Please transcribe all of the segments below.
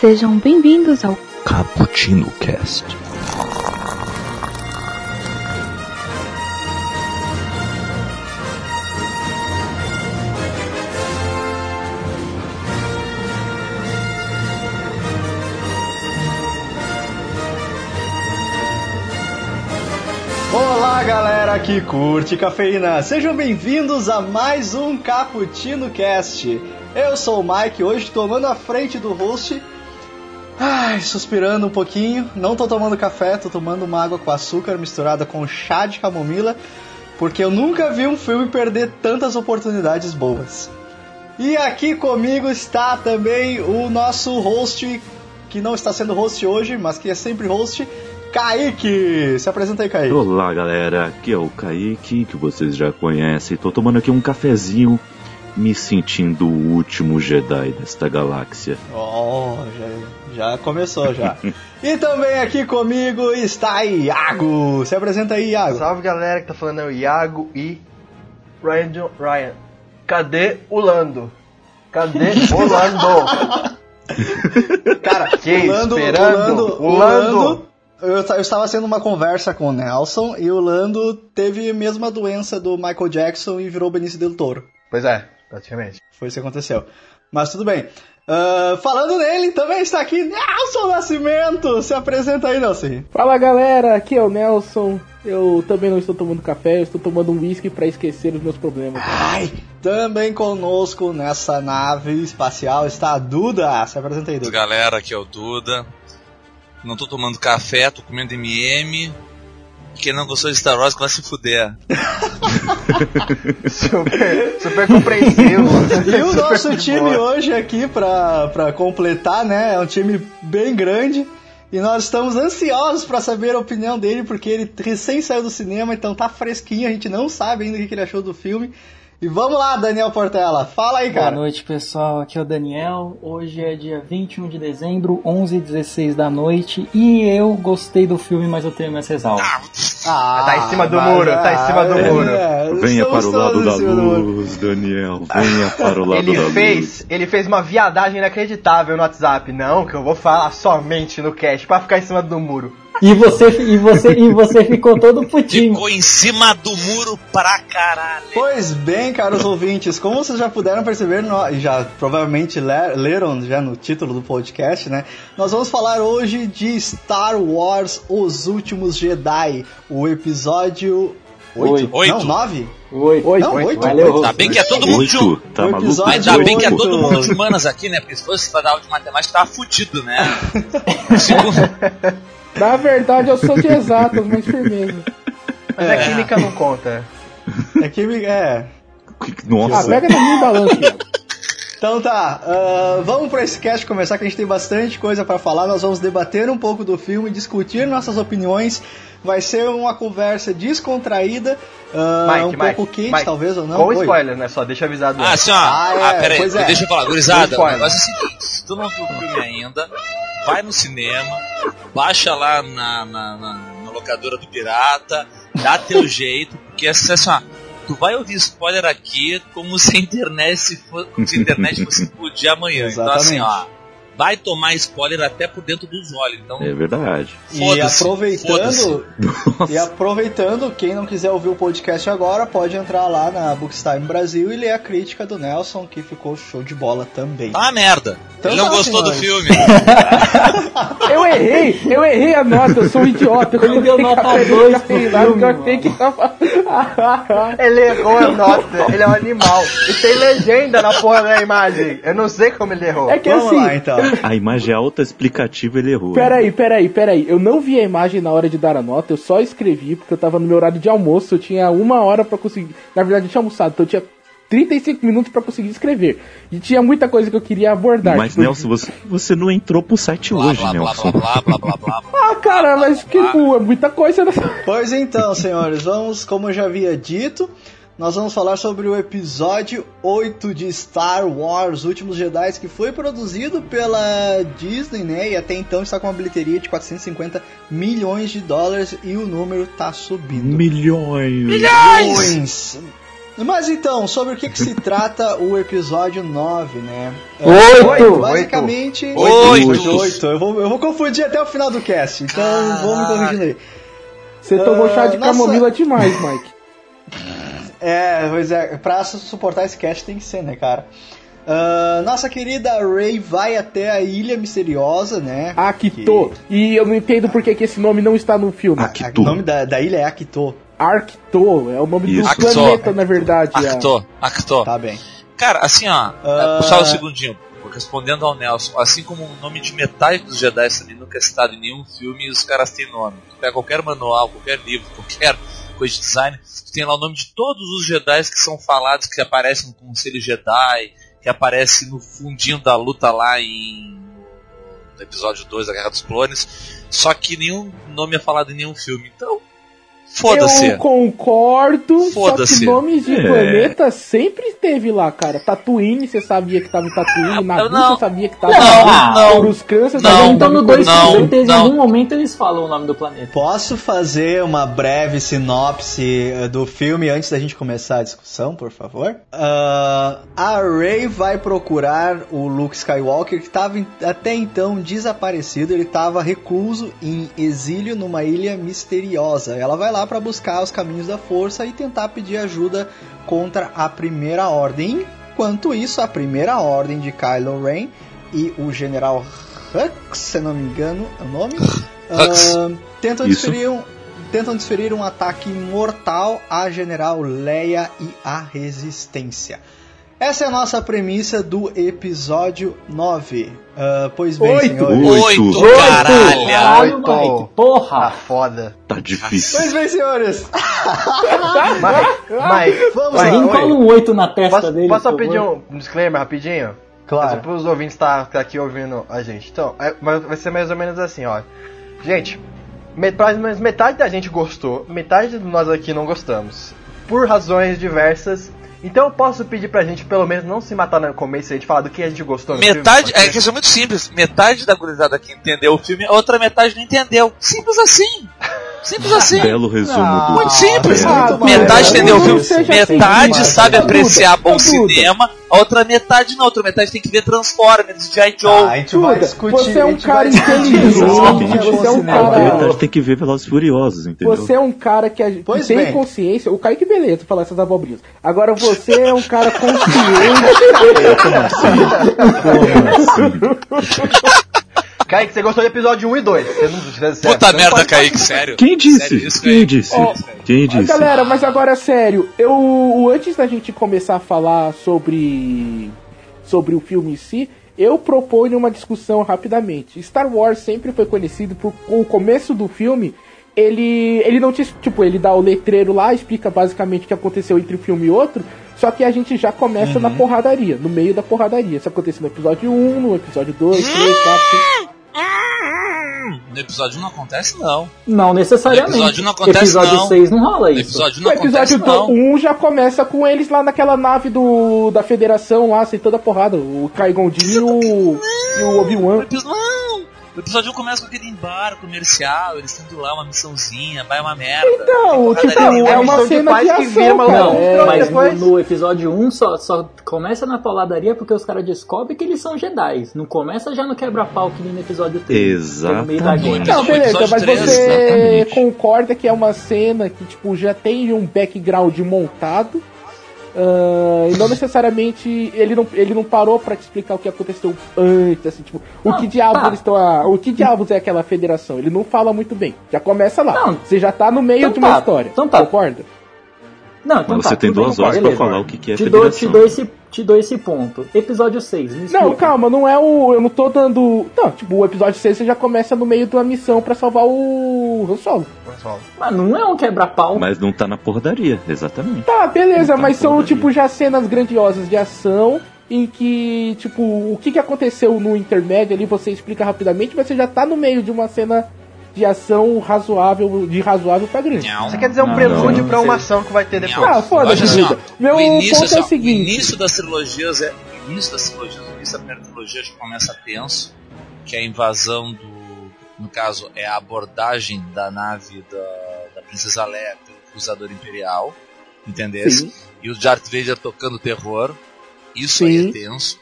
Sejam bem-vindos ao Cappuccino Cast. Olá, galera que curte cafeína. Sejam bem-vindos a mais um Cappuccino Cast. Eu sou o Mike, hoje tomando a frente do host. Ai, suspirando um pouquinho. Não tô tomando café, tô tomando uma água com açúcar misturada com chá de camomila, porque eu nunca vi um filme perder tantas oportunidades boas. E aqui comigo está também o nosso host, que não está sendo host hoje, mas que é sempre host, Kaique! Se apresenta aí, Kaique. Olá, galera. Aqui é o Kaique, que vocês já conhecem. Tô tomando aqui um cafezinho, me sentindo o último Jedi desta galáxia. Oh, já, já começou já. e também aqui comigo está Iago. Se apresenta aí, Iago. Salve galera que tá falando é o Iago e Ryan, Jo- Ryan. Cadê o Lando? Cadê o Lando? Cara, Que o Lando, esperando? o Lando, O o Lando. Eu, eu estava sendo uma conversa com o Nelson e o Lando teve a mesma doença do Michael Jackson e virou Benício Del Toro. Pois é, praticamente. Foi isso que aconteceu. Mas tudo bem. Ah, falando nele, também está aqui Nelson Nascimento. Se apresenta aí, Nelson. Fala galera, aqui é o Nelson. Eu também não estou tomando café, eu estou tomando um whisky para esquecer os meus problemas. Ai, também conosco nessa nave espacial está a Duda. Se apresenta aí, Duda. galera, aqui é o Duda. Não tô tomando café, tô comendo MM. Quem não gostou de Star Wars que vai se fuder. Super, super compreensivo. E o nosso time boa. hoje aqui pra, pra completar, né? É um time bem grande. E nós estamos ansiosos pra saber a opinião dele, porque ele recém saiu do cinema, então tá fresquinho, a gente não sabe ainda o que que ele achou do filme. E vamos lá, Daniel Portela, fala aí, Boa cara. noite, pessoal. Aqui é o Daniel. Hoje é dia 21 de dezembro, 11h16 da noite. E eu gostei do filme, mas eu tenho minhas ressalvas. Ah, Tá em cima do mas, muro, tá em cima do é, muro. é, Venha para o lado da luz, Daniel. Venha para o lado Ele da luz. fez, ele fez uma viadagem inacreditável no WhatsApp. Não, que eu vou falar somente no cast pra ficar em cima do muro. E você, e você, e você ficou todo putinho. Ficou em cima do muro pra caralho. Pois bem, caros ouvintes, como vocês já puderam perceber, nó- e já provavelmente le- leram já no título do podcast, né? Nós vamos falar hoje de Star Wars Os Últimos Jedi, o episódio 8. Oito. Não, 9? Oi, Oi, Não, oito. valeu. Ainda bem que é todo mundo de um. Oito? Tá O maluco? Ainda bem que é oito. todo mundo de humanas aqui, né? Porque se fosse pra dar aula de matemática, tava fudido, né? Segundo- Na verdade, eu sou de exatas, mas firmeza. Mas a química não conta. É que me- é. Ah, Nossa, pega no meu balanço, Iago. Então tá, ah, vamos para esse cast começar que a gente tem bastante coisa para falar. Nós vamos debater um pouco do filme, discutir nossas opiniões. Vai ser uma conversa descontraída, ah, Mike, um Mike, pouco quente, Mike, talvez ou não. Com Oi. spoiler, né? Só deixa avisado. Ah, assim, ó. Ah, é, Ah, pera aí. pois é. Deixa eu falar. Gurizada, o negócio é o seguinte. Se tu não viu o filme ainda, vai no cinema, baixa lá na, na, na- na locadora do Pirata, dá teu jeito, porque assim, assim, ó, tu vai ouvir spoiler aqui como se a internet, se for, se a internet fosse explodir amanhã. Então assim, ó, vai tomar spoiler até por dentro dos olhos. Então, é verdade. E aproveitando, e aproveitando, quem não quiser ouvir o podcast agora, pode entrar lá na Bookstime Brasil e ler a crítica do Nelson, que ficou show de bola também. Uma merda. Então Ele não tá, gostou do senhores. filme. Eu errei, eu errei a nota, eu sou um idiota. Eu Ele deu nota café no dois cafeinado, pro que eu filme, achei que tava... Ele errou a nota, ele é um animal. E tem legenda na porra da imagem. Eu não sei como ele errou. É que Vamos assim, lá então. A imagem é autoexplicativa, ele errou. Peraí, peraí, peraí. Eu não vi a imagem na hora de dar a nota, eu só escrevi, porque eu tava no meu horário de almoço, eu tinha uma hora pra conseguir. Na verdade, eu tinha almoçado, então eu tinha 35 minutos pra conseguir escrever. E tinha muita coisa que eu queria abordar. Mas, tipo, Nelson, você, você não entrou pro site blá, hoje, blá, blá, Nelson. blá, blá, blá, blá, blá, blá. Ah, cara, mas que tipo, é muita coisa, né? Pois então, senhores, vamos, como eu já havia dito, nós vamos falar sobre o episódio 8 de Star Wars Últimos Jedi, que foi produzido pela Disney, né? E até então está com uma bilheteria de 450 milhões de dólares e o número tá subindo. Milhões. Milhões! Mas então, sobre o que, que se trata o episódio 9, né? É, Oito! Basicamente. Oito! Oito, oito. Eu vou, eu vou confundir até o final do cast, então vou me corrigindo aí. Você tomou chá de Ah, nossa. camomila demais, Mike. É, pois é, pra suportar esse cast tem que ser, né, cara? Ah, nossa querida Ray vai até a Ilha Misteriosa, né? Akito. E eu não entendo por que, que esse nome não está no filme. Akito. Que- O nome da, da ilha é Akito. Arcto, é o nome Isso. do planeta, na verdade. é. Actou, actou. Tá bem. Cara, assim, ó, Ah. só um segundinho. Respondendo ao Nelson, assim como o nome de metade dos Jedi também nunca é citado em nenhum filme, os caras têm nome. Tu pega qualquer manual, qualquer livro, qualquer coisa de design, tem lá o nome de todos os Jedi que são falados, que aparecem no Conselho Jedi, que aparece no fundinho da luta lá em no episódio 2 da Guerra dos Clones, só que nenhum nome é falado em nenhum filme. Então, foda-se. Eu concordo, só que Foda-se. nomes de É. planeta sempre teve lá, cara. Tatooine, você sabia que tava em Tatooine. Não. você sabia que tava Não, não. Os Kansas, Não, sabia que então tava no em 2 não, com certeza em algum momento eles falam o nome do planeta. Posso fazer uma breve sinopse eh, do filme antes da gente começar a discussão, por favor? Ah, a Rey vai procurar o Luke Skywalker, que estava até então desaparecido. Ele estava recluso em exílio numa ilha misteriosa. Ela vai lá para buscar os caminhos da força e tentar pedir ajuda contra a Primeira Ordem. Enquanto isso, a Primeira Ordem de Kylo Ren e o General Hux, se não me engano, é o nome? Ah, tentam desferir um, tentam desferir um ataque mortal à General Leia e à Resistência. Essa é a nossa premissa do episódio 9. Ah, pois bem, Oito. senhores. Oito, Oito. caralho! Caralho, Oito. Mike, Tá porra! foda. Tá difícil. Pois bem, senhores. Mike, Mike, Vamos Vai, lá. Cola um 8 na testa posso, dele. posso só pedir um disclaimer rapidinho? Só Claro. para os ouvintes estar tá, aqui ouvindo a gente. Então, é- vai ser mais ou menos assim, ó. Gente, met- mais ou menos metade da gente gostou, metade de nós aqui não gostamos. Por razões diversas. Então eu posso pedir pra gente pelo menos não se matar no começo e a gente falar do que a gente gostou no Metade, filme. é questão muito simples. Metade da gurizada que entendeu o filme, a outra metade não entendeu. Simples assim. Simples assim. Belo resumo do. Muito simples. Ah, metade entendeu o não filme. seja assim, Metade sabe apreciar bom Duda. cinema, a outra metade não. A outra metade tem que ver Transformers, G.I. Joe. Ah, a gente vai discutir. você é um cara inteligente, você é um cara- verdade, tem que ver Velozes e Furiosos, entendeu? Você é um cara que, a- que Pois tem bem. consciência. O Kaique, beleza, falar essas abobrinhas. Agora você é um cara consciente. Kaique, você gostou do episódio 1 e 2. Você não, você, você- Puta você não merda, pode- Kaique, sério. Quem disse? Sério, isso, Quem disse? Ó, Quem disse? Galera, mas agora sério, eu antes da gente começar a falar sobre sobre o filme em si, eu proponho uma discussão rapidamente. Star Wars sempre foi conhecido por o começo do filme, ele ele não tinha, tipo, ele dá o letreiro lá, explica basicamente o que aconteceu entre um filme e outro, só que a gente já começa na porradaria, no meio da porradaria. Isso acontece no episódio 1, no episódio 2, 3, 4, 5. No episódio 1 não acontece, não. Não necessariamente. No episódio não acontece, episódio não. 6 não rola No isso. episódio O não acontece, episódio não. 1 já começa com eles lá naquela nave do, da federação lá, sentando a porrada. O Qui-Gon Jinn e o, e o No Obi-Wan. episódio, não! O episódio 1 começa com aquele bar comercial, eles tendo lá uma missãozinha, vai uma merda. Então, Tem tipo, porradaria, é uma de cena de que vira ação, uma cara. Não, É, mas depois- no, no episódio 1 só, só começa na pauladaria porque os caras descobrem que eles são Jedi. Não começa já no quebra-pau que nem no episódio 3. que é Exatamente. Não, beleza, mas três, você exatamente. concorda que é uma cena que, tipo, já tem um background montado. Ah, e não necessariamente ele não, ele não parou pra te explicar o que aconteceu antes, assim, tipo, o que diabos tá. eles estão. a- O que diabos é aquela federação? Ele não fala muito bem. Já começa lá. Não. Você já tá no meio Então de uma tá, história. então tá. Concorda? Não, então Mas você tá, tem duas bem, horas pra beleza. falar o que, que é te dou, federação. te, dou esse, te dou esse ponto. Episódio 6, me Não, calma, não é o. Eu não tô dando. Não, tipo, o episódio 6 você já começa no meio de uma missão pra salvar o Han Solo. Mas não é um quebra-pau. Mas não tá na porradaria, exatamente. Tá, beleza, Então, mas são, tipo, já cenas grandiosas de ação em que, tipo, o que, que aconteceu no intermédio ali você explica rapidamente, mas você já tá no meio de uma cena de ação razoável, de razoável pra grande. Não. Você quer dizer um Não, prelúdio não, pra não uma ação que vai ter depois? Ah, foda-se, assim, Duda. Meu o início, ponto assim, é o seguinte. O início das trilogias é. O início das trilogias, o início da primeira trilogia já começa tenso, que é a invasão do. No caso, é a abordagem da nave da, da Princesa Leia pelo Cruzador Imperial. entendeu? E o Darth Vader tocando terror. Isso aí Sim. é tenso.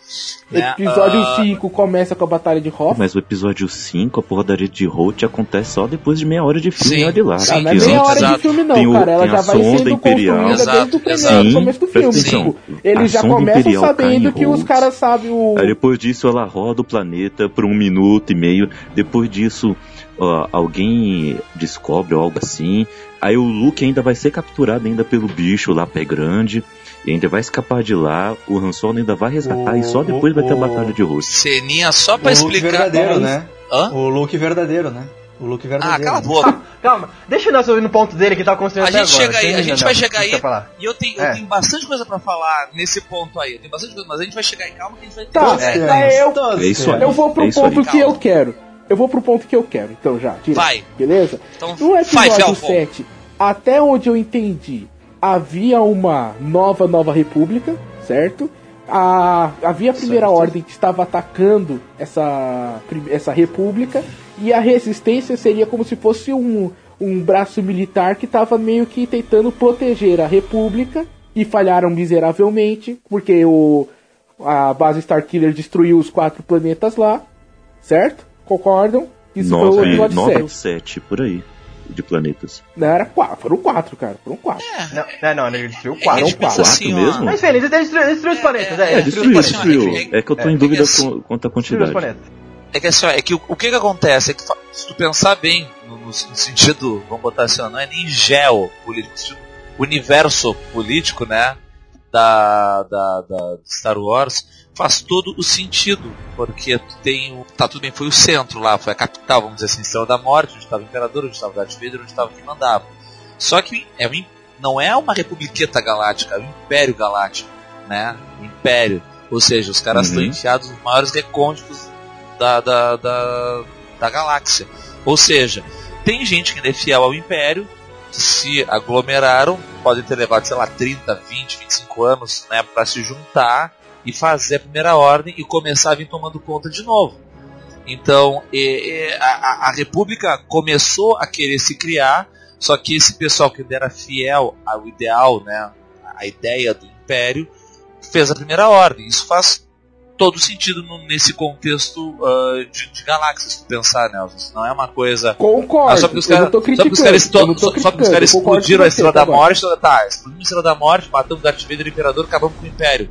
né? Episódio Ah, 5 começa com a Batalha de Hoth. Mas o episódio 5, a porradaria de Holt acontece só depois de meia hora de filme, Sim, olha lá. sim, não é meia hora exato. de filme não, Tem o- cara. Ela já vai sonda sendo imperial. construída Exato, desde o primeiro exato. começo do filme. atenção. Tipo, eles já começam sabendo que os caras sabem o... Aí depois disso ela roda o planeta por um minuto e meio. Depois disso, ó, alguém descobre ou algo assim. Aí o Luke ainda vai ser capturado ainda pelo bicho lá, pé grande. E ainda vai escapar de lá. O Han Solo ainda vai resgatar O- e só depois vai ter a o- batalha de Rhodes. Ceninha só pra o Luke explicar. verdadeiro, né? Hã? O Luke verdadeiro, né? O Luke Ah, verdadeiro. cala a boca. Calma, deixa o Nelson ouvir no ponto dele que tá construindo A até gente agora. chega aí, a gente vai chegar o aí. E eu tenho, É. eu tenho bastante coisa pra falar nesse ponto aí. Eu tenho bastante coisa, mas a gente vai chegar aí. Calma que a gente vai ter. Tá, é, é, eu- É isso aí. Eu vou pro É ponto aí. que eu Calma. quero. Eu vou pro ponto que eu quero, então já. direto, Vai. Beleza? Então, No vai, episódio Felton. 7, até onde eu entendi, havia uma nova Nova República, certo? A, havia a Primeira Certo. Ordem que estava atacando essa, essa república e a resistência seria como se fosse um, um braço militar que estava meio que tentando proteger a república e falharam miseravelmente porque o, a base Starkiller destruiu os quatro planetas lá, certo? Concordam? Isso foi o Nove, episódio nove 7. ou sete, por aí. De planetas. Não, era quatro. Foram quatro, cara. Foram quatro. Não, não, não, ele destruiu É quatro. pensa quatro assim, mesmo? Mas enfim, ele destruiu, destruiu os planetas, é, é, É, destruiu, assim, ó, destruiu. é que- É eu tô é, em é dúvida assim- quanto à Destruiu quantidade. É que assim, ó, é que o, o que que acontece? É que se tu pensar bem, no, no- sentido, vamos botar assim, ó, não é nem geopolítico, no sentido universo político, né? Da, da, da Star Wars, faz todo o sentido. Porque tu tem o. Tá, tudo bem, foi o centro lá, foi a capital, vamos dizer assim, Estrela da Morte, onde estava o Imperador, onde estava o Darth Vader, onde estava quem mandava. Só que é um, não é uma republiqueta galáctica, é um império galáctico, né? Império. Ou seja, os caras estão Uhum. enfiados nos maiores recônditos da, da, da, da galáxia. Ou seja, tem gente que ainda é fiel ao Império, que se aglomeraram, podem ter levado, sei lá, 30, 20, 25 anos né, para se juntar e fazer a primeira ordem e começar a vir tomando conta de novo. Então, e- e a, a- República começou a querer se criar, só que esse pessoal que era fiel ao ideal, né, a ideia do Império, fez a primeira ordem. Isso faz todo sentido no- nesse contexto ah, de, de galáxias, se tu pensar, né? Isso não é uma coisa. Concordo. Ah, só porque os caras concordo explodiram a Estrela da. Morte, tá, explodimos a Estrela da Morte, matamos o Darth Vader o Imperador, acabamos com o Império.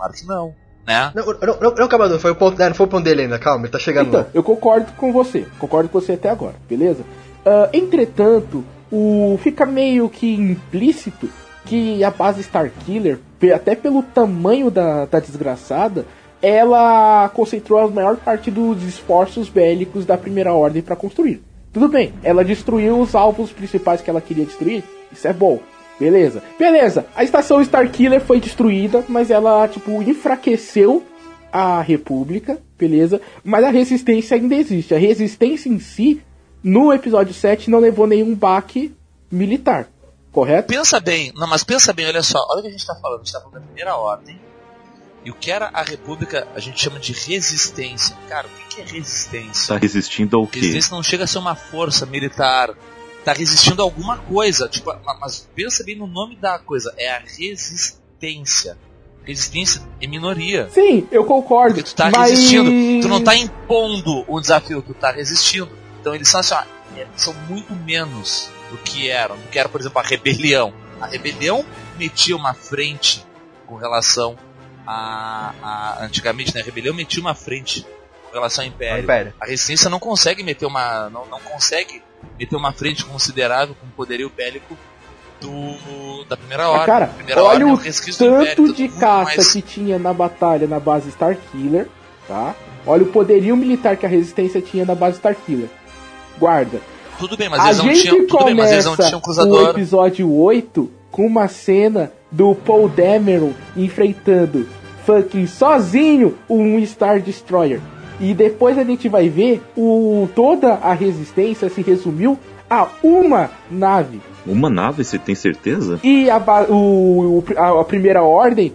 Claro que não, né? Não, não, não, não, Cavador, foi o ponto, né, não foi o ponto dele ainda, calma, ele tá chegando Então, lá. eu concordo com você. Concordo com você até agora, beleza? Ah, entretanto, o fica meio que implícito que a base Starkiller, até pelo tamanho da, da desgraçada, ela concentrou a maior parte dos esforços bélicos da Primeira Ordem para construir. Tudo bem, ela destruiu os alvos principais que ela queria destruir, isso é bom. Beleza. Beleza, a estação Starkiller foi destruída, mas ela, tipo, enfraqueceu a República, beleza? Mas a resistência ainda existe. A resistência em si, no episódio 7, não levou nenhum baque militar, correto? Pensa bem, não, mas pensa bem, olha só, olha o que a gente tá falando, a gente tá falando da primeira ordem. E o que era a República, a gente chama de resistência. Cara, o que que é resistência? Tá resistindo ao quê? Resistência não chega a ser uma força militar. Tá resistindo a alguma coisa. Tipo, ma- mas pensa bem no nome da coisa. É a resistência. Resistência é minoria. Sim, eu concordo. Porque tu tá mas... resistindo. Tu não tá impondo o desafio, tu tá resistindo. Então eles são assim, ó, é, são muito menos do que eram. Do que era, por exemplo, a rebelião. A rebelião metia uma frente com relação a. a antigamente, né? A rebelião metia uma frente com relação ao império. Império. A resistência não consegue meter uma. Não, não consegue meter uma frente considerável com o poderio bélico do, da primeira Ah, ordem. cara, primeira olha ordem é o império, tanto tudo de caça mais- que tinha na batalha na base Starkiller, tá? Olha o poderio militar que a resistência tinha na base Starkiller. Guarda. Tudo bem, mas a eles não gente tinham. Tudo bem, mas eles não começa tinham o cruzador. episódio 8 com uma cena do Paul Dameron enfrentando fucking sozinho um Star Destroyer. E depois a gente vai ver o toda a resistência se resumiu a uma nave. Uma nave, você tem certeza? E a, o- a, a primeira ordem.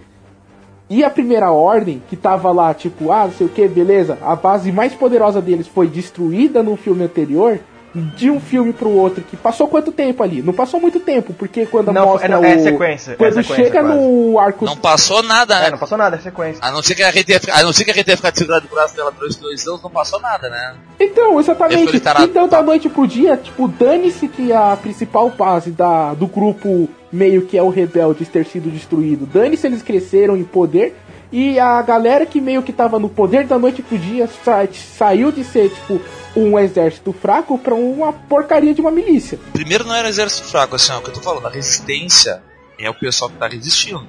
E a primeira ordem, que tava lá, tipo, ah, não sei o que, beleza. A base mais poderosa deles foi destruída no filme anterior. De um filme pro outro, que passou quanto tempo ali? Não passou muito tempo, porque quando Não, mostra é, não, o... é sequência. é Quando sequência, chega quase. no arco... Não passou nada, né? É, não passou nada, é sequência. A não ser que a gente tenha, a não ser que a gente ficado segurado o braço dela durante dois anos, não passou nada, né? Então, exatamente. Então, da noite pro dia, tipo, dane-se que a principal base da, do grupo meio que é o rebelde ter sido destruído. Dane-se eles cresceram em poder. E a galera que meio que tava no poder da noite pro dia sa- saiu de ser, tipo, um exército fraco pra uma porcaria de uma milícia. Primeiro não era exército fraco, assim, ó, o que eu tô falando, a resistência é o pessoal que tá resistindo.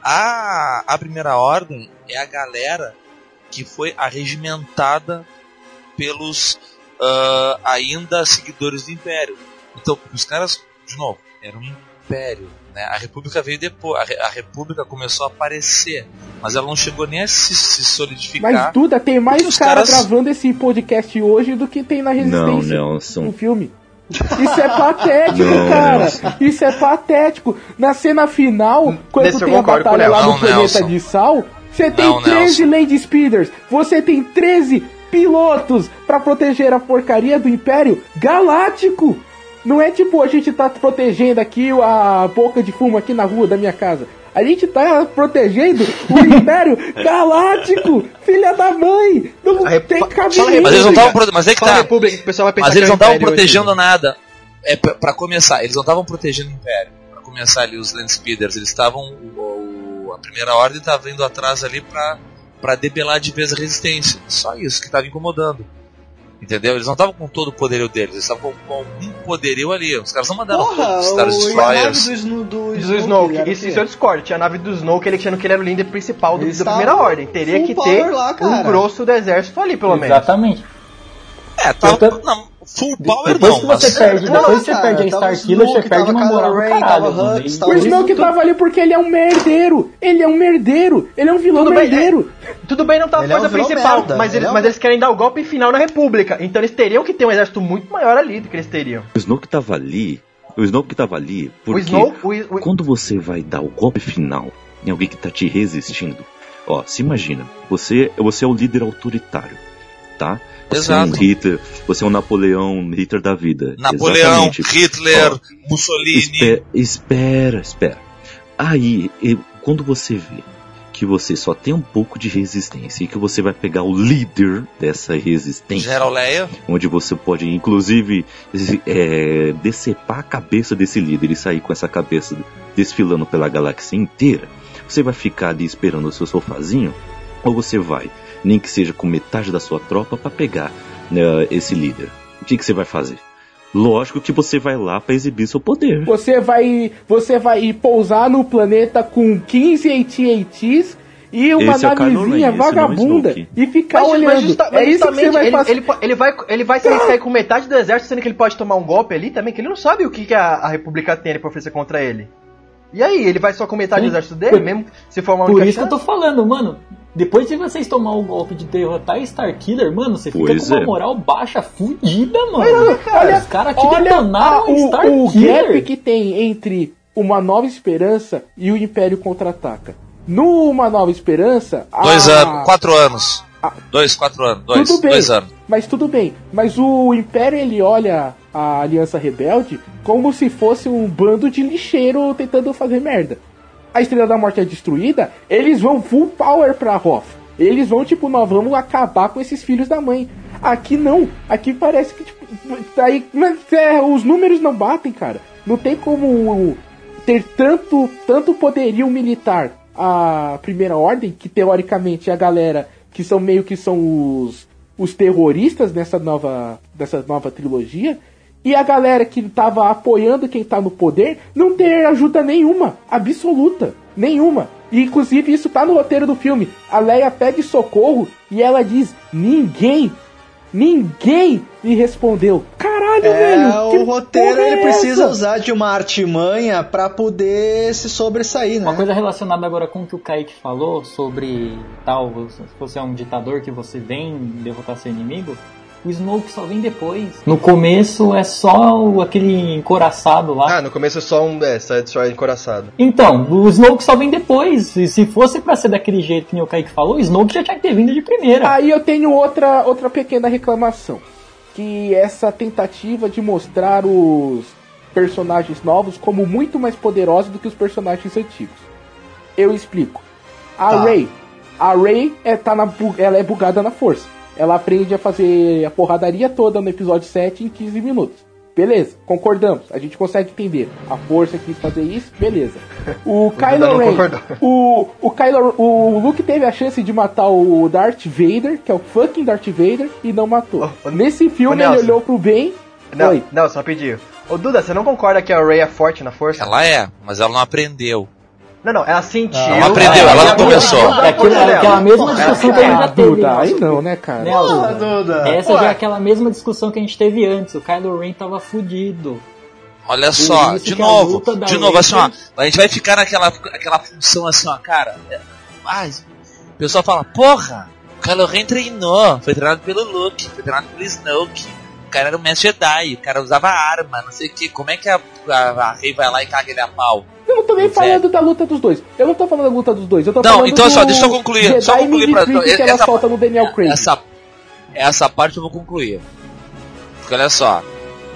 A, a primeira ordem é a galera que foi arregimentada pelos ah, ainda seguidores do Império. Então, os caras, de novo, era um Império. Né? A República veio depois, a, Re- a República começou a aparecer, mas ela não chegou nem a se, se solidificar. Mas, Duda, tem mais cara caras- gravando esse podcast hoje do que tem na Não, Resistência. não, no são. filme. Isso é patético, Não, cara. Nelson. Isso é patético. Na cena final, quando Nesse tem a batalha lá no Não, planeta Nelson. de Sal, você tem Não, 13 Nelson. Lady Speeders, você tem 13 pilotos pra proteger a porcaria do Império Galáctico. Não é tipo a gente tá protegendo aqui a boca de fumo aqui na rua da minha casa. A gente tá protegendo o Império Galáctico, filha da mãe. Não Repu- tem cabimento. Mas eles não estavam Mas é que tá. República, que o pessoal vai pensar Mas que eles é não estavam protegendo hoje. nada. É pra, pra começar, eles não estavam protegendo o Império. Pra começar ali os Land Speeders, eles estavam o- o- a primeira ordem estava indo atrás ali pra para debelar de vez a resistência. Só isso que estava incomodando. Entendeu? Eles não estavam com todo o poderio deles, eles estavam com, algum poderio ali. Os caras não mandaram Porra, todos os Star o, e a nave Destroyers. do, do, Do Snoke, Snoke, isso, isso eu discordo. Tinha a nave do Snoke, ele achando que ele era o líder principal do, da primeira ordem. Teria que ter lá, um grosso do exército ali, pelo menos. Exatamente. É, Eu tô- não, full power Depois não, que você mas perde, Não, depois que você cara, perde a tava Star Killer, você perde tava uma moral do Ren, caralho. tava O Snoke Tudo- tava ali porque ele é um merdeiro. Ele é um merdeiro. Ele é um vilão Tudo bem, merdeiro. Tudo bem, não tá a Ele é um coisa principal, merda, mas, ele eles, é um- mas eles querem dar o golpe final na República. Então eles teriam que ter um exército muito maior ali do que eles teriam. O Snoke tava ali. O Snoke tava ali porque O Snoke. O, o, quando você vai dar o golpe final em alguém que tá te resistindo, ó, se imagina, você, você é o líder autoritário, tá? Você é um. Hitler, você é um Napoleão Hitler da vida. Napoleão, Exatamente. Hitler, Ó, Mussolini. Espera, espera, espera. Aí, quando você vê que você só tem um pouco de resistência e que você vai pegar o líder dessa resistência, General Leia. onde você pode, inclusive, é, decepar a cabeça desse líder e sair com essa cabeça desfilando pela galáxia inteira, você vai ficar ali esperando o seu sofazinho? Ou você vai, nem que seja com metade da sua tropa, para pegar né, esse líder? O que, que você vai fazer? Lógico que você vai lá para exibir seu poder. Você vai, você vai pousar no planeta com 15 AT-ATs e uma Esse é navezinha é vagabunda e ficar Mas, mas olhando. justa- é mas isso que você vai ele, fazer. ele, ele vai, ele vai sair, sair com metade do exército, sendo que ele pode tomar um golpe ali também, que ele não sabe o que, que a, a República tem ali pra oferecer contra ele. E aí, ele vai só com metade do exército dele, mesmo se for uma Por isso que eu chance? tô falando, mano. Depois de vocês tomar o golpe de derrotar Starkiller, mano, você fica Pois com uma é. moral baixa fudida, mano. Olha, Os caras te olha detonaram a- em o, o Starkiller. gap que tem entre uma nova esperança e o Império contra-ataca. No Uma Nova Esperança. Dois a- anos, quatro anos. Ah. Dois, quatro anos. Dois, Tudo bem. dois anos. Mas tudo bem. Mas o Império ele olha a Aliança Rebelde como se fosse um bando de lixeiro tentando fazer merda. A Estrela da Morte é destruída, eles vão full power pra Hoth. Eles vão, tipo, nós vamos acabar com esses filhos da mãe. Aqui não. Aqui parece que, tipo, aí, mas, é, os números não batem, cara. Não tem como ter tanto, tanto poderio militar a primeira ordem, que teoricamente é a galera que são meio que são os, os terroristas nessa nova, dessa nova trilogia, e a galera que tava apoiando quem tá no poder não ter ajuda nenhuma, absoluta, nenhuma. E inclusive isso tá no roteiro do filme. A Leia pede socorro e ela diz: ninguém, ninguém me respondeu. Caralho, É, velho. que o roteiro é ele precisa essa? usar de uma artimanha pra poder se sobressair, né? Uma coisa relacionada agora com o que o Kaique falou sobre tal, se você é um ditador que você vem derrotar seu inimigo, o Snoke só vem depois. No começo é só aquele encoraçado lá. Ah, no começo é só um é, Side Destroyer encoraçado. Então, o Snoke só vem depois. E se fosse pra ser daquele jeito que o Kaique falou, o Snoke já tinha que ter vindo de primeira. Aí eu tenho outra, outra pequena reclamação. que essa tentativa de mostrar os personagens novos como muito mais poderosos do que os personagens antigos. Eu explico. A Tá. Rey, a Rey é, tá na, ela é bugada na força. Ela aprende a fazer a porradaria toda no episódio 7 em 15 minutos. Beleza, concordamos. A gente consegue entender. A força quis fazer isso, beleza. O Kylo Ren, o, o Kylo, o Luke teve a chance de matar o Darth Vader, que é o fucking Darth Vader, e não matou. Ô, Nesse filme ele Nelson. olhou pro bem. Não, Oi. não, só pedir. Ô Duda, você não concorda que a Ray é forte na força? Ela é, mas ela não aprendeu. Não, não, ela sentiu. Não, Ela aprendeu, ela não começou. É aquilo- é aquela mesma discussão que a gente já teve. Duda, aí não, né, cara? Porra, Duda. essa Ué. já é aquela mesma discussão que a gente teve antes. O Kylo Ren tava fudido. Olha só, de novo, de novo, assim, ó, a gente vai ficar naquela aquela função assim, ó, cara. Ai, o pessoal fala, porra, o Kylo Ren treinou, foi treinado pelo Luke, foi treinado pelo Snoke, cara era um mestre Jedi, o cara usava arma, não sei o que, como é que a, a, a Rey vai lá e caga ele a pau? Eu não tô nem falando da luta dos dois. Eu não tô falando da luta dos dois. Eu tô Não, falando então do só, deixa eu concluir, Jedi só concluir pra- que ela essa- solta no Daniel Craig. Essa, essa parte eu vou concluir. Porque olha só,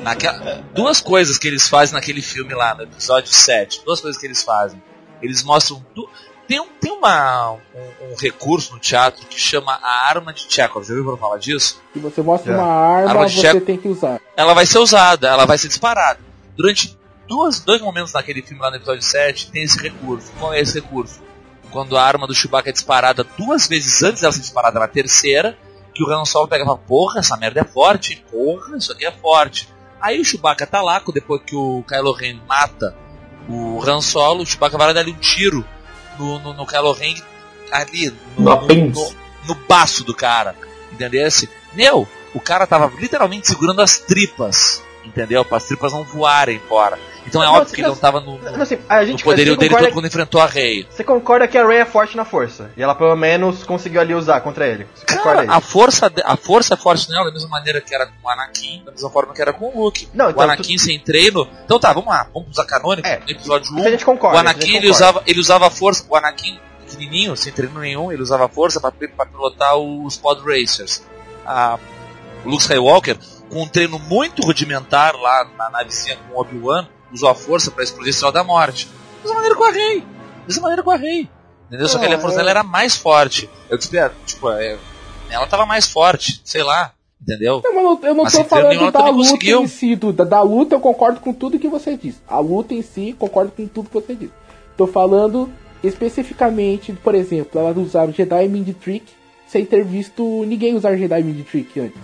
naquela, duas coisas que eles fazem naquele filme lá, no episódio 7, duas coisas que eles fazem. Eles mostram. du- Tem, um, tem uma, um, um recurso no teatro que chama a arma de Chekhov. Já ouviu falar disso? Se você mostra Já. uma arma, Arma de você chefe- tem que usar. ela vai ser usada, ela vai ser disparada. Durante duas, dois momentos naquele filme lá no episódio 7 tem esse recurso. Qual é esse recurso? Quando a arma do Chewbacca é disparada duas vezes antes dela ser disparada na terceira, que o Han Solo pega e fala, porra, essa merda é forte, porra, isso aqui é forte. Aí o Chewbacca tá lá, depois que o Kylo Ren mata o Han Solo, o Chewbacca vai lá dar um tiro no, no, no Kylo Ren ali, No apêndice. no, no baço do cara, entendeu? Meu, o cara tava literalmente segurando as tripas, entendeu? Para as tripas não voarem fora. Então é Não, óbvio você- que ele não tava no, no, Não, assim, a no gente poderio você dele concorda, todo quando enfrentou a Rey. Você concorda que a Ray é forte na força? E ela pelo menos conseguiu ali usar contra ele. Você Cara, a força, a força é forte nela da mesma maneira que era com o Anakin, da mesma forma que era com o Luke. Não, o então, Anakin sem treino. Então tá, vamos lá, vamos usar canônico. É, no episódio 1, Isso a gente concorda. o Anakin ele concorda. usava, ele usava a força, o Anakin pequenininho, sem treino nenhum, ele usava a força para pilotar os Pod Racers. A, o Luke Skywalker, com um treino muito rudimentar lá na navezinha com o Obi-Wan, usou a força para explodir a Estrela da Morte. Da mesma maneira com a Rey. Da mesma maneira com a Rey. Entendeu? Só que ali a força é. dela era mais forte. Eu espero, tipo, é, ela tava mais forte, sei lá. Entendeu? Não, mas eu não- eu não Mas tô falando ela da luta conseguiu. em si, Duda. Da luta eu concordo com tudo que você disse. A luta em si, concordo com tudo que você disse. Tô falando especificamente, por exemplo, ela usar o Jedi Mind Trick sem ter visto ninguém usar Jedi Mind Trick antes.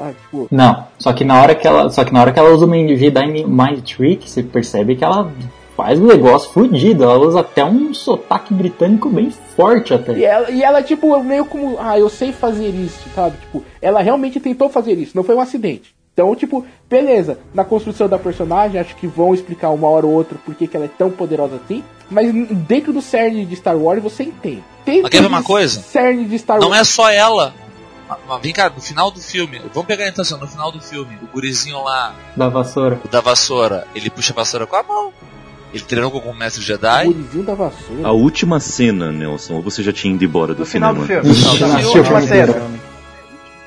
Ah, tipo, Não, só que na hora que ela, só que na hora que ela usa Mind- Jedi Mind Trick, você percebe que ela faz um negócio fudido. Ela usa até um sotaque britânico bem forte até. E ela, e ela, tipo, meio como, ah, eu sei fazer isso, sabe? Tipo, ela realmente tentou fazer isso, não foi um acidente. Então, tipo, beleza, na construção da personagem, acho que vão explicar uma hora ou outra por que que ela é tão poderosa assim, mas dentro do cerne de Star Wars você entende. Dentro Mas quer ver uma coisa? cerne de Star Não Wars. é só ela. Mas- Vem cá, no final do filme, vamos pegar então assim, no final do filme, o gurizinho lá, Da vassoura. o da vassoura, ele puxa a vassoura com a mão. Ele treinou com o mestre O Jedi. gurizinho da vassoura. A última cena, Nelson, ou você já tinha ido embora do No final do cinema? filme. Ixi, Não, já na assistiu última o filme cena.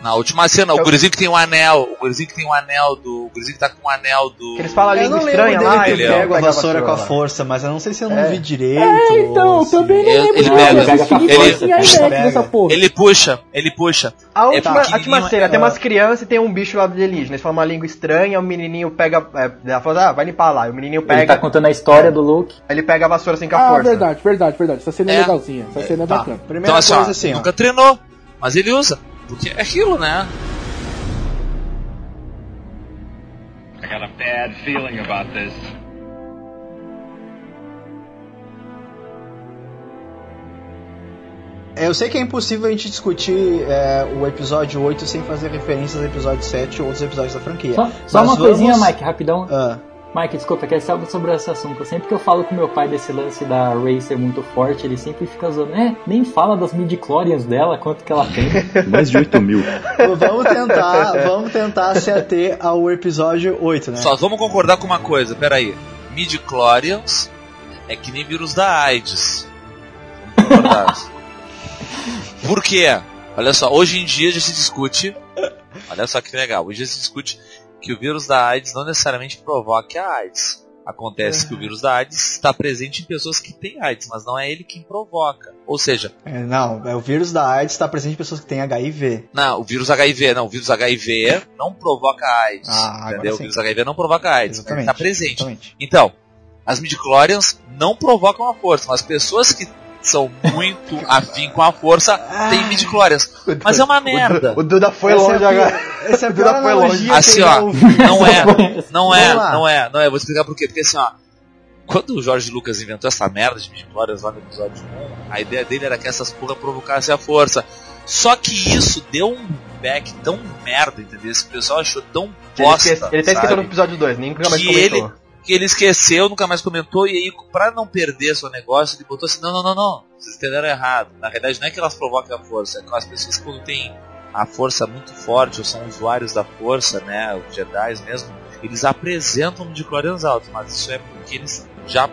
Na última cena, o Eu- gurizinho que tem o anel, o gurizinho que tem o anel do. O gurizinho que tá com o anel do. Que eles falam a língua estranha lá. ele é- pega a vassoura com a força, mas eu não sei se eu não É. vi direito. É, então, também não Ele- lembro ele pega- ele- ele-. Ele puxa, ele puxa. A última, É a última cena, tem é. umas crianças e tem um bicho lá alienígena. Eles falam uma língua estranha, o menininho pega. É, ela fala, ah, vai limpar lá. E o menininho Ele pega. tá contando a história do Luke. Ele pega a vassoura assim com a Ah, força. verdade, verdade, verdade. Essa cena é, É. legalzinha. Essa cena é Tá, bacana. primeira Então, assim, coisa assim, nunca treinou, mas ele usa. Porque é aquilo, né? I got a bad feeling about this. Eu sei que é impossível a gente discutir é, o episódio 8 sem fazer referências ao episódio 7 ou outros episódios da franquia. Só, só uma coisinha, vamos- Mike, rapidão. Ah, Mike, desculpa, que é só sobre esse assunto. Sempre que eu falo com meu pai desse lance da Ray ser muito forte, ele sempre fica zoando. É, nem fala das midi-chlorians dela, quanto que ela tem. Mais de 8 mil. vamos tentar, vamos tentar se ater ao episódio 8, né? Só vamos concordar com uma coisa, peraí. Midi-chlorians é que nem vírus da AIDS. Vamos concordar. Por quê? Olha só, hoje em dia já se discute Olha só que legal. Hoje se discute que o vírus da AIDS não necessariamente provoca a AIDS. Acontece que o vírus da AIDS está presente em pessoas que têm AIDS, mas não é ele quem provoca. Ou seja, É, não, é o vírus da AIDS está presente em pessoas que têm HIV. não, o vírus HIV, não, o vírus HIV não provoca AIDS. Ah, entendeu? O vírus HIV não provoca AIDS, Exatamente. está presente. Exatamente. Então, as midichlorians não provocam a força, mas pessoas que são muito afim com a força têm midichlorians. Mas é uma merda. O, Du- o Duda foi Essa é a longe pior- agora. Essa é a O Duda foi longe. Assim, ó, não é, não é, Vamos lá. não é, não é. Vou explicar por quê. Porque assim, ó, quando o Jorge Lucas inventou essa merda de midichlorians lá no episódio 1, a ideia dele era que essas porra provocassem a força. Só que isso deu um back tão merda, entendeu? Esse pessoal achou tão Ele, bosta. ele tá esquecendo sabe? no episódio 2, nem nunca mais comentou. ele- que ele esqueceu, nunca mais comentou, e aí, pra não perder seu negócio, ele botou assim, não, não, não, não, vocês entenderam errado. Na realidade não é que elas provocam a força, é que as pessoas quando têm a força muito forte, ou são usuários da força, né, os Jedi mesmo, eles apresentam de clorians altos, mas isso é porque eles já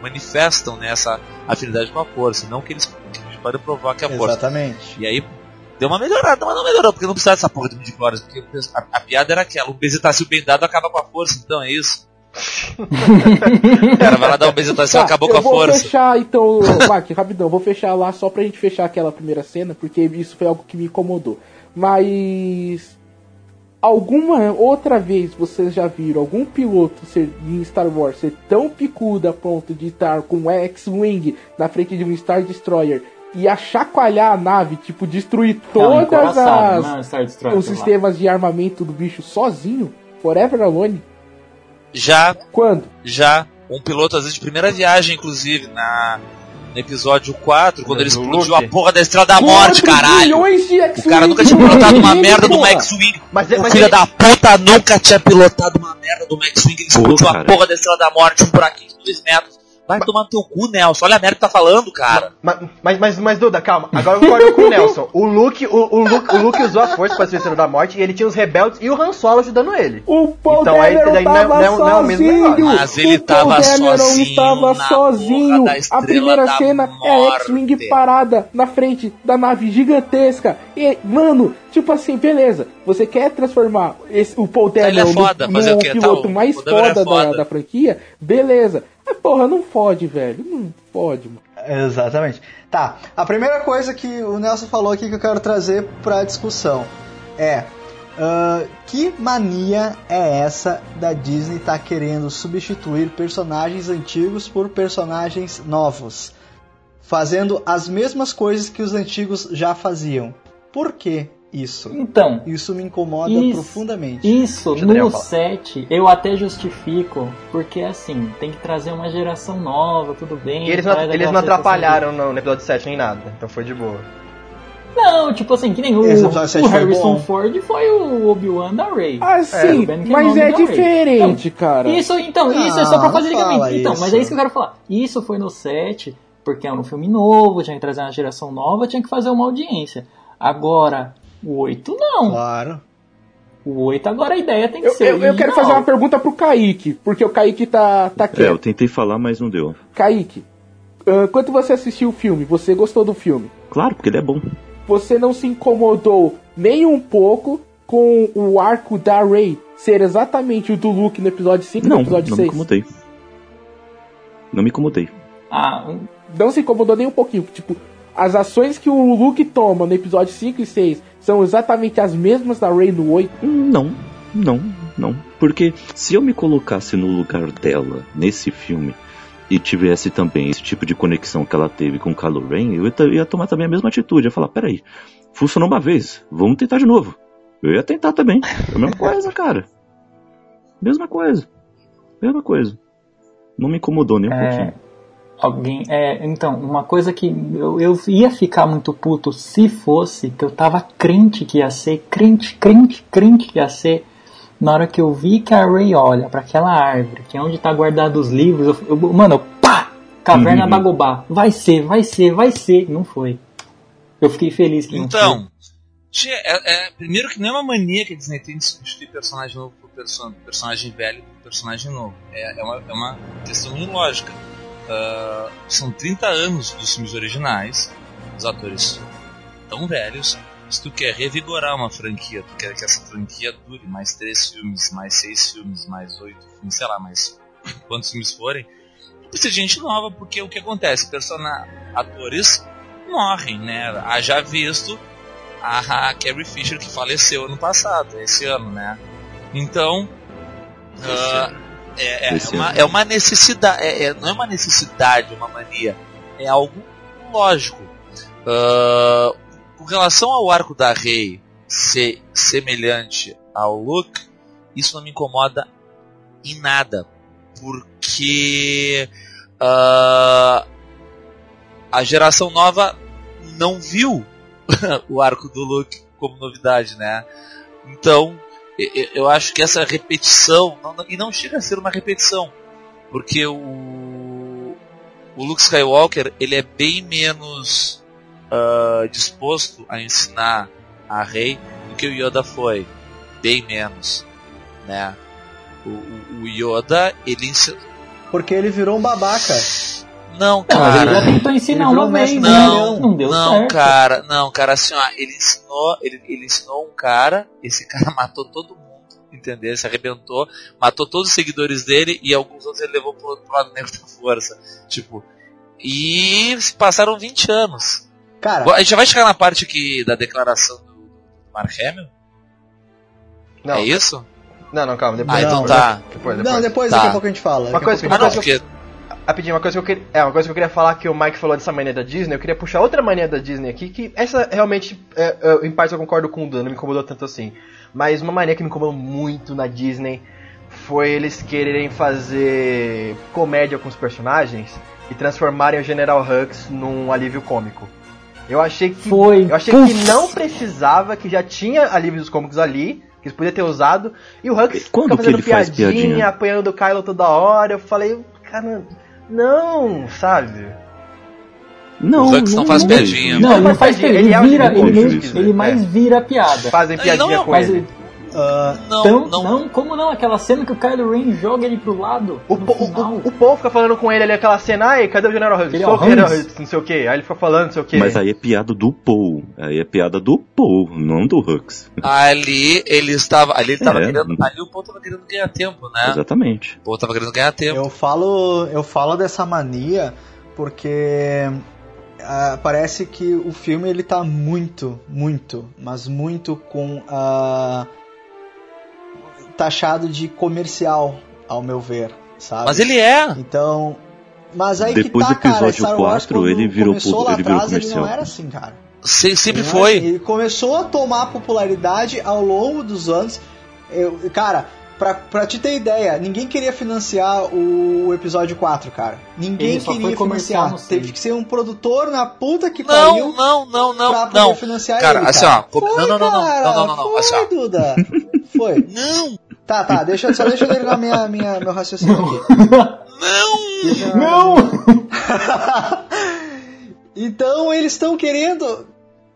manifestam né, essa afinidade com a força, não que eles que podem provocar a força. Exatamente. E aí deu uma melhorada, mas não melhorou, porque não precisava dessa porra de midichlorians, porque a, a piada era aquela, um bezetacil bem dado acaba com a força, então é isso. O cara vai lá dar um bezetacil Tá, acabou eu com a vou força. fechar então, Mac, rapidão, vou fechar lá só pra gente fechar aquela primeira cena, porque isso foi algo que me incomodou. Mas alguma outra vez vocês já viram algum piloto ser, em Star Wars ser tão picudo a ponto de estar com um X-Wing na frente de um Star Destroyer e a chacoalhar a nave, tipo, destruir Não, todas encoraçado, as não é Star Destroyer, os sistemas de armamento do bicho sozinho? Forever Alone? Já, Quando? já, um piloto às vezes de primeira viagem, inclusive, na, no episódio 4, quando ele Do explodiu Luke. a porra da Estrela da Morte, caralho. O cara nunca tinha pilotado uma merda do porra. X-Wing. Mas, O mas filho ele- da puta nunca tinha pilotado uma merda do X-Wing, ele explodiu a cara. porra da Estrela da Morte, um buraquinho de 2 metros. Vai tomar no teu cu, Nelson. Olha a merda que tá falando, cara. Ma- Mas, mas, mas, Duda, calma. Agora eu concordo com o Nelson. O Luke, o, o Luke, o Luke usou a força pra ser Estrela da Morte e ele tinha os rebeldes e o Han Solo ajudando ele. O Paul Então, aí, daí não é- não é- não é o mesmo sozinho. negócio. Mas ele o tava Dameron sozinho estava na sozinho. porra da A primeira da cena é a Morte. X-Wing parada na frente da nave gigantesca. E, mano, tipo assim, beleza. Você quer transformar esse, o Paul é Dameron foda, no, no o quê? Tá, piloto o mais Dameron é foda, da, foda. da franquia? Beleza. Mas porra, não fode, velho. Não fode, mano. Exatamente. Tá, a primeira coisa que o Nelson falou aqui que eu quero trazer pra discussão é. ah, que mania é essa da Disney tá querendo substituir personagens antigos por personagens novos? Fazendo as mesmas coisas que os antigos já faziam. Por que isso? Então, Isso me incomoda Isso. profundamente. Isso, no falar. 7, eu até justifico, porque assim, tem que trazer uma geração nova, tudo bem. E eles não, eles não atrapalharam no, no episódio 7 nem nada. Então foi de boa. de- Não, tipo assim, que nem o, Esse episódio 7 o Harrison. Ford foi o Obi-Wan da Rey. Ah, sim, o Ben mas é diferente, cara. Isso, então, Não, isso é só pra não fazer ligamento. Então, isso. mas é isso que eu quero falar. Isso foi no 7, porque era um filme novo, tinha que trazer uma geração nova, tinha que fazer uma audiência. Agora, o 8 não. Claro. O 8 agora a ideia tem que Eu, ser. eu, eu quero fazer uma pergunta pro Kaique, porque o Kaique tá, tá É, eu tentei falar, mas não deu. Kaique, ah, quando você assistiu o filme, você gostou do filme? Claro, porque ele é bom. Você não se incomodou nem um pouco com o arco da Rey ser exatamente o do Luke no episódio 5 e Não, no episódio não me 6? incomodei. Não me incomodei. Ah, Não se incomodou nem um pouquinho. Tipo, as ações que o Luke toma no episódio 5 e 6 são exatamente as mesmas da Rey no 8. Hum, Não, não, não. Porque se eu me colocasse no lugar dela nesse filme e tivesse também esse tipo de conexão que ela teve com o Kylo Ren, eu ia, tomar também a mesma atitude. Eu ia falar, peraí, funcionou uma vez, vamos tentar de novo. Eu ia tentar também. É a mesma coisa, cara. Mesma coisa. Mesma coisa. Não me incomodou nem um É, pouquinho. Alguém. É, então, uma coisa que eu, eu ia ficar muito puto se fosse que eu tava crente que ia ser, crente, crente, crente que ia ser. Na hora que eu vi que a Ray olha pra aquela árvore, que é onde tá guardado os livros, eu, eu- mano, eu, pá! Caverna Uhum. da Gobá. Vai ser, vai ser, vai ser. Não foi. Eu fiquei feliz que não foi. Então, é, é- primeiro que não é uma mania que a Disney tem de substituir personagem novo por perso- personagem velho por personagem novo. É, é, uma, é uma questão ilógica. Ah, são 30 anos dos filmes originais, os atores tão velhos, se tu quer revigorar uma franquia, tu quer que essa franquia dure mais três filmes, mais seis filmes, mais oito filmes, sei lá, mais quantos filmes forem, precisa de gente nova, porque o que acontece? Persona atores morrem, né? Haja visto a, a Carrie Fisher que faleceu ano passado, esse ano, né? Então, uh, é, é, uma, é uma necessidade, é, é, não é uma necessidade, uma mania, é algo lógico. Uh, com relação ao arco da Rei ser semelhante ao Luke, isso não me incomoda em nada, porque uh, a geração nova não viu o arco do Luke como novidade, né? Então, eu acho que essa repetição, e não chega a ser uma repetição, porque o, o Luke Skywalker ele é bem menos uh, disposto a ensinar a Rey do que o Yoda foi, bem menos, né? O, o, o Yoda ele ensinou... porque ele virou um babaca. Não, cara. Ele já tentou ensinar uma vez, não, não deu não, certo. cara, não, cara, assim, ó, ele ensinou, ele, ele ensinou um cara, esse cara matou todo mundo, entendeu? Se arrebentou, matou todos os seguidores dele e alguns outros ele levou pro outro lado negro da força. Tipo, e passaram 20 anos. Cara, A gente já vai chegar na parte que, da declaração do Mark Hamill? Não, É isso? não, não, calma, depois. Ah, então não, tá. Depois, depois. não, depois Tá. daqui a pouco a gente fala. Uma daqui a coisa- a Rapidinho, uma coisa que eu queria. É, uma coisa que eu queria falar que o Mike falou dessa mania da Disney, eu queria puxar outra mania da Disney aqui, que essa realmente, é, é, em parte eu concordo com o Dan, não me incomodou tanto assim. Mas uma mania que me incomodou muito na Disney foi eles quererem fazer comédia com os personagens e transformarem o General Hux num alívio cômico. Eu achei que. Foi. Eu achei Puf. que não precisava, que já tinha alívios cômicos ali, que eles podiam ter usado, e o Hux Quando fica que fazendo ele faz piadinha, piadinha? apanhando o Kylo toda hora. Eu falei, cara, não, sabe? Não, O Hux não faz piadinha. Não, ele não faz piadinha, ele, ele é o vira, tipo ele, ele, juiz, ele né? mais vira piada. Fazem não piadinha é- com Mas ele. Ah, não, tão, não, não, como não? Aquela cena que o Kylo Ren joga ele pro lado. O, po- o, o povo fica falando com ele ali aquela cena, ai, cadê o General Hux? Ele Sou o General. Hux, não sei o que. Aí ele fica falando, não sei o que. Mas aí é piada do Paul. Aí é piada do Paul, não do Hux. Ali ele estava. Ali ele estava É. querendo. Ali o Paul estava querendo ganhar tempo, né? Exatamente. O Paul estava querendo ganhar tempo. Eu falo, eu falo dessa mania porque ah, parece que o filme ele tá muito, muito, mas muito com a taxado de comercial, ao meu ver, sabe? Mas ele é. Então, mas aí Depois que tá, do episódio cara, Star Wars, 4, quando ele virou começou ele virou atrás, ele comercial. não era assim, cara. Se- sempre Ele não foi. assim. Ele começou a tomar popularidade ao longo dos anos. Eu, cara, pra, pra te ter ideia, ninguém queria financiar o episódio 4, cara. Ninguém Ele queria financiar. Teve que ser um produtor na puta que Não, pariu não, não, pra não, poder não. financiar Cara, ele, assim, cara. ó, co- Foi, não, não, não, não, cara, não, não, não, não, Foi, assim, ó. Duda. Foi. Não, Tá, tá, deixa, só deixa eu terminar minha, minha, meu raciocínio aqui. não. Deixa- Não! então eles estão querendo.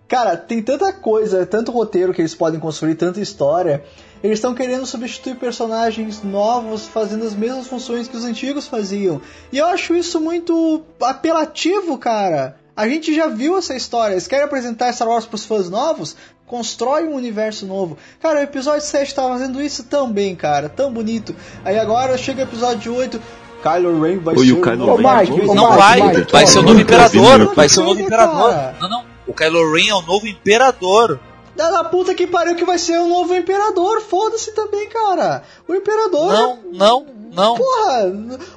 Cara, tem tanta coisa, tanto roteiro que eles podem construir, tanta história. Eles estão querendo substituir personagens novos fazendo as mesmas funções que os antigos faziam. E eu acho isso muito apelativo, cara. A gente já viu essa história. Eles querem apresentar Star Wars pros fãs novos? Constrói um universo novo. Cara, o episódio 7 tá fazendo isso tão bem, cara. Tão bonito. Aí agora chega o episódio 8. Kylo Ren vai Oi, ser o Kylo novo Ren é bom. Não Mike, vai, Mike, vai ser o novo Mike, imperador, Mike, vai ser o novo Mike, imperador. Não, não. O Kylo Ren é o novo imperador. Da da puta que pariu que vai ser o novo imperador. Foda-se também, cara. O imperador. Não, não, não. Porra,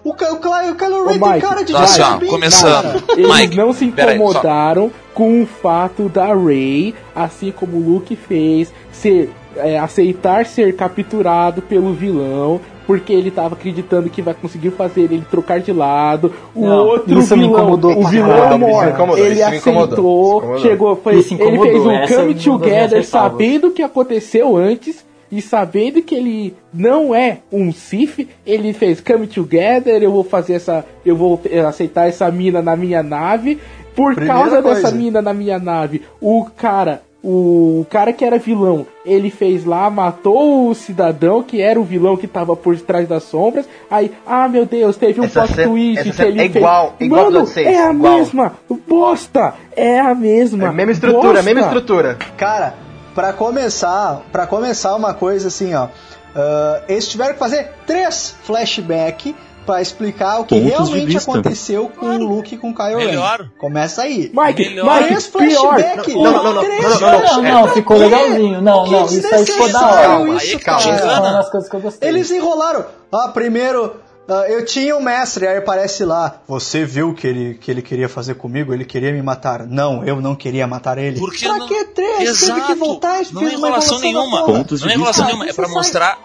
o, o, Ky- o Kylo Ren tem cara de tá, ó, Darth Vader, começando. cara. Eles Mike, não se pera aí, incomodaram com o fato da Rey, assim como o Luke fez, ser é, aceitar ser capturado pelo vilão, porque ele tava acreditando que vai conseguir fazer ele trocar de lado. O Não, outro isso me vilão, incomodou o vilão caralho, isso me mor, incomodou, ele me aceitou, me chegou, foi, Isso ele fez um essa é come together sabendo o que aconteceu antes. E sabendo que ele não é um Sith, ele fez come together, eu vou fazer essa. Eu vou aceitar essa mina na minha nave. Por Primeira causa coisa. dessa mina na minha nave, o cara o cara que era vilão, ele fez lá, matou o cidadão que era o vilão que tava por trás das sombras. Aí, ah meu Deus, teve um Essa plot twist que ele é fez. igual- igual Mano, do seis, é a igual. mesma. Bosta! É a mesma. É a mesma estrutura, a mesma bosta. estrutura. Cara, pra começar, para começar uma coisa assim, ó. ah, eles tiveram que fazer três flashback pra explicar o que Pontos realmente vista. aconteceu com o Luke e com o Kylo Ren. Começa aí. Mike, Melhor. Mike, flashback. Não, não, não, não, três não, não, não. Não, não, ficou legalzinho. Não, não, isso aí ficou da hora. isso, Aí, calma. gostei. Eles enrolaram. Ah, primeiro, ah, eu tinha um mestre, aí aparece lá. Você viu o que ele, que ele queria fazer comigo? Ele queria me matar. Não, eu não queria matar ele. Por que pra não- que três? Exato. Teve que voltar e não fez é uma enrolação nenhuma. Pontos de não é enrolação nenhuma, é pra mostrar.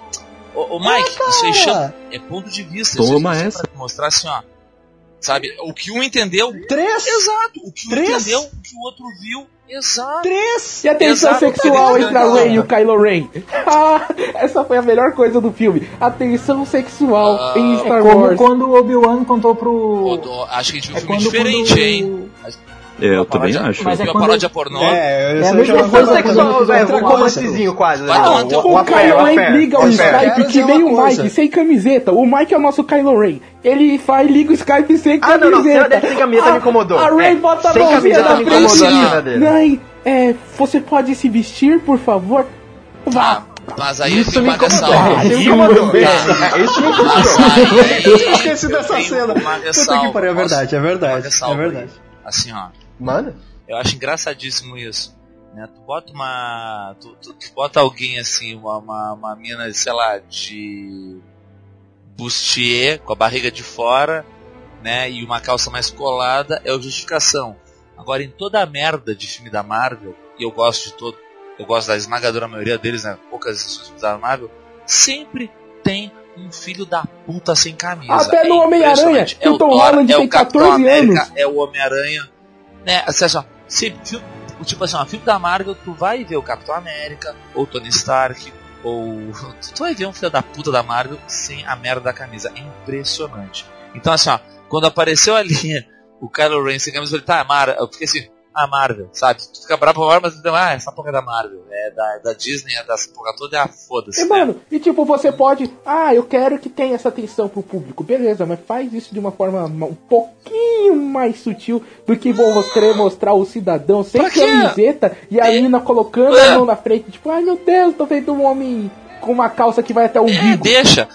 Ô, ô, Mike, É, isso aí chama. É ponto de vista. Toma isso é essa. Pra mostrar assim, ó. Sabe, o que um entendeu. Três? Exato. O que um Três? entendeu, o que o outro viu. Exato. Três? E a tensão Exato, sexual entre a Rey e o Kylo Ren. Ah, essa foi a melhor coisa do filme. A tensão sexual Ah, em É Star como Wars. quando o Obi-Wan contou pro. do- acho que a gente viu É um filme quando, diferente, quando- hein? É, eu Uma também paródia- acho. Mas é Viu a quando- paródia pornô? É, É a aí mesma coisa é, um coisa. romancezinho quase. Vai né? O- cu. o O affair, Kylo Ren liga o Skype que nem uma o. Mike, sem camiseta. O Mike é o nosso Kylo Ren. Ele vai liga o Skype sem Ah, não, camiseta. não, sem camiseta me incomodou. A Ray É, bota a mãozinha camiseta na me frente. incomodou a Sim. cena dele. Mãe, é, você pode se vestir, por favor? Vá. Mas aí Isso me uma incomodou. Isso me incomodou. É, Isso me incomodou. Eu esqueci dessa cena. uma Puta que pariu, é verdade, é uma verdade. É verdade. Assim, ó. Mano, Eu acho engraçadíssimo isso. Né? Tu bota uma. Tu, tu- tu bota alguém assim, uma, uma, uma mina, sei lá, de bustier, com a barriga de fora, né? E uma calça mais colada, é a justificação. Agora, em toda a merda de filme da Marvel, e eu gosto de todo. Eu gosto da esmagadora maioria deles, né? Poucas exceções da Marvel, sempre tem um filho da puta sem camisa. Até no É Homem-Aranha, que o Tom Holland é tem o Capitão 14 América, anos. É o Homem-Aranha. Né? Assim, assim, ó, se, tipo assim, ó, filme da Marvel, tu vai ver o Capitão América, ou Tony Stark, ou. Tu vai ver um filho da puta da Marvel sem a merda da camisa. É impressionante. Então, assim, ó, quando apareceu ali o Kylo Ren sem camisa, eu falei, tá, Marvel. Eu fiquei assim, a Marvel, sabe? Tu fica bravo com a Marvel, mas diz, ah, essa porra é da Marvel. É da, da Disney, é dessa porra toda, é a foda-se. E, né? mano, e tipo, você pode. Ah, eu quero que tenha essa atenção pro público. Beleza, mas faz isso de uma forma um pouquinho mais sutil do que vão querer mostrar o cidadão sem Pra quê? camiseta e a É. mina colocando É. a mão na frente. Tipo, ai meu Deus, tô vendo um homem com uma calça que vai até o É, umbigo. deixa.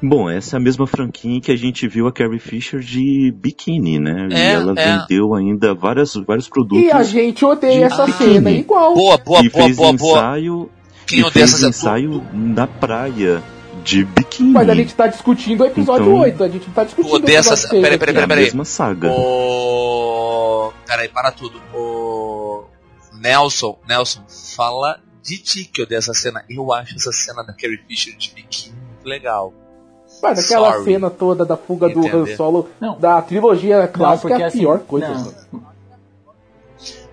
Bom, essa é a mesma franquinha que a gente viu a Carrie Fisher de biquíni, né? É, e ela é. vendeu ainda várias, vários produtos. E a gente odeia de essa biquíni. cena igual. Boa, boa, e boa, fez boa, boa. ensaio, Quem e odeia fez ensaio na praia de biquíni. Mas a gente tá discutindo o episódio Então- 8, a gente não tá discutindo odeia o episódio essas- 6 peraí, aqui. peraí, É a peraí. mesma saga. O. Peraí, para tudo. O. Nelson, Nelson, fala de ti que eu dei essa cena. Eu acho essa cena da Carrie Fisher de biquíni muito legal. Mano, aquela Sorry. cena toda da fuga do. Han Solo Não. da trilogia Não, clássica porque é a assim, pior coisa. não.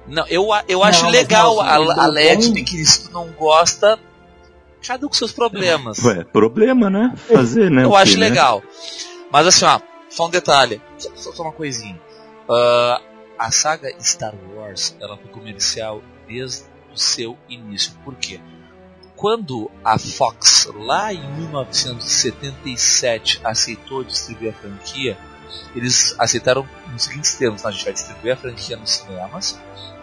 Não, eu, eu Não, acho mas legal a, LED biquíni. Se tu não gosta, cada um com seus problemas. Ué, problema, né? Fazer, né? eu acho né? legal. Mas assim, ó, só um detalhe. Só, só- só uma coisinha. Ah, a saga Star Wars, ela foi comercial desde o seu início. Por quê? Quando a Fox, lá em 1977, aceitou distribuir a franquia, eles aceitaram nos seguintes termos: "Não, a gente vai distribuir a franquia nos cinemas,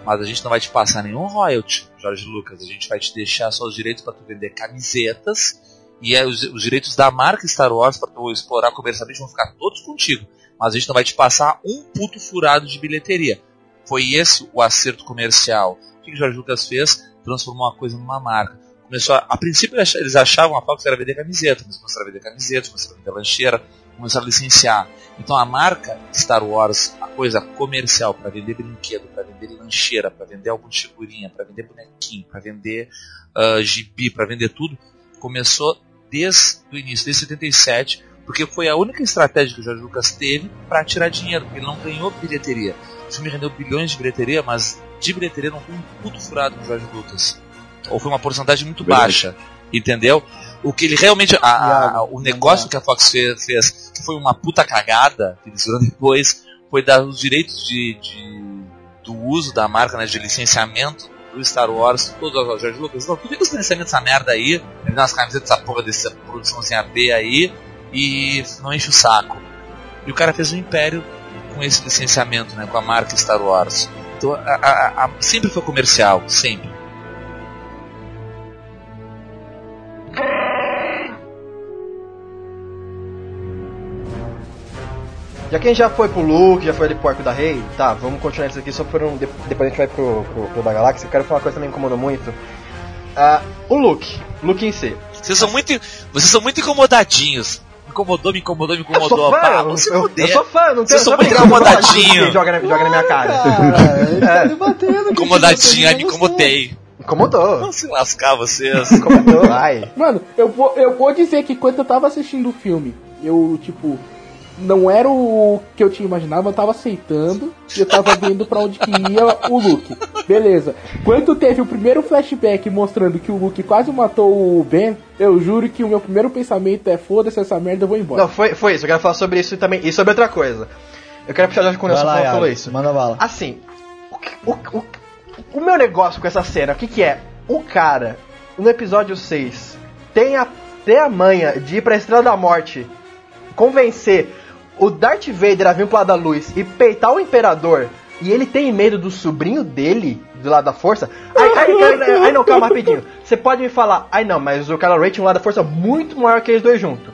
mas a gente não vai te passar nenhum royalty, Jorge Lucas. A gente vai te deixar só os direitos para tu vender camisetas e é os, os direitos da marca Star Wars para tu explorar comercialmente vão ficar todos contigo. Mas a gente não vai te passar um puto furado de bilheteria. Foi esse o acerto comercial. O que o Jorge Lucas fez? Transformou uma coisa numa marca. Começou a, a princípio eles ach- eles achavam a Fox era vender camiseta, mas começaram a vender camisetas, começaram a vender lancheira, começaram a licenciar. Então a marca Star Wars, a coisa comercial para vender brinquedo, para vender lancheira, para vender algum de figurinha, para vender bonequinho, para vender ah, gibi, para vender tudo, começou desde o início, desde 77, porque foi a única estratégia que o Jorge Lucas teve para tirar dinheiro, porque ele não ganhou bilheteria. O filme rendeu bilhões de bilheteria, mas de bilheteria não foi um puto furado com o Jorge Lucas. Ou foi uma porcentagem muito Verdade. baixa, entendeu? O que ele realmente. a- a- o negócio que a Fox fez, fez, que foi uma puta cagada, que eles depois, foi dar os direitos de, de- do uso da marca, né, de licenciamento do Star Wars, todo o George Lucas, não, tu fica os financiamentos dessa merda aí, dá umas camisetas dessa porra dessa produçãozinha B aí, e não enche o saco. E o cara fez um império com esse licenciamento, né, com a marca Star Wars. Então, a, a, a, sempre foi comercial, sempre. Já que a gente já foi pro Luke, já foi ali pro Arco da Rei, tá, vamos continuar isso aqui só por um. de- Depois a gente vai pro, pro, pro da Galáxia. Eu quero falar uma coisa que me incomodou muito. Ah, o Luke, Luke em si. Vocês são muito, vocês são muito incomodadinhos. Me incomodou, me incomodou, me Eu sou incomodou. fã, Pá, se eu, eu sou fã, não Vocês tenho são não muito tenho nada pra falar disso incomodadinho. que Joga, na- joga na minha cara. Cara, ele tá É. debatendo. que Incomodadinho, ai, me você não incomodei. Incomodou. Vão se lascar vocês. Incomodou, ai. Mano, eu vou, eu vou dizer que quando eu tava assistindo o filme, eu, tipo, não era o que eu tinha imaginado, eu tava aceitando e eu tava vendo pra onde que ia o Luke. Beleza. Quando teve o primeiro flashback mostrando que o Luke quase matou o Ben, eu juro que o meu primeiro pensamento é foda-se essa merda, eu vou embora. Não, foi, foi isso. Eu quero falar sobre isso também. E sobre outra coisa. Eu quero puxar já quando lá, falou, falou isso. Manda bala. Assim, o, o, o, o meu negócio com essa cena, o que, que é? O cara, no episódio 6, tem a, tem a manha de ir pra Estrela da Morte, convencer o Darth Vader a vir pro lado da luz e peitar o Imperador, e ele tem medo do sobrinho dele, do lado da força. Ai, ai, ai, ai, ai, não, calma, rapidinho. Você pode me falar, ai não, mas o Kylo Ren tinha um lado da força muito maior que eles dois juntos.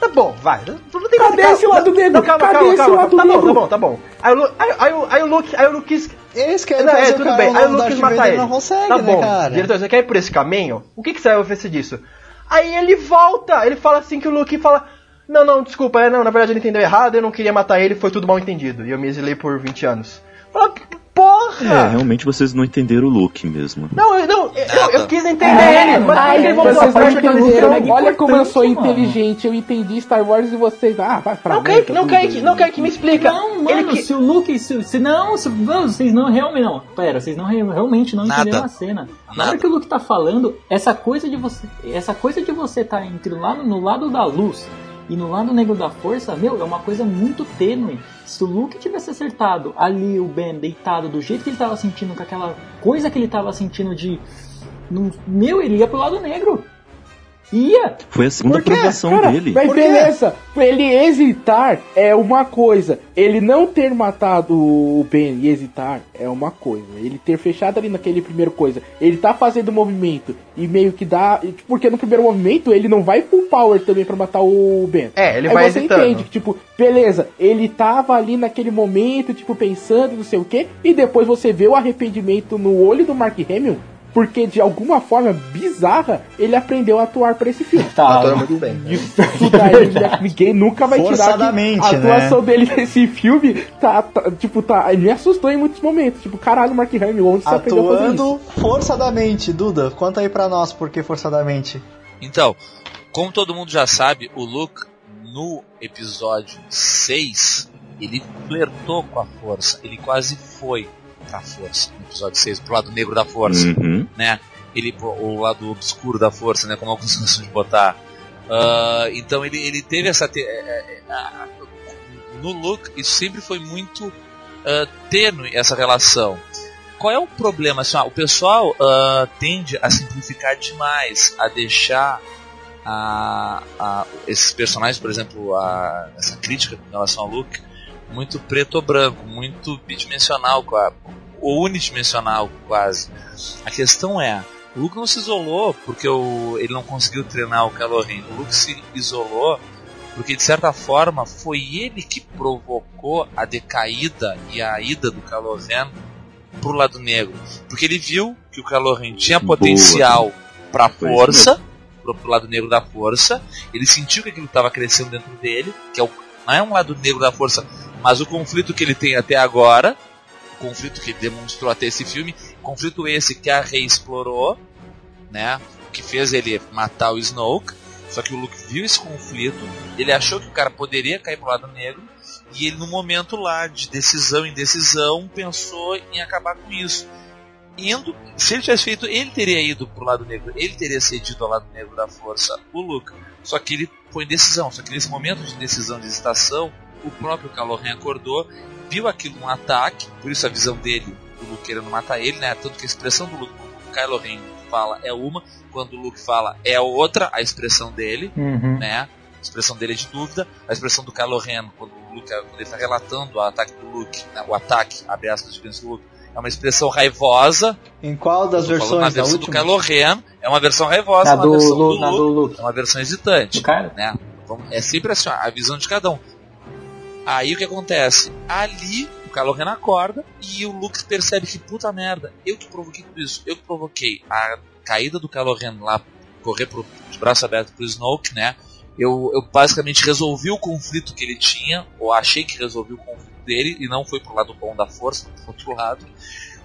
Tá bom, vai. Não tem Cadê esse lado negro? Não, calma, calma, calma. tá bom, tá bom, tá bom. Aí o aí- aí o- aí o Luke, aí o Luke quis Eles querem não, é, tudo bem. Aí o Luke matar ele. não consegue, tá né, bom, cara? diretor, você quer ir por esse caminho? O que, que você vai fazer disso? Aí ele volta, ele fala assim que o Luke fala. Não, não, desculpa, é, não, na verdade ele entendeu errado, eu não queria matar ele, foi tudo mal entendido. E eu me exilei por 20 anos. Fala, É, porra! realmente vocês não entenderam o look mesmo. Não, eu- não, eu, eu quis entender ele, mas Ai, ele voltou a vocês não parte que eu entenderam. disse, Olha como eu sou mano. inteligente, eu entendi Star Wars e vocês. Ah, vai pra Não, Kaique, não. Kaique, não, Kaique, me explica. Não, mano, ele que... se o Luke. Se, se não, se, não, vocês não realmente. Não, pera, vocês não re- realmente não Nada. entenderam a cena. Na Nada. hora que o Luke tá falando, essa coisa de você. Essa coisa de você tá entre lado, no lado da luz e no lado negro da força, meu, é uma coisa muito tênue. Se o Luke tivesse acertado ali o Ben deitado do jeito que ele tava sentindo, com aquela coisa que ele tava sentindo de. Meu, ele ia pro lado negro. Ia! Foi a segunda aprovação Cara, dele. mas Por quê? beleza, ele hesitar é uma coisa. Ele não ter matado o Ben e hesitar é uma coisa. Ele ter fechado ali naquele primeiro coisa. Ele tá fazendo movimento e meio que dá. Porque no primeiro movimento ele não vai full power também pra matar o Ben. É, ele Aí vai você hesitando. entende que, tipo, beleza, ele tava ali naquele momento, tipo, pensando, não sei o quê, e depois você vê o arrependimento no olho do Mark Hamill, porque de alguma forma bizarra ele aprendeu a atuar pra esse filme. Tá, Atua muito bem. Isso daí né, ninguém nunca vai tirar a atuação né? dele nesse filme tá, tá, tipo, tá, ele me assustou em muitos momentos. Tipo, caralho, Mark Hamill, onde você aprendeu a fazer isso? Atuando forçadamente. Duda, conta aí pra nós por que forçadamente. Então, como todo mundo já sabe, o Luke no episódio 6, ele flertou com a força, ele quase foi pra força no episódio 6, pro lado negro da força, Uhum. né? Ele o lado obscuro da força, né, como alguns gostam de botar. Ah, então ele, ele teve essa te- é, é, a- no Luke isso sempre foi muito ah, tênue essa relação. Qual é o problema? Assim, ó, o pessoal ah, tende a simplificar demais, a deixar a, a- esses personagens, por exemplo, a- essa crítica em relação ao Luke, muito preto ou branco, muito bidimensional, qua- ou unidimensional quase. A questão é, o Luke não se isolou porque o- ele não conseguiu treinar o Kylo. O Luke se isolou porque de certa forma foi ele que provocou a decaída e a ida do Kylo Ren pro lado negro, porque ele viu que o Kylo Ren tinha Boa. potencial para força, pro, pro lado negro da força. Ele sentiu que aquilo estava crescendo dentro dele, que é o, não é um lado negro da força, mas o conflito que ele tem até agora, conflito que demonstrou até esse filme, conflito esse que a Rey explorou, né? Que fez ele matar o Snoke. Só que o Luke viu esse conflito, ele achou que o cara poderia cair pro lado negro, e ele no momento lá de decisão e indecisão pensou em acabar com isso. Indo, se ele tivesse feito, ele teria ido pro lado negro, ele teria cedido ao lado negro da força, o Luke. Só que ele foi em decisão, só que nesse momento de decisão de hesitação, o próprio Kylo acordou, viu aquilo um ataque, por isso a visão dele do Luke querendo matar ele, né? Tanto que a expressão do Luke, o Kylo Ren fala é uma, quando o Luke fala é outra, a expressão dele, Uhum. né? A expressão dele é de dúvida, a expressão do Kylo Ren, quando, o Luke, quando ele está relatando o ataque do Luke, né? o ataque, abre aspas, do Luke, é uma expressão raivosa. Em qual das na versões? Da versão do? Kylo Ren é uma versão raivosa, Na uma do, versão do na Luke do Luke. é uma versão hesitante Do cara? né? Vamos- É sempre assim, a visão de cada um. Aí o que acontece? Ali o Kylo acorda e o Luke percebe que puta merda, eu que provoquei tudo isso, eu que provoquei a caída do Kylo Ren lá, correr pro, de braço aberto pro Snoke, né? Eu, eu basicamente resolvi o conflito que ele tinha, ou achei que resolvi o conflito dele, e não foi pro lado bom da força, pro outro lado.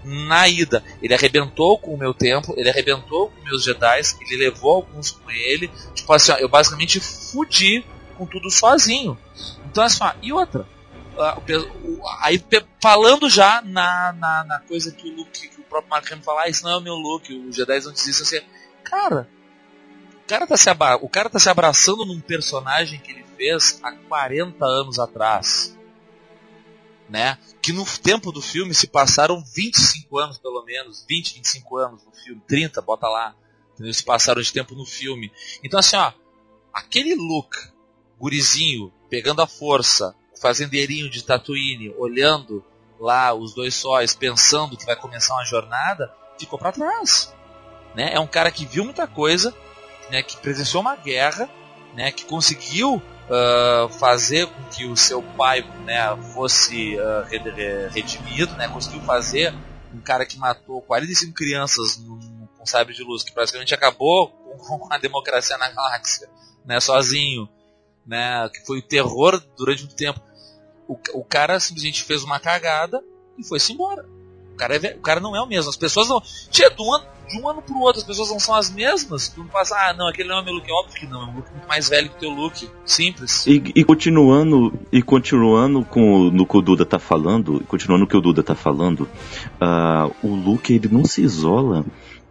Na ida, ele arrebentou com o meu tempo, ele arrebentou com meus Jedi, ele levou alguns com ele. Tipo assim, ó, eu basicamente fudi com tudo sozinho. Então assim, ó, e outra? o o- Aí falando já na, na, na coisa que o Luke, que o próprio Mark Hamill fala, ah, isso não é o meu Luke, os Jedi não dizem assim, cara, o cara, tá se abra- o cara tá se abraçando num personagem que ele fez há 40 anos atrás. Né? Que no tempo do filme se passaram 25 anos pelo menos, 20, 25 anos no filme, 30, bota lá. Entendeu? Se passaram de tempo no filme. Então assim, ó, aquele look, gurizinho, pegando a força, o fazendeirinho de Tatooine, olhando lá os dois sóis, pensando que vai começar uma jornada, ficou pra trás. Né? É um cara que viu muita coisa, né, que presenciou uma guerra, né, que conseguiu ah, fazer com que o seu pai né, fosse re- redimido, né, conseguiu fazer um cara que matou 45 crianças num, com sabre de luz, que praticamente acabou com a democracia na galáxia, né, sozinho, né, que foi o terror durante muito tempo. O, o cara simplesmente fez uma cagada e foi-se embora. O cara, é o cara não é o mesmo. As pessoas não. Tia, de um ano, de um ano pro outro, as pessoas não são as mesmas. Tu não passa, ah, não, aquele não é meu look. É óbvio que não, é um look muito mais velho que o teu look. Simples. E, e continuando e continuando com o- no que o Duda tá falando, continuando o que o Duda tá falando, ah, o Luke ele não se isola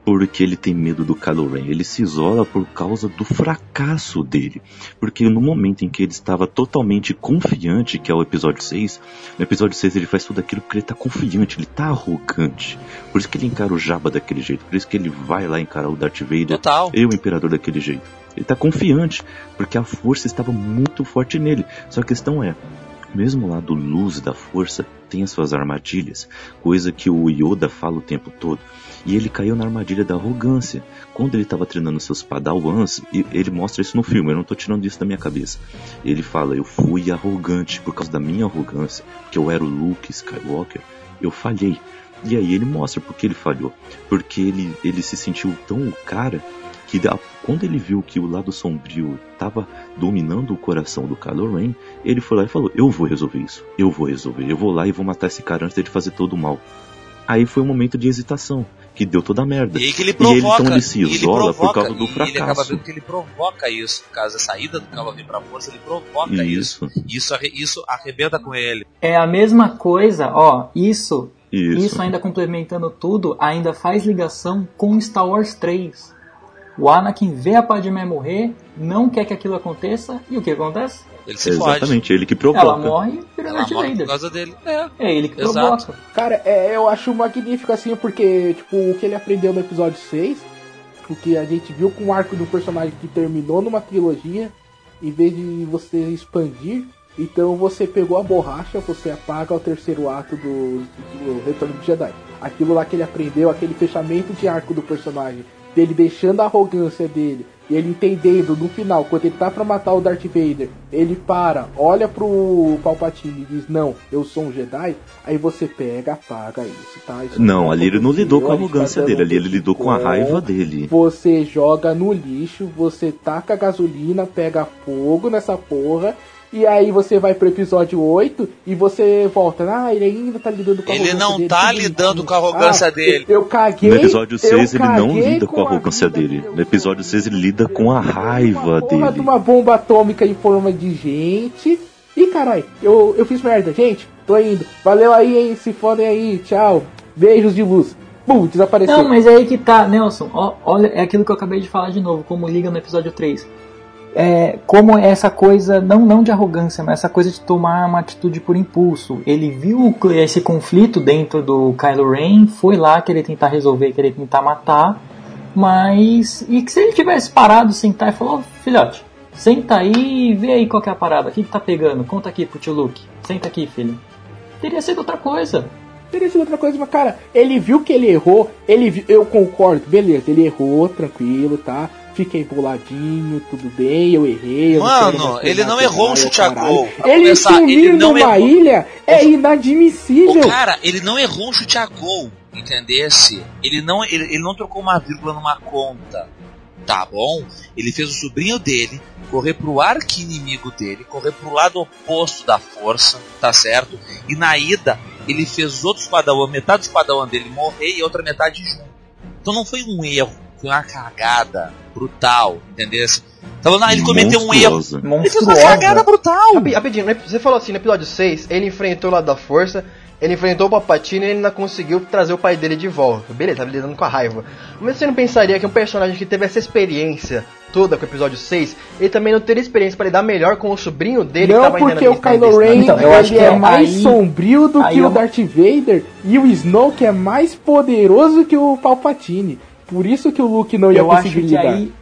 porque ele tem medo do Kylo Ren, ele se isola por causa do fracasso dele. Porque no momento em que ele estava totalmente confiante, que é o episódio 6, no episódio 6 ele faz tudo aquilo porque ele tá confiante, ele tá arrogante. Por isso que ele encara o Jabba daquele jeito, por isso que ele vai lá encarar o Darth Vader Total. e o Imperador daquele jeito. Ele tá confiante, porque a força estava muito forte nele. Só que a questão é, mesmo lá do luz da força tem as suas armadilhas, coisa que o Yoda fala o tempo todo. E ele caiu na armadilha da arrogância. Quando ele estava treinando seus padawans, ele mostra isso no filme, eu não tô tirando isso da minha cabeça. Ele fala: Eu fui arrogante por causa da minha arrogância, que eu era o Luke Skywalker, eu falhei. E aí ele mostra porque ele falhou. Porque ele, ele se sentiu tão o cara que quando ele viu que o lado sombrio estava dominando o coração do Kylo Ren, ele foi lá e falou: Eu vou resolver isso, eu vou resolver, eu vou lá e vou matar esse cara antes dele fazer todo o mal. Aí foi um momento de hesitação, que deu toda a merda. E que ele E ele, provoca. então, ele se e ele isola por provoca, causa do e ele acaba fracasso. vendo que ele provoca isso. No caso, a saída do Ren pra força, ele provoca isso. Isso, Isso, arre- isso arrebenta com ele. É a mesma coisa, ó, isso, isso. isso ainda complementando tudo, ainda faz ligação com Star Wars 3. O Anakin vê a Padmé morrer, não quer que aquilo aconteça, e o que acontece? Ele se. Exatamente, ele que Ela provoca. morre e vira Ela morre por causa dele. É. É ele que Exato. provoca. Cara, é, eu acho magnífico assim, porque, tipo, o que ele aprendeu no episódio 6, porque a gente viu com o arco do personagem que terminou numa trilogia, em vez de você expandir, então você pegou a borracha, você apaga o terceiro ato do, do Retorno do Jedi. Aquilo lá que ele aprendeu, aquele fechamento de arco do personagem, dele deixando a arrogância dele, e ele entendendo no final, quando ele tá pra matar o Darth Vader, ele para, olha pro Palpatine e diz, não, eu sou um Jedi, aí você pega, apaga isso, tá? Isso Não, ali ele não lidou com a tá arrogância dele, ali ele lidou com a raiva dele. Você joga no lixo, você taca gasolina, pega fogo nessa porra, e aí você vai pro episódio 8 e você volta. Ah, ele ainda tá lidando com a Ele arrogância não dele, tá que lidando com a arrogância Ah, dele. Eu caguei. No episódio 6 eu ele não lida com a arrogância dele. dele. No episódio 6 ele lida com a raiva uma porra de dele. uma bomba atômica em forma de gente. Ih, carai, eu, eu fiz merda, gente. Tô indo. Valeu aí, hein? Se fodem aí. Tchau. Beijos de luz. Bum, desapareceu. Não, mas é aí que tá, Nelson. Ó, olha, é aquilo que eu acabei de falar de novo, como liga no episódio 3. É, como essa coisa, não, não de arrogância, mas essa coisa de tomar uma atitude por impulso. Ele viu esse conflito dentro do Kylo Ren, foi lá querer tentar resolver, querer tentar matar, mas. E que se ele tivesse parado, sentar e falar: oh, filhote, senta aí e vê aí qual é a parada, o que, que tá pegando, conta aqui pro tio Luke, senta aqui, filho. Teria sido outra coisa. Teria sido outra coisa, mas cara, ele viu que ele errou, ele viu, eu concordo, beleza, ele errou, tranquilo, tá? Fiquei boladinho, tudo bem, eu errei. Eu Mano, não ele não errou um chute a gol. Ele sumir numa errou. ilha é inadmissível. O cara, ele não errou um chute a gol, entendesse? Ele não, ele, ele não trocou uma vírgula numa conta, tá bom? Ele fez o sobrinho dele correr pro arqui-inimigo dele, correr pro lado oposto da força, tá certo? E na ida, ele fez outros padawan, metade dos padawan dele morrer e outra metade junto. Então não foi um erro, foi uma cagada brutal, entendeu? Tá falando, ah, ele cometeu um erro. Monstruosa. Ele fez uma cagada brutal. Rapi- Rapidinho, no ep- você falou assim, no episódio 6, ele enfrentou o lado da força, ele enfrentou o Palpatine e ele ainda conseguiu trazer o pai dele de volta. Beleza, tava lidando com a raiva. Mas você não pensaria que um personagem que teve essa experiência toda com o episódio 6, ele também não teria experiência pra lidar melhor com o sobrinho dele que Não, tava ainda porque o Kylo Ren Então, eu acho que é é mais aí- sombrio do que é o Darth Vader e o Snoke é mais poderoso que o Palpatine. Por isso que o Luke não ia Eu acho conseguir que lidar. aí.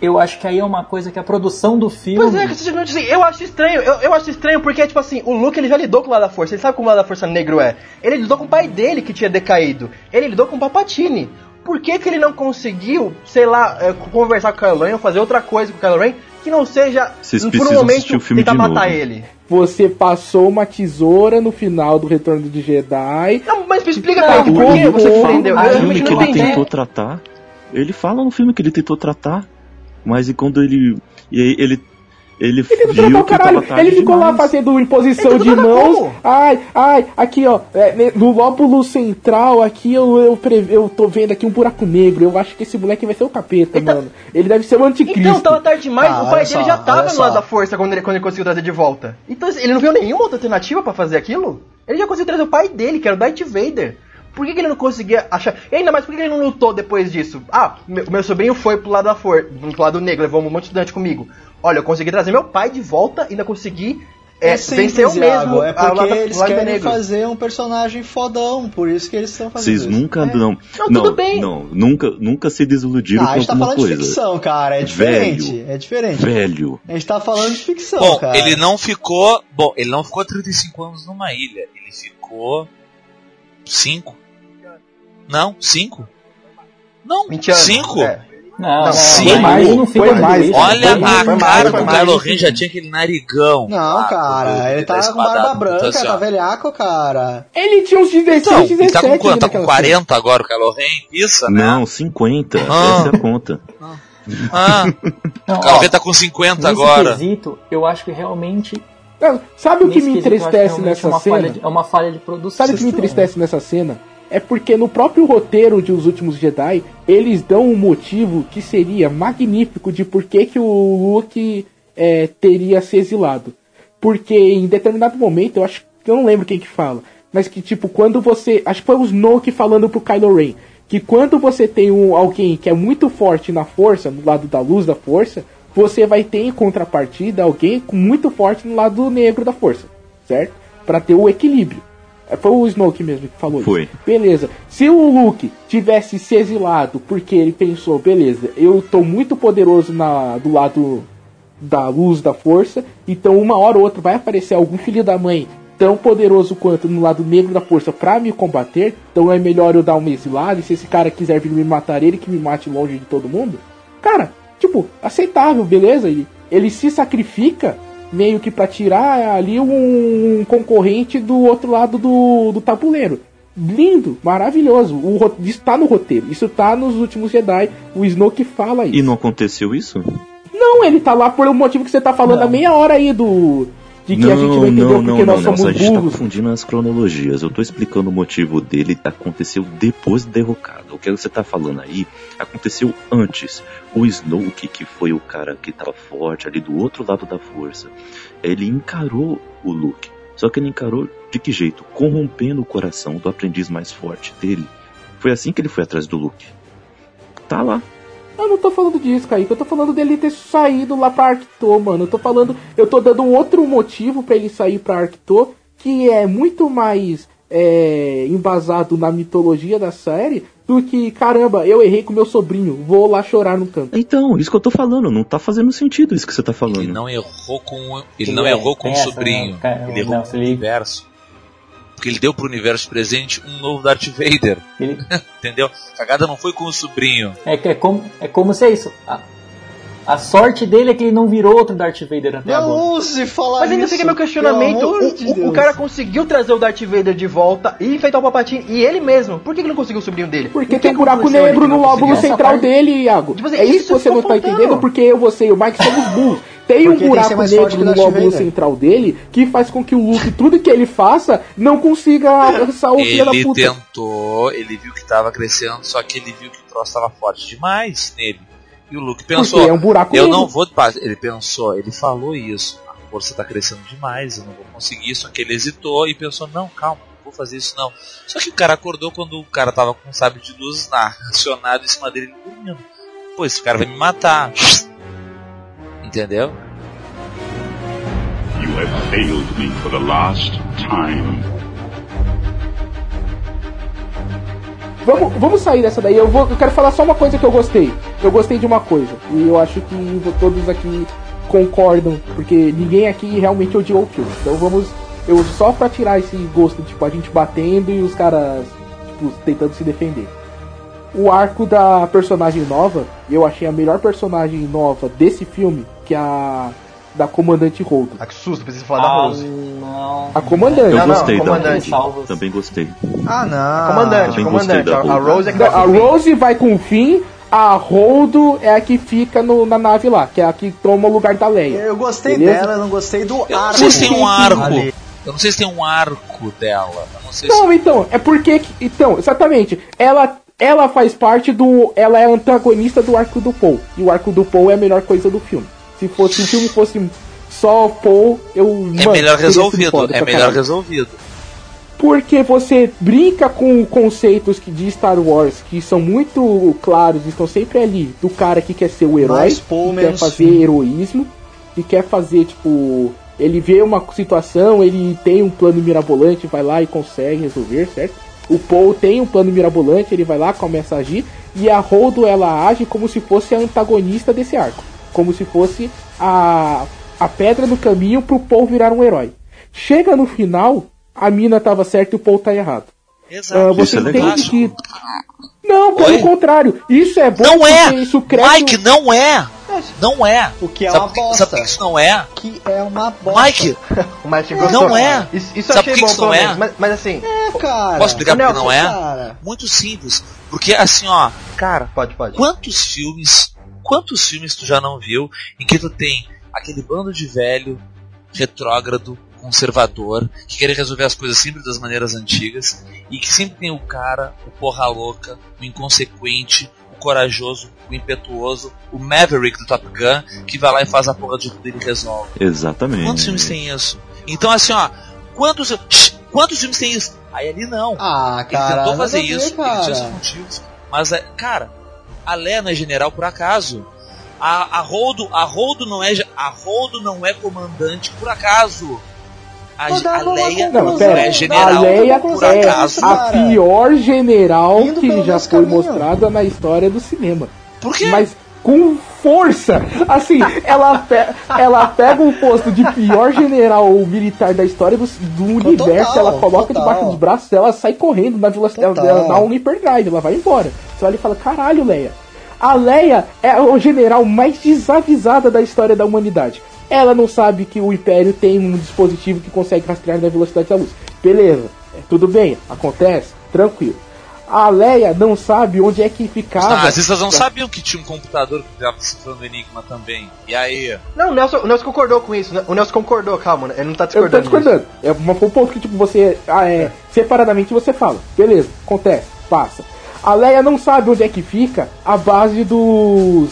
Eu acho que aí é uma coisa que a produção do filme. Pois é, que você simplesmente assim, eu acho estranho, eu, eu acho estranho porque, tipo assim, o Luke ele já lidou com o lado da força, ele sabe como o lado da força negro é. Ele lidou com o pai dele que tinha decaído, ele lidou com o Papatini. Por que, que ele não conseguiu, sei lá, é, conversar com o Kylo Ren ou fazer outra coisa com o Kylo Ren que não seja, Vocês por um precisam assistir momento, o filme tentar de matar novo. ele? Você passou uma tesoura no final do Retorno de Jedi. Não, mas me explica Não, pra mim, por que você defendeu? No Eu Aí, filme que ele entendi. tentou tratar. Ele fala no filme que ele tentou tratar. Mas e quando ele. E aí ele. Ele, Ele viu que caralho. tava Ele ficou lá demais. fazendo imposição Ele de mãos. como? Ai, ai, aqui ó, é, ne- no lóbulo central aqui eu, eu, pre- eu tô vendo aqui um buraco negro. Eu acho que esse moleque vai ser o capeta, Então- mano. Ele deve ser o anticristo. Então, tava tarde demais, Ah, o pai dele só, já tava no lado da força quando ele, quando ele conseguiu trazer de volta. Então, ele não viu nenhuma outra alternativa pra fazer aquilo? Ele já conseguiu trazer o pai dele, que era o Darth Vader. Por que, que ele não conseguia achar. E ainda mais, por que que ele não lutou depois disso? Ah, meu, meu sobrinho foi pro lado da força, pro lado negro, levou um monte de estudante comigo. Olha, eu consegui trazer meu pai de volta e ainda consegui é, É simples, vencer eu mesmo. É a porque lado- eles querem negro. fazer um personagem fodão, por isso que eles estão fazendo Vocês isso. nunca. É. Não, Não, não, tudo bem. não, nunca, nunca se desiludiram Ah, a com gente tá alguma falando de coisa. ficção, cara, é diferente, é diferente. Velho. A gente tá falando de ficção, Bom, cara. ele não ficou. Bom, ele não ficou 35 anos numa ilha. Ele ficou. 5. Não, 5? Não, 20 anos. 5? É. Não, Não, sim. foi mais, não Foi mais. isso. Olha Foi mais, a mais, cara do. Kylo Ren, já tinha aquele narigão. Não, cara, ele tá com barba branca, tá velhaco, cara. Ele tinha uns 16, Então, 17. ele tá com quanto? Tá com naquela 40 agora o Kylo Ren? Isso, né? Não, 50. Ah. Essa é a conta. Ah, Não, o Kylo Ren tá com 50 nesse agora. quesito, eu acho que realmente. Sabe o que nesse me entristece nessa é uma cena? de- é uma falha de produção. Sabe o que me entristece nessa cena? É porque no próprio roteiro de Os Últimos Jedi, eles dão um motivo que seria magnífico de por que, que o Luke é, teria se exilado. Porque em determinado momento, eu acho que eu não lembro quem que fala, mas que tipo, quando você. Acho que foi o Snoke falando pro Kylo Ren. Que quando você tem um, alguém que é muito forte na força, no lado da luz da força, você vai ter em contrapartida alguém muito forte no lado negro da força, certo? Pra ter o equilíbrio. É, Foi o Snoke mesmo que falou Foi. isso. Beleza. Se o Luke tivesse se exilado porque ele pensou, beleza, eu tô muito poderoso na, do lado da luz da força, então uma hora ou outra vai aparecer algum filho da mãe tão poderoso quanto no lado negro da força pra me combater, então é melhor eu dar uma exilada, e se esse cara quiser vir me matar, ele que me mate longe de todo mundo. Cara, tipo, aceitável, beleza? E ele se sacrifica meio que pra tirar ali um concorrente do outro lado do, do tabuleiro. Lindo, maravilhoso. O, isso tá no roteiro. Isso tá nos últimos Jedi. O Snoke fala isso. E não aconteceu isso? Não, ele tá lá por um motivo que você tá falando há meia hora aí do. De que a gente não entendeu porque nós somos A gente tá burros. confundindo as cronologias. Eu tô explicando o motivo dele, aconteceu depois da derrocada. O que você tá falando aí aconteceu antes. O Snoke, que foi o cara que tava forte ali do outro lado da força, ele encarou o Luke. Só que ele encarou de que jeito? Corrompendo o coração do aprendiz mais forte dele. Foi assim que ele foi atrás do Luke. Tá lá. Eu não tô falando disso, Kaique. Eu tô falando dele ter saído lá pra Arcto, mano. Eu tô falando. Eu tô dando um outro motivo pra ele sair pra Arcto, que é muito mais é, embasado na mitologia da série do que, caramba, eu errei com meu sobrinho, vou lá chorar no canto. Então, isso que eu tô falando, não tá fazendo sentido isso que você tá falando. Ele não errou com ele Ele não é, errou com o sobrinho. né, cara, Ele errou não, com o universo. Porque ele deu pro universo presente um novo Darth Vader. Ele, Entendeu? A cagada não foi com o sobrinho. é, é, como, é como se é isso. A, a sorte dele é que ele não virou outro Darth Vader até Não agora. ouse falar Mas ainda isso, fica meu questionamento. O, de o- cara conseguiu trazer o Darth Vader de volta e enfeitar o Palpatine e ele mesmo. Por que ele não conseguiu o sobrinho dele? Porque tem um buraco negro no lóbulo central parte- dele, Iago. Tipo assim, é isso isso que você não tá faltando. entendendo, porque eu, você e o Mike somos burros. Tem um Porque buraco negro no lóbulo central dele que faz com que o Luke, tudo que ele faça, não consiga alcançar o filho da Ele puta. tentou, ele viu que tava crescendo, só que ele viu que o troço tava forte demais nele. E o Luke pensou, é um buraco eu negro. não vou. Ele pensou, ele falou isso. A força tá crescendo demais, eu não vou conseguir. Só que ele hesitou e pensou, não, calma, não vou fazer isso não. Só que o cara acordou quando o cara tava com um sábio de luz na, acionado em cima dele dormindo. Pô, esse cara vai me matar. Entendeu? You have failed me for the last time. Vamos, vamos sair dessa daí. Eu, vou, eu quero falar só uma coisa que eu gostei. Eu gostei de uma coisa. E eu acho que todos aqui concordam. Porque ninguém aqui realmente odiou o filme. Então vamos. Eu só pra tirar esse gosto, tipo, a gente batendo e os caras, tipo, tentando se defender. O arco da personagem nova, eu achei a melhor personagem nova desse filme, que é a da comandante Holdo. Ah, que susto, precisa falar da Ah, Rose. não. A comandante. Eu Não, não, gostei da comandante. Rose. Também gostei. Ah, não. comandante, também comandante. gostei A, da a Rose. É que Não, vai a. Rose vai com o fim, a Holdo é a que fica no- na nave lá, que é a que toma o lugar da Leia. Eu gostei Beleza? dela, eu não gostei do Eu não arco. sei se tem um arco. ali. Eu não sei se tem um arco dela. Não sei se. Não, então, é porque. que- Então, exatamente. Ela, ela faz parte do. Ela é antagonista do arco do Paul. E o arco do Paul é a melhor coisa do filme. Se fosse se o filme fosse só o Paul, eu. É mano, melhor resolvido. foda É melhor caralho. resolvido. Porque você brinca com conceitos que de Star Wars que são muito claros e estão sempre ali. Do cara que quer ser o herói, Mais Paul, que quer fazer fim. heroísmo, que quer fazer, tipo. Ele vê uma situação, ele tem um plano mirabolante, vai lá e consegue resolver, certo? O Paul tem um plano mirabolante, ele vai lá, começa a agir, e a Holdo ela age como se fosse a antagonista desse arco. Como se fosse a, a pedra no caminho pro Paul virar um herói. Chega no final, a mina tava certa e o Paul tá errado. Exato. você Isso é legal. entende que. Não, pelo Oi? contrário. Isso é bom Não porque é! isso cresce. Mike, não é! Não é! O que é sabe uma que- bosta. Sabe que isso não é? Que é uma bosta. Mike, O Mike Não é. Isso, isso Sabe achei bom, isso não é? Mas, mas assim, É, cara. posso explicar Ô, por que Nelson, não é? Cara. Muito simples. Porque assim, ó, cara, pode, pode. quantos filmes, quantos filmes tu já não viu em que tu tem aquele bando de velho, retrógrado, conservador, que querem resolver as coisas sempre das maneiras antigas, e que sempre tem o cara, o porra louca, o inconsequente, o corajoso, o impetuoso, o Maverick do Top Gun, que vai lá e faz a porra de tudo e ele resolve. Exatamente. Quantos filmes tem isso? Então assim, ó, quantos, quantos filmes tem isso? Aí ali não. Ah, Ele cara. tentou fazer ver, isso, ele tinha seus motivos. Mas, é, cara, a Leia não é general por acaso. A, a Holdo, a Holdo não é, a Holdo não é comandante por acaso. A, a Leia Não, pera, é a general Leia por é acaso. a pior general Indo que já foi caminho. mostrada na história do cinema. Por quê? Mas com força. Assim, ela, pe- ela pega o posto de pior general militar da história do, do universo, Total, ela coloca total. debaixo dos braços, ela sai correndo na velocidade, Total. ela dá um hyperdrive, ela vai embora. Você olha e fala, caralho, Leia. A Leia é a general mais desavisada da história da humanidade. Ela não sabe que o Império tem um dispositivo que consegue rastrear na velocidade da luz. Beleza, é, tudo bem, acontece, tranquilo. A Leia não sabe onde é que Os ficava. nazistas não sabiam que tinha um computador que estava cifrando o Enigma também. E aí? Não, o Nelson, o Nelson concordou com isso. né? O Nelson concordou, calma, ele não tá Eu tô discordando. discordando. É um ponto que tipo, você. Ah, é, Separadamente você fala. Beleza, acontece, passa. A Leia não sabe onde é que fica a base dos.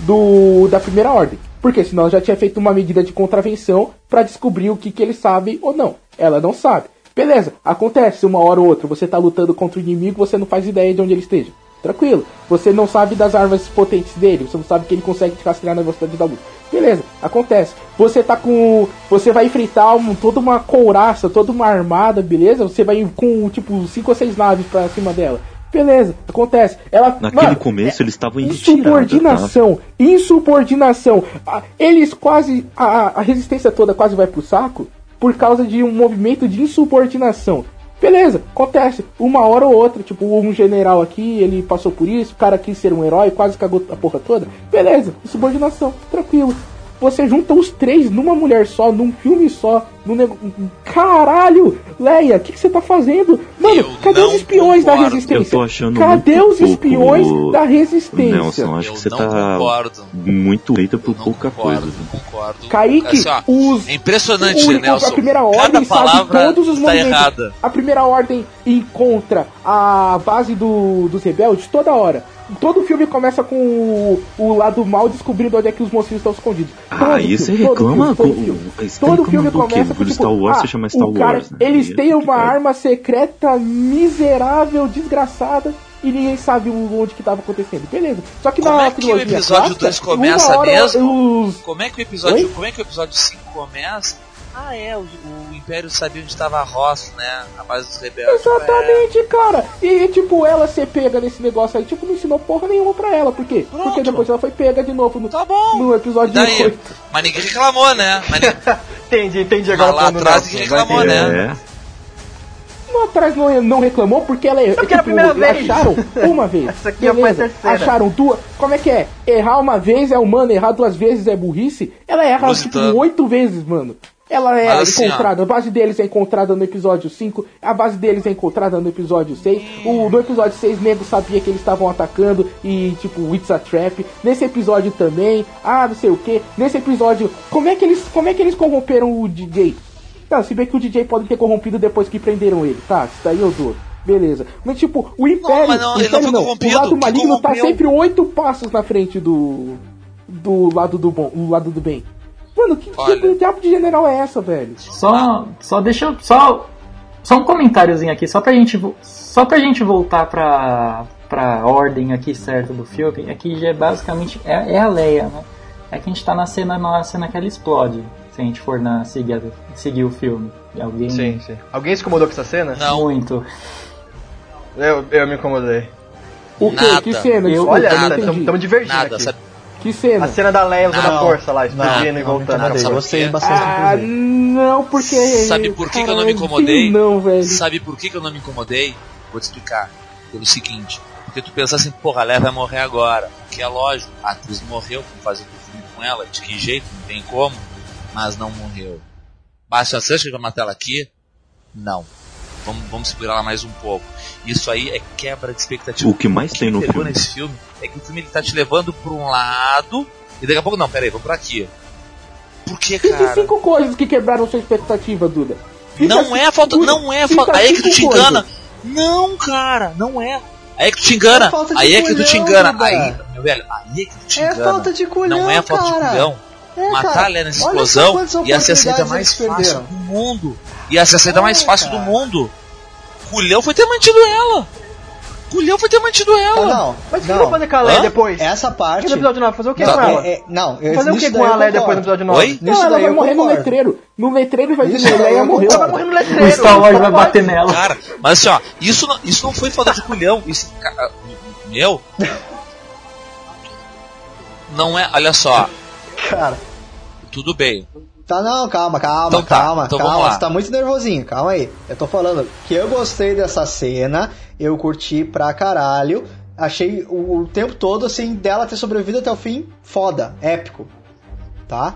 do. da primeira ordem. Porque senão ela já tinha feito uma medida de contravenção pra descobrir o que, que eles sabem ou não. Ela não sabe. Beleza, acontece uma hora ou outra, você tá lutando contra o inimigo, você não faz ideia de onde ele esteja. Tranquilo. Você não sabe das armas potentes dele, você não sabe que ele consegue te rastrear na velocidade da luz. Beleza, acontece. Você tá com. Você vai enfrentar um, toda uma couraça, toda uma armada, beleza? Você vai com tipo 5 ou 6 naves pra cima dela. Beleza, acontece. Ela. Naquele mano, começo eles estavam em retirada, tá? Insubordinação, insubordinação. Ah, Eles quase. A, a resistência toda quase vai pro saco por causa de um movimento de insubordinação. Beleza, acontece. Uma hora ou outra, tipo, um general aqui, ele passou por isso, o cara quis ser um herói, quase cagou a porra toda. Beleza, insubordinação, tranquilo. Você junta os três numa mulher só, num filme só, num nego... Caralho! Leia, o que, que você tá fazendo? Mano, Eu cadê os espiões da concordo. resistência? Eu tô achando cadê muito os pouco, espiões da resistência? Nelson, acho Eu que você tá concordo. muito feita por Não pouca concordo, coisa. concordo. Kaique, Assim, ó, os. é impressionante, o- Nelson. A primeira Cada ordem sabe palavra todos os tá movimentos. errada. A primeira ordem encontra a base do, dos rebeldes toda hora. Todo filme começa com o, o lado mal descobrindo onde é que os mocinhos estão escondidos. Ah, Todo aí você filme, todo reclama. filme, todo com- filme. Todo filme reclamando do quê? começa com tipo, Star Wars ah, se chama Star o cara, Wars, né? Eles é têm uma complicado. arma secreta miserável, desgraçada. E ninguém sabe onde que tava acontecendo. Beleza. Só que Como na é que o episódio clássica, 2 começa mesmo? Os, Como é que o episódio, Oi? como é que o episódio 5 começa? Ah, é, o, o Império sabia onde estava a Ross, né? A base dos rebeldes. Exatamente, cara. E tipo, ela ser pega nesse negócio aí, tipo, não ensinou porra nenhuma pra ela. Por quê? Pronto. Porque depois ela foi pega de novo no, Tá bom. no episódio E daí? 8. Mas ninguém reclamou, né? Mas, Entendi, entendi Mas agora. lá plano do atrás ninguém reclamou, né? É. Lá atrás não, não reclamou porque ela é. porque era a primeira vez. Acharam uma vez. Essa aqui a Beleza. terceira. Acharam duas. Como é que é? Errar uma vez é humano, errar duas vezes é burrice. Ela erra tipo oito vezes, mano. Ela é Mas assim, encontrada, a base deles é encontrada no episódio 5, a base deles é encontrada no episódio 6. O, no episódio 6, nego sabia que eles estavam atacando e, tipo, it's a trap. Nesse episódio também, ah, não sei o que. Nesse episódio, como é que eles, como é que eles corromperam o DJ? Não, se bem que o DJ pode ter corrompido depois que prenderam ele, tá? Isso daí eu dou. Beleza. Mas tipo, o Império. não, o não Império corrompido. O lado maligno tá sempre oito passos na frente do. Do lado do bom, do lado do bem. Mano, que, Olha. que diabo de general é essa, velho? Só, só deixa eu. Só, só um comentáriozinho aqui, só pra gente, só pra gente voltar pra, pra ordem aqui certa do filme. É que já é basicamente. É, é a Leia, né? É que a gente tá na cena, na cena que ela explode. Se a gente for na, seguir, seguir o filme. E alguém. Sim, sim. Alguém se incomodou com essa cena? Não. Muito. Eu, eu me incomodei. O quê? Nada. Que cena? Eu- Olha, eu não entendi. estamos divergindo Nada, aqui. sabe? Que cena? A cena da Leia usando Não. a força lá, explodindo Não, e não voltando. incomodei. Sabe Gostei bastante, Ah, não, porque. Sabe por que que eu não me incomodei? Não, velho. Sabe por que, que eu não me incomodei? Vou te explicar. Pelo seguinte, porque tu pensa assim, porra, a Leia vai morrer agora. Que é lógico, a atriz morreu, vamos fazer um filme com ela, de que jeito, não tem como, mas não morreu. Basta você acha que vai matar ela aqui? Não. Vamos, vamos segurar ela mais um pouco. Isso aí é quebra de expectativa. O que mais tem no me pegou filme? nesse filme é que o filme ele tá te levando pra um lado e daqui a pouco, não, peraí, vamos pra aqui. Por que, cara? cinco coisas que quebraram sua expectativa, Duda. Não é cinco- falta. Não é falta. Aí é que tu te engana. coisas. Não, cara, não é. Aí é que tu te engana. É de aí é que tu te engana. Aí, meu velho, aí é que tu te É engana. falta de culhão, Não é falta de cara. culhão. É, Matar cara. a Leia nessa explosão ia ser a saída mais fácil do mundo. Ia ser a saída É, mais fácil do cara. mundo. Culhão foi ter mantido ela. Culhão foi ter mantido Ah, ela. não, Mas o que vai fazer com a Leia Hã? depois? Essa parte... No episódio 9, fazer o que Não, com ela? é- é- não, eu, Fazer o nisso que com a Leia depois no episódio 9? Oi? Nisso Não, ela daí vai morrer no concordo. letreiro. No letreiro vai dizer, Leia eu morreu. Ela vai morrer no O letreiro. Star Wars vai bater nela. Cara, mas assim, ó, isso não, isso não foi falta de culhão. Isso, ca- meu. Não é, olha só, Cara, tudo bem. tá não, calma, calma, Então tá, calma, então calma. Você tá muito nervosinho, calma aí. Eu tô falando que eu gostei dessa cena, eu curti pra caralho. Achei o, o tempo todo, assim, dela ter sobrevivido até o fim, foda, épico. Tá?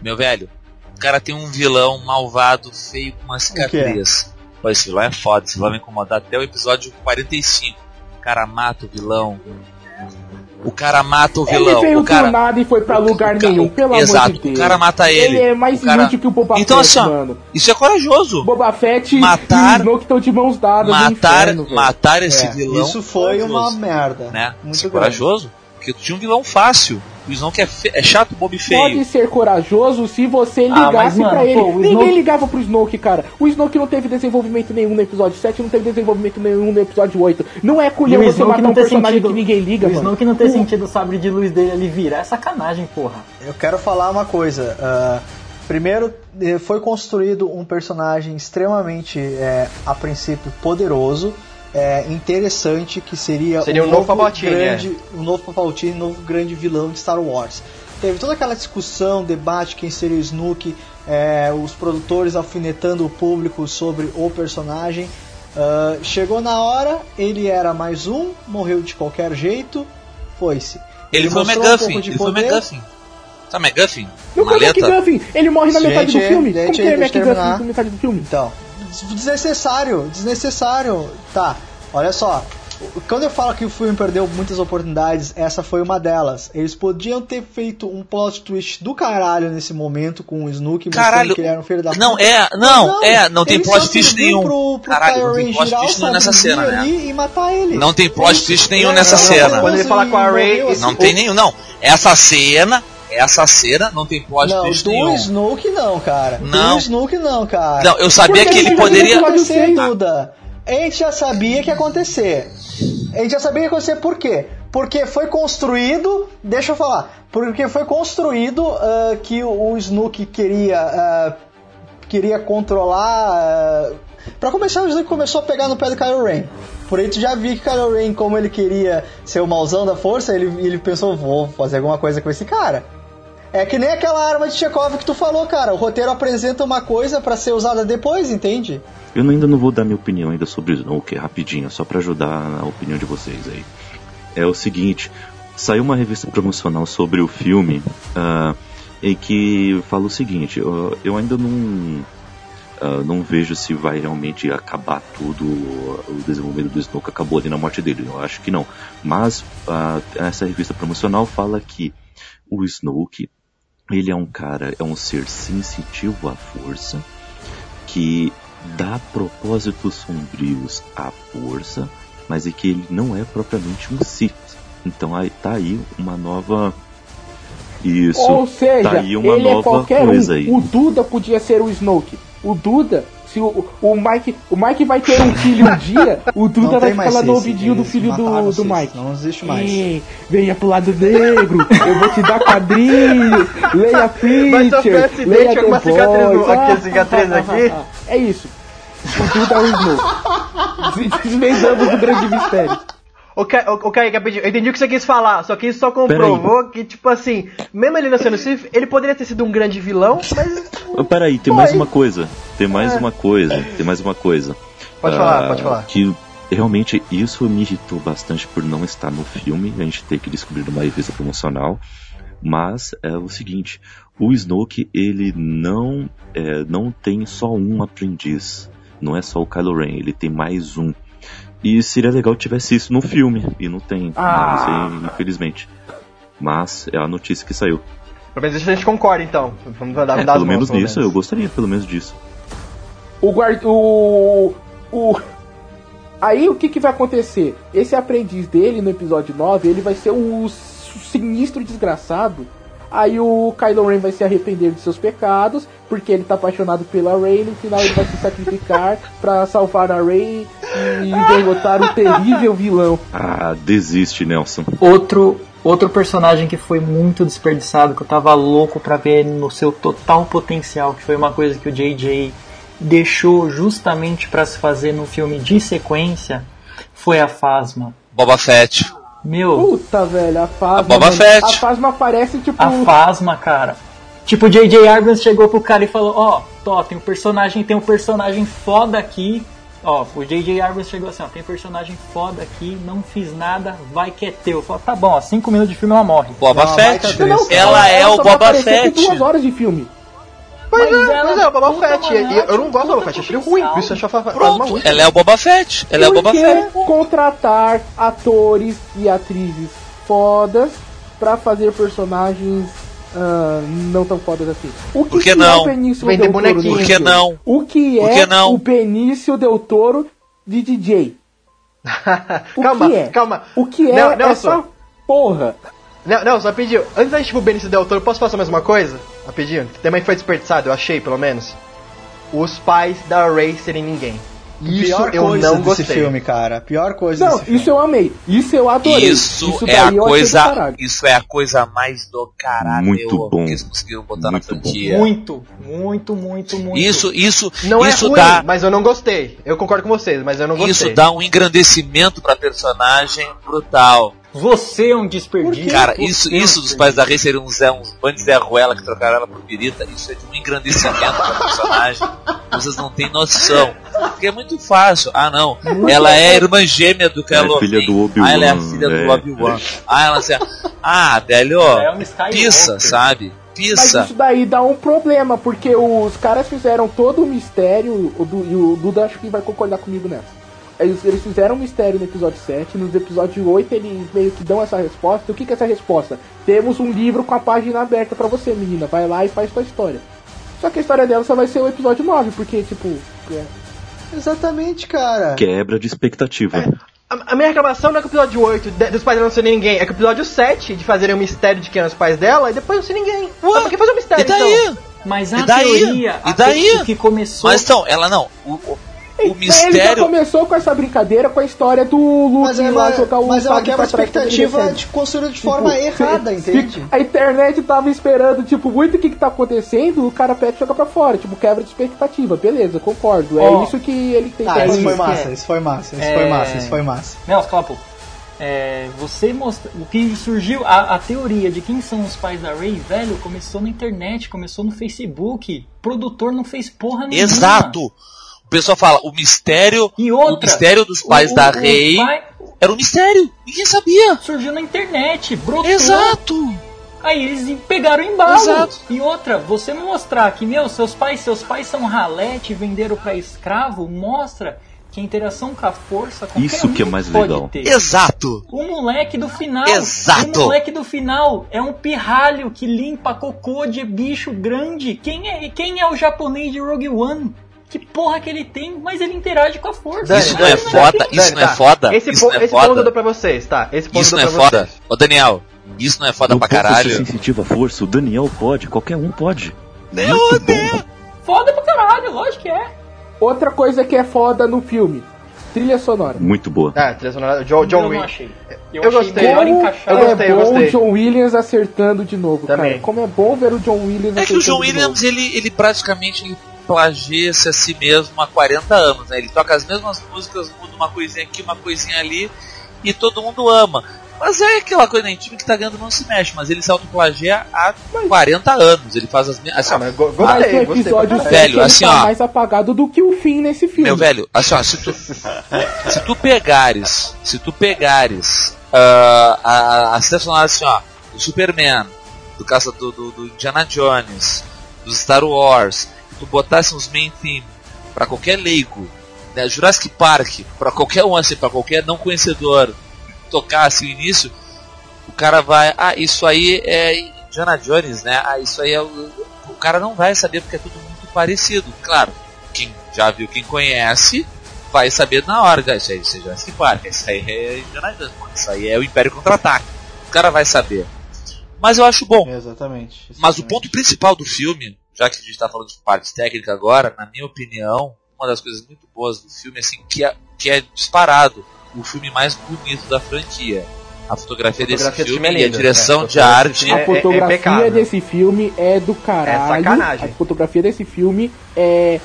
Meu velho, o cara tem um vilão malvado, feio, com uma cicatriz. Pô, esse vilão é foda, esse vilão vai me incomodar até o episódio 45. O cara mata o vilão. O cara mata o Ele vilão. veio o cara... do nada e foi pra lugar ca- nenhum, pelo Exato, amor de Deus. o cara mata ele. Ele é mais cara- inútil que o Boba Então, Fett, assim, mano. Isso é corajoso. Boba Fett Matar- e o Snoke estão de mãos dadas no Matar, inferno, matar esse É, vilão. isso foi uma corajoso, merda. Né? Muito Isso é corajoso. Porque tu tinha um vilão fácil. O Snoke é, fe- é chato, bobo e feio. Pode ser corajoso se você Ah, ligasse mas, mano, pra ele. pô, o Ninguém Snoke- ligava pro Snoke, cara. O Snoke não teve desenvolvimento nenhum no episódio 7, não teve desenvolvimento nenhum no episódio 8. Não é o você Snoke matar não um personagem sentido. que ninguém liga, o mano. Snoke não ter O- sentido o sabre de luz dele ali virar. É sacanagem, porra. Eu quero falar uma coisa. ah, primeiro, eh, foi construído um personagem extremamente, eh, a princípio, poderoso, eh, interessante, que seria, Seria um novo Palpatine, grande, um novo Palpatine, um novo grande vilão de Star Wars. Teve toda aquela discussão, debate quem seria o Snoke, eh, os produtores alfinetando o público sobre o personagem. Ah, chegou na hora, ele era mais um, morreu de qualquer jeito, foi-se. Ele, foi o mostrou um McGuffin. de ele foi o poder. McGuffin. Sabe McGuffin? Não foi? McGuffin, ele morre na Gente, metade do filme. Como que é ele McGuffin na metade do filme? Então, desnecessário, desnecessário. Tá, olha só. Quando eu falo que o filme perdeu muitas oportunidades, essa foi uma delas. Eles podiam ter feito um plot twist do caralho nesse momento com o Snook mostrando Caralho. que ele era um filho da Não, puta. é, não, é, não tem plot twist nenhum. Pro, pro Caralho, não tem plot twist nenhum nessa cena, né? E matar ele. Não tem plot twist nenhum nessa cena. Quando ele fala com a Rey, morreu assim. Não tem nenhum, não. Essa cena, essa cena não tem plot Não, twist do nenhum. Snoke não, cara. Não. Do Snoke não, cara. Não, eu sabia Porque que ele poderia. acontecer. Duda. A gente já sabia que ia acontecer. A gente já sabia que ia acontecer por quê? Porque foi construído, deixa eu falar, porque foi construído ah, que o, o Snook queria ah, queria controlar. ah, Pra começar, o Snook começou a pegar no pé do Kylo Ren. Por aí tu já vi que Kylo Ren, como ele queria ser o mauzão da força, ele, ele pensou, vou fazer alguma coisa com esse cara. É que nem aquela arma de Chekhov que tu falou, cara. O roteiro apresenta uma coisa pra ser usada depois, entende? Eu ainda não vou dar minha opinião ainda sobre Snoke, rapidinho, só pra ajudar a opinião de vocês aí. É o seguinte, saiu uma revista promocional sobre o filme ah, em que fala o seguinte, eu, ainda não ah, não vejo se vai realmente acabar tudo o desenvolvimento do Snoke acabou ali na morte dele, eu acho que não. Mas ah, essa revista promocional fala que o Snoke ele é um cara, é um ser sensitivo à força, que dá propósitos sombrios à força, mas é que ele não é propriamente um Sith. Então aí tá aí uma nova isso. Ou seja, tá aí uma ele é nova qualquer coisa um. aí. O Duda podia ser o Snoke. O Duda, se o, o Mike, o Mike vai ter um filho um dia, o Duda vai ficar lá no ouvidinho do filho do, do Mike. não existe mais. Ei, venha pro lado negro, eu vou te dar quadrinhos, leia Preacher, leia The alguma cicatriz aqui, cicatriz aqui? É isso. O Duda é o Snoke. Desvendamos o grande mistério. Ô, ô, ô, Kaique, eu entendi o que você quis falar, só que isso só comprovou que, tipo assim, mesmo ele não sendo Sith, ele poderia ter sido um grande vilão, mas. Ah, Peraí, tem Foi. mais uma coisa. Tem mais É. uma coisa. Tem mais uma coisa. Pode Ah, falar, pode falar. Que realmente isso me irritou bastante por não estar no filme, a gente ter que descobrir numa revista promocional. Mas é o seguinte, o Snoke ele não é, não tem só um aprendiz, não é só o Kylo Ren, ele tem mais um. E seria legal que tivesse isso no filme e não tem, Ah. não sei, infelizmente. Mas é a notícia que saiu. Pelo menos isso a gente concorda, então. Vamos dar, É, pelo mãos, menos pelo nisso, eu gostaria pelo menos disso. O guard... O... O... Aí o que que vai acontecer? Esse aprendiz dele no episódio 9, ele vai ser o sinistro desgraçado. Aí o Kylo Ren vai se arrepender de seus pecados, porque ele tá apaixonado pela Rey, no final ele vai se sacrificar pra salvar a Rey e derrotar o terrível vilão. Ah, desiste, Nelson. Outro, outro personagem que foi muito desperdiçado, que eu tava louco pra ver no seu total potencial, que foi uma coisa que o JJ deixou justamente pra se fazer no filme de sequência, foi a Phasma. Boba Fett. Meu, Puta, velho, a Phasma. A Boba mano, Fett. A Phasma aparece tipo. a Phasma, cara. Tipo, o J.J. Abrams chegou pro cara e falou, ó, Tó, tem um personagem, tem um personagem foda aqui. Ó, o J.J. Abrams chegou assim, ó, tem um personagem foda aqui, não fiz nada, vai que é teu. Falei, tá bom, ó, cinco minutos de filme ela morre. Boba Não, Fett. baita Não, atriz. Ela é o Boba com Fett. duas horas de filme. Pois Mas é, ela pois é, o Boba Fett. mano, E- e eu não gosto do Boba Fett, achei potencial. ruim, por isso eu achei a Phasma Pronto, ruim. ela é o Boba Fett. Ela é o Boba que Fett. contratar atores e atrizes fodas pra fazer personagens ah, não tão fodas assim? O que, Por que que não? é o Benício Vender Del Toro bonequinho. Por que não? O que é que não? o Benício Del Toro de DJ? O calma, que é? calma. O que é Nel- Nelson. essa porra? Não, não, só pediu. Antes da gente pro Benício Del Toro, posso falar mais uma coisa? Rapidinho. Que também foi desperdiçado, eu achei, pelo menos. Os pais da Ray serem ninguém. Isso Pior eu coisa não desse gostei. filme, cara. Pior coisa Não, desse filme. isso eu amei. Isso eu adorei. Isso, isso é a coisa. Isso é a coisa mais do caralho Muito bom. que eles conseguiram botar Muito na bom. franquia. Muito, muito, muito, muito. Isso, isso, Não isso é ruim, dá. mas eu não gostei. Eu concordo com vocês, mas eu não gostei. Isso dá um engrandecimento pra personagem brutal. Você é um desperdício. Cara, isso, é isso dos pais da Rei seriam uns, é, uns bandos de arruela que trocaram ela por pirita. Isso é de um engrandecimento pra personagem. Vocês não têm noção. Porque é muito fácil. Ah, não. Ela é a irmã gêmea do Kylo É filha Ren. do Obi-Wan, Ah, ela é a filha do é. Obi-Wan. Ah, ela assim, ah, velho, É um Skywalker. pissa, sabe? Mas Pissa. isso daí dá um problema, porque os caras fizeram todo o mistério, o Du- e o Duda acho que vai concordar comigo nessa. Eles, eles fizeram um mistério no episódio 7, no episódio 8 eles meio que dão essa resposta. E o que, que é essa resposta? Temos um livro com a página aberta pra você, menina. Vai lá e faz sua história. Só que a história dela só vai ser o episódio 9, porque, tipo. é- Exatamente, cara. Quebra de expectativa. A, a minha reclamação não é com o episódio 8 de- dos pais não serem ninguém, é com o episódio 7 de fazerem um mistério de quem eram os pais dela e depois não ser ninguém. Ué, pra que fazer um mistério E daí? então? Mas a E daí? teoria, E a daí? que começou. Mas então, ela não. O, o, o Ele já mistério. começou com essa brincadeira com a história do Luke Mas lá jogar o mas ela sabre quebra a pra trás quando ele expectativa de construída de forma Tipo, errada, se- entende? A internet tava esperando, tipo, muito o que, que tá acontecendo, o cara pega e joga pra fora, tipo, quebra de expectativa. Beleza, concordo. Ó. é isso que ele tem Ah, É isso isso foi que massa, é. isso foi massa, isso É. foi massa, isso foi massa. Não, cala a boca. É, você mostra. O que surgiu, a, a teoria de quem são os pais da Ray, velho, começou na internet, começou no Facebook. O produtor não fez porra nenhuma. Exato! O pessoal fala, o mistério. E outra, o mistério dos pais o- da o- Rei pai era um mistério. Ninguém sabia. surgiu na internet, brotou. Exato! Aí eles pegaram o embalo. Exato. E outra, você mostrar que, meu, seus pais, seus pais são ralete, venderam pra escravo, mostra que a interação com a força Isso que é um mais legal. ter. Exato! O moleque do final. Exato. O moleque do final é um pirralho que limpa cocô de bicho grande. Quem é, quem é o japonês de Rogue One? Que porra que ele tem? Mas ele interage com a força. Dani, Isso não é foda, isso não é tá. foda. Esse, Isso po- não é esse ponto eu dou foda. pra vocês, tá? Esse ponto Isso eu não é dou pra foda. vocês. Ô Daniel, isso não é foda Eu pra caralho. sensitivo à força, o Daniel pode, qualquer um pode. Eu Muito bom. Foda pra caralho, lógico que é. Outra coisa que é foda no filme: trilha sonora. Muito boa. Ah, trilha sonora, John, John eu não achei. Eu, Eu achei gostei. Como encaixado. Eu gostei, é eu bom gostei. o John Williams acertando de novo, Também. cara. Como é bom ver o John Williams É que o acertando John Williams, ele, ele praticamente ele plagia-se a si mesmo há 40 anos, né? Ele toca as mesmas músicas, muda uma coisinha aqui, uma coisinha ali, e todo mundo ama. Mas é aquela coisa, né? time que tá ganhando não se mexe, mas ele se autoplagia há 40 anos. Ele faz as mesmas. Assim, Ah, mas go- Mas gostei, no gostei. episódio caralho. 7 Velho, assim, tá ó. mais apagado do que o fim nesse filme. Meu velho, assim, ó, se tu, se tu pegares, se tu pegares ah, a, a trilha assim, ó, do Superman, do caça do, do, do Indiana Jones, dos Star Wars, tu botasse uns main theme pra qualquer leigo, né, Jurassic Park, pra qualquer um assim, pra qualquer não conhecedor, tocar assim o início, o cara vai, ah, isso aí é Indiana Jones, né? Ah, isso aí é o, o cara não vai saber porque é tudo muito parecido. Claro, quem já viu, quem conhece, vai saber na hora. Ah, isso aí é Jurassic Park, isso aí é Indiana Jones, isso aí é o Império Contra-Ataque. O cara vai saber. Mas eu acho bom. Exatamente. Mas o exatamente. ponto principal do filme, já que a gente está falando de parte técnica agora, na minha opinião, uma das coisas muito boas do filme, assim, que é, que é disparado o filme mais bonito da franquia. A fotografia, A fotografia desse filme filme é e a linda, direção é, de a arte. A É- é fotografia impecável. desse filme é do caralho. É sacanagem. A fotografia desse filme é,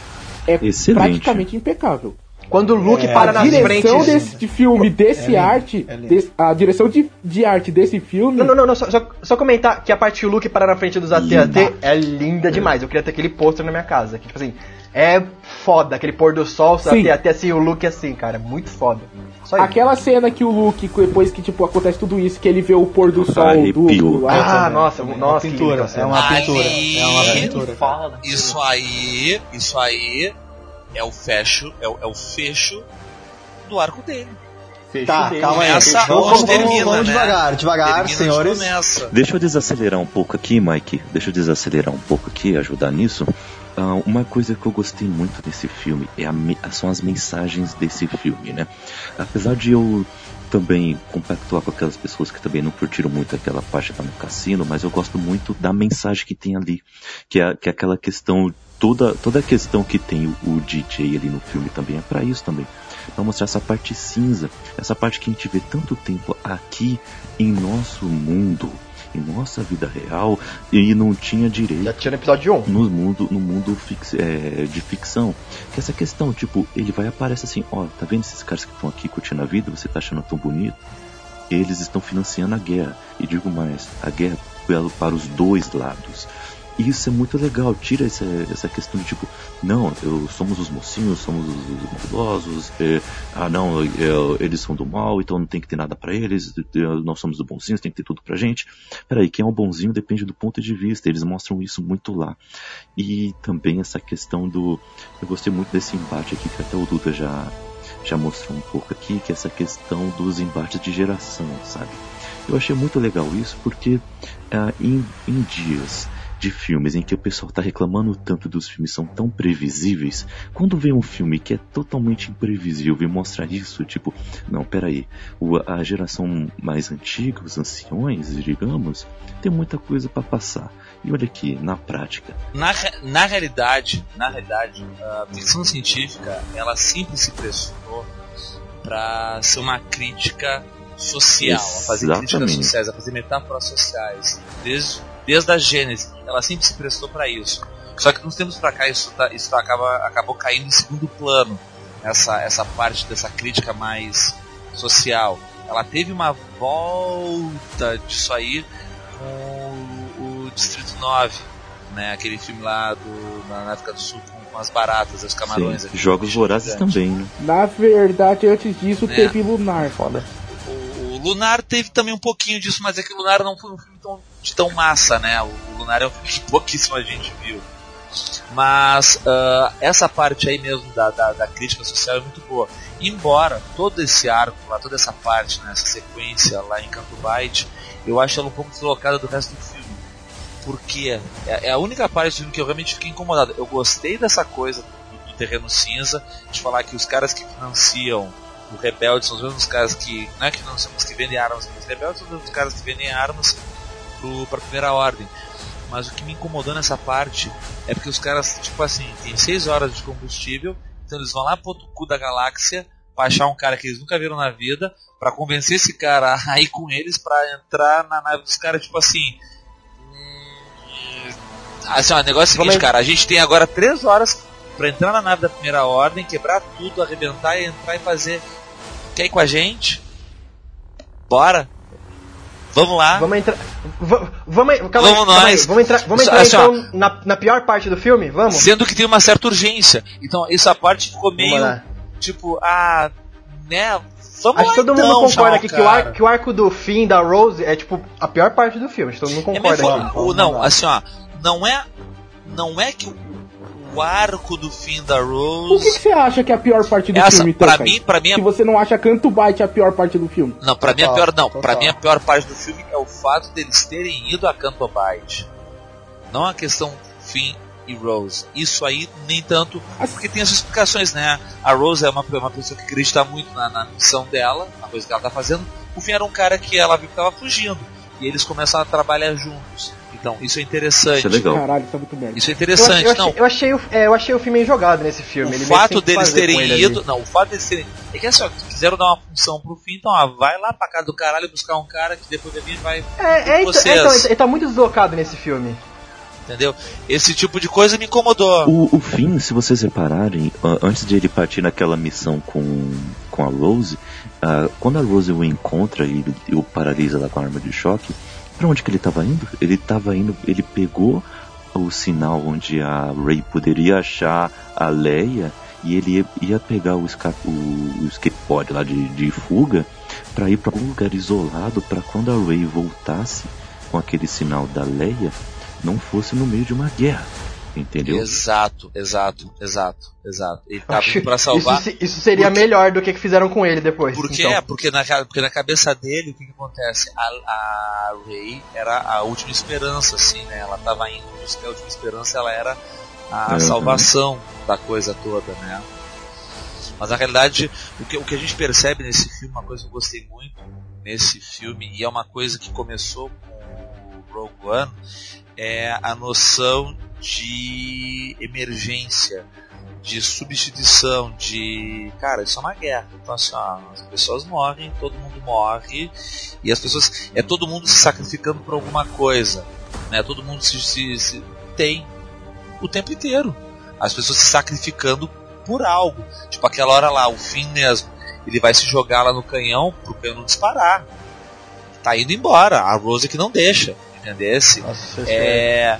é Excelente. praticamente impecável. Quando o Luke É, para a direção frentes. desse filme, desse lindo, arte, é desse- a direção de, de arte desse filme Não, não, não, não, só, só, só comentar que a parte que o Luke para na frente dos AT-AT é linda demais. Eu queria ter aquele pôster na minha casa. Que, tipo assim, é foda, aquele pôr do sol, os Sim. AT-AT assim, o Luke assim, cara, é muito foda. Só isso. Aquela cena que o Luke, depois que tipo acontece tudo isso, que ele vê o pôr do sol do, Arrepiou. do Ah, nossa, também. nossa, pintura, é uma pintura, é uma pintura. fala. Isso aí, isso aí é o fecho, é o, é o fecho do arco dele. Tá, calma aí. Começa Vamos, onde vamos, termina, vamos né? devagar, devagar, Termina senhores. começa. Deixa eu desacelerar um pouco aqui, Mike. Deixa eu desacelerar um pouco aqui, ajudar nisso. Ah, uma coisa que eu gostei muito desse filme é a são as mensagens desse filme, né? Apesar de eu também compactuar com aquelas pessoas que também não curtiram muito aquela parte lá no cassino, mas eu gosto muito da mensagem que tem ali, que é, que é aquela questão toda toda a questão que tem o, o DJ ali no filme também é para isso também, para mostrar essa parte cinza, essa parte que a gente vê tanto tempo aqui em nosso mundo, em nossa vida real e não tinha direito Já tinha no episódio 1. no mundo, no mundo fix- é, de ficção. Que essa questão, tipo, ele vai aparece assim, ó, tá vendo esses caras que estão aqui curtindo a vida, você tá achando tão bonito? Eles estão financiando a guerra. E digo mais, a guerra pelo- para os dois lados. Isso é muito legal, tira essa, essa questão de tipo, não, eu, somos os mocinhos, somos os, os maldosos, é, ah não, é, eles são do mal, então não tem que ter nada pra eles, nós somos do bonzinhos, tem que ter tudo pra gente. Peraí, quem é o bonzinho depende do ponto de vista, eles mostram isso muito lá. E também essa questão do. Eu gostei muito desse embate aqui, que até o Duda já, já mostrou um pouco aqui, que é essa questão dos embates de geração, sabe? Eu achei muito legal isso porque ah, em, em dias de filmes em que o pessoal tá reclamando tanto dos filmes são tão previsíveis, quando vem um filme que é totalmente imprevisível e mostra isso, tipo, não, peraí, a geração mais antiga, os anciões, digamos, tem muita coisa para passar. E olha aqui, na prática, Na, na realidade, na realidade, a ficção científica, ela sempre se prestou para ser uma crítica social, a fazer críticas sociais, a fazer metáforas sociais. Desde, desde a Gênesis, ela sempre se prestou para isso. Só que nos tempos pra cá isso, tá, isso acaba, acabou caindo em segundo plano, essa, essa parte dessa crítica mais social. Ela teve uma volta disso aí com o, Distrito 9, né? Aquele filme lá do, na, África do Sul com, com as baratas, os camarões. sim, jogos vorazes gigante. também, né? Na verdade, antes disso, É. teve Lunar. Foda. Lunar teve também um pouquinho disso, mas é que Lunar não foi um filme tão, de tão massa, né? O, Lunar é um filme que pouquíssima gente viu. Mas ah, essa parte aí mesmo da, da, da crítica social é muito boa. Embora todo esse arco, lá, toda essa parte, né, essa sequência lá em Canto Bight, eu acho ela um pouco deslocada do resto do filme. Porque é, é a única parte do filme que eu realmente fiquei incomodado. Eu gostei dessa coisa do terreno cinza, de falar que os caras que financiam o Rebelde são os mesmos caras que. Não é que não são os que vendem armas, mas os rebeldes são os mesmos caras que vendem armas pro, pra primeira ordem. Mas o que me incomodou nessa parte é porque os caras, tipo assim, tem 6 horas de combustível, então eles vão lá pro outro cu da galáxia pra achar um cara que eles nunca viram na vida, pra convencer esse cara a ir com eles pra entrar na nave dos caras, tipo assim. hum, Assim, ó, o negócio é o seguinte, cara, a gente tem agora 3 horas pra entrar na nave da primeira ordem, quebrar tudo, arrebentar e entrar e fazer. Quer ir com a gente? Bora! Vamos lá! Vamos entrar. va- Vamos, calma Vamos calma aí. nós. Vamos entrar, vamos entrar assim, ó. então na, na pior parte do filme? Vamos? Sendo que tem uma certa urgência. Então, essa parte ficou meio. Tipo, ah, né? Vamos Acho lá que todo então, mundo concorda aqui que o, ar- que o arco do fim da Rose é tipo a pior parte do filme. Acho que todo mundo É concorda fo- aqui. Não, assim, ó. Não é. Não é que o, o arco do fim da O Rose. que, que você acha que é a pior parte do Essa, filme, então, pra mim, pra mim, é- Se você não acha Canto Bite a pior parte do filme. Não, pra mim a Total, pior não. Pra total. mim a pior parte do filme é o fato deles terem ido a Canto Bight. Não a questão Finn e Rose. Isso aí nem tanto, porque tem as explicações, né? A Rose é uma, uma pessoa que acredita muito na, na missão dela, na coisa que ela tá fazendo. O Finn era um cara que ela viu que tava fugindo. E eles começam a trabalhar juntos. Então, isso é interessante. Isso é legal. Caralho, isso é muito merda. Isso é Eu, interessante, eu, não. achei, eu, achei, o- é, eu achei o filme meio jogado nesse filme. O Ele fato deles terem ele ali. ido. Não, o fato deles terem. É que assim, ó, quiseram dar uma função pro fim, então, ó, vai lá pra casa do caralho buscar um cara que depois vai vir e vai. É, é, então, vocês. é, então, ele tá muito deslocado nesse filme. Entendeu? Esse tipo de coisa me incomodou. O, o Finn, se vocês repararem, antes de ele partir naquela missão com, com a Rose, ah, quando a Rose o encontra e, e o paralisa lá com a arma de choque, pra onde que ele tava indo? Ele tava indo, ele pegou o sinal onde a Ray poderia achar a Leia e ele ia, pegar o, esca, o, lá de, de fuga pra ir pra algum lugar isolado pra quando a Ray voltasse com aquele sinal da Leia, não fosse no meio de uma guerra. Entendeu? Exato, exato, exato, exato. Ele tá pra salvar. Isso, se- isso seria Porque- melhor do que que fizeram com ele depois. Porque então. é, porque na, porque na cabeça dele, o que, que acontece? A, a Ray era a última esperança, assim, né? Ela tava indo buscar a última esperança, ela era a Uhum. salvação da coisa toda, né? Mas na realidade, o que, o que a gente percebe nesse filme, uma coisa que eu gostei muito nesse filme, e é uma coisa que começou com o Rogue One, é a noção de emergência, de substituição, de. Cara, isso é uma guerra. Então, assim, ó, as pessoas morrem, todo mundo morre, e as pessoas. É todo mundo se sacrificando por alguma coisa. Né? Todo mundo se, se, se tem o tempo inteiro. As pessoas se sacrificando por algo. Tipo aquela hora lá, o fim mesmo. Ele vai se jogar lá no canhão pro canhão não disparar. Tá indo embora. A Rose que não deixa. Entendesse? Nossa, É, é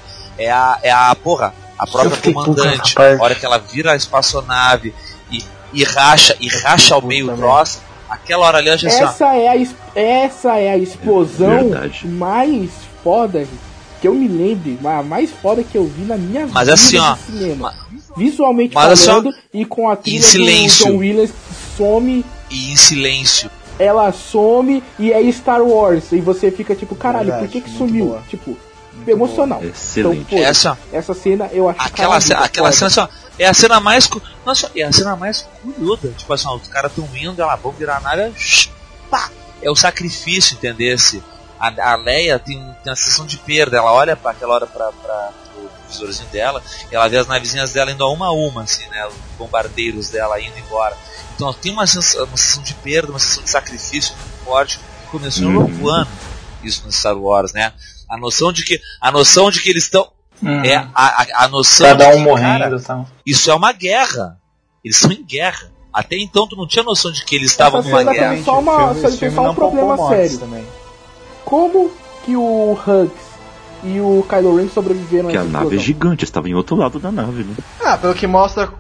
a, é a porra, a própria comandante, a hora que ela vira a espaçonave e, e racha, e racha ao meio o troço, aquela hora ali eu achei assim, Essa é, a, es- essa é a explosão Verdade. mais foda que eu me lembre, a mais foda que eu vi na minha Mas vida assim, ó, de cinema. Visualmente mas assim, ó, falando e com a trilha silêncio. do John Williams que some, e em silêncio. ela some e é Star Wars. E você fica tipo, caralho, Verdade, por que que sumiu? boa. Tipo, emocional. Excelente. Então, pô, Essa, essa cena eu acho aquela, caralho, ce- aquela cena assim, ó, é a cena mais. Nossa, é a cena mais curiosa. Tipo assim, ó, os caras tão indo, ela vão virar a nave. Pá! É o sacrifício, entendesse? A, a Leia tem, tem uma sensação de perda. Ela olha para aquela hora pra, pra, pro visorzinho dela, e ela vê as navezinhas dela indo a uma a uma, assim, né? Os bombardeiros dela indo embora. Então tem uma sensação, uma sensação de perda, uma sensação de sacrifício muito forte. que Começou no Rogue One, isso no Star Wars, né? A noção de que, a noção de que eles estão. Uhum. É a, a, a noção Cada de um que, morrendo cara, e tal. isso é uma guerra. Eles estão em guerra. Até então tu não tinha noção de que eles estavam numa guerra. tem só uma- filme, só- só um problema sério. Também. Como que o Hux e o Kylo Ren sobreviveram Que a essa nave é gigante, estava em outro lado da nave, né? Ah, pelo que mostra.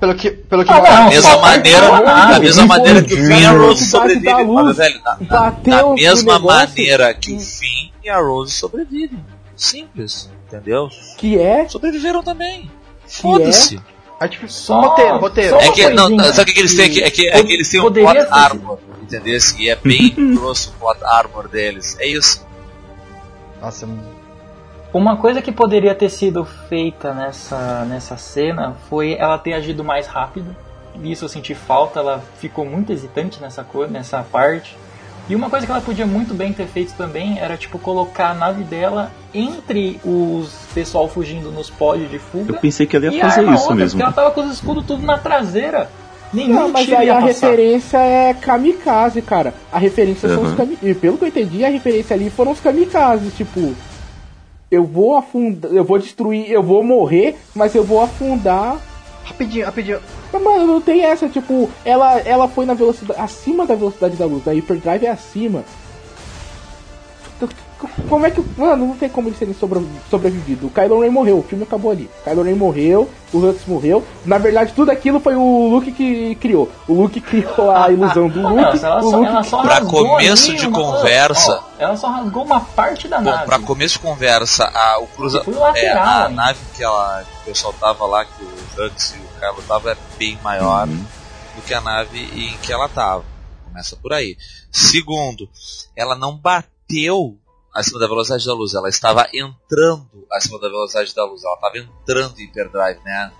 Pelo que, pelo que Ah, não, Da mesma só maneira, da mesma e maneira que o Finn e a Rose sobrevivem. Mas, velho, da, da- bateu da no mesma maneira que o Finn e a Rose sobrevivem. Simples, entendeu? Que é Sobreviveram também. Foda-se. É tipo, Só- roteiro, roteiro. só- É que, não, sabe o que eles têm? aqui? É que, é que eles têm um plot ser- armor, entendeu? E é bem grosso o plot armor deles. É isso. Nossa, Uma coisa que poderia ter sido feita nessa, nessa cena foi ela ter agido mais rápido. Isso eu senti falta, ela ficou muito hesitante nessa, co nessa parte. E uma coisa que ela podia muito bem ter feito também era tipo colocar a nave dela entre os pessoal fugindo nos pódios de fuga. Eu pensei que ela ia fazer isso outra, mesmo. Porque ela tava com os escudos tudo na traseira. Nenhum Não, mas aí a passar. referência é kamikaze, cara. A referência são os Uhum. kamikaze. Pelo que eu entendi, a referência ali foram os kamikazes, tipo. Eu vou afundar, eu vou destruir, eu vou morrer, mas eu vou afundar. rapidinho, rapidinho. Mas, mano, não tem essa, tipo, ela, ela foi na velocidade. acima da velocidade da luz, na Hyperdrive é acima. Como é que. Mano, não tem como eles terem sobre, sobrevivido. O Kylo Ren morreu, o filme acabou ali. O Kylo Ren morreu, o Hux morreu. Na verdade, tudo aquilo foi o Luke que criou. O Luke criou a ilusão do Luke. ela o só, Luke ela só Pra começo de uma- conversa- ó, ela só rasgou uma parte da Bom, nave. pra começo de conversa, a, o cruza, Foi lateral, é, a nave que, ela, que o pessoal tava lá, que o Hux e o Kylo tava, é bem maior Uhum. do que a nave em que ela tava. Começa por aí. Segundo, ela não bateu acima da velocidade da luz, ela estava entrando acima da velocidade da luz, ela estava entrando em hyperdrive, né?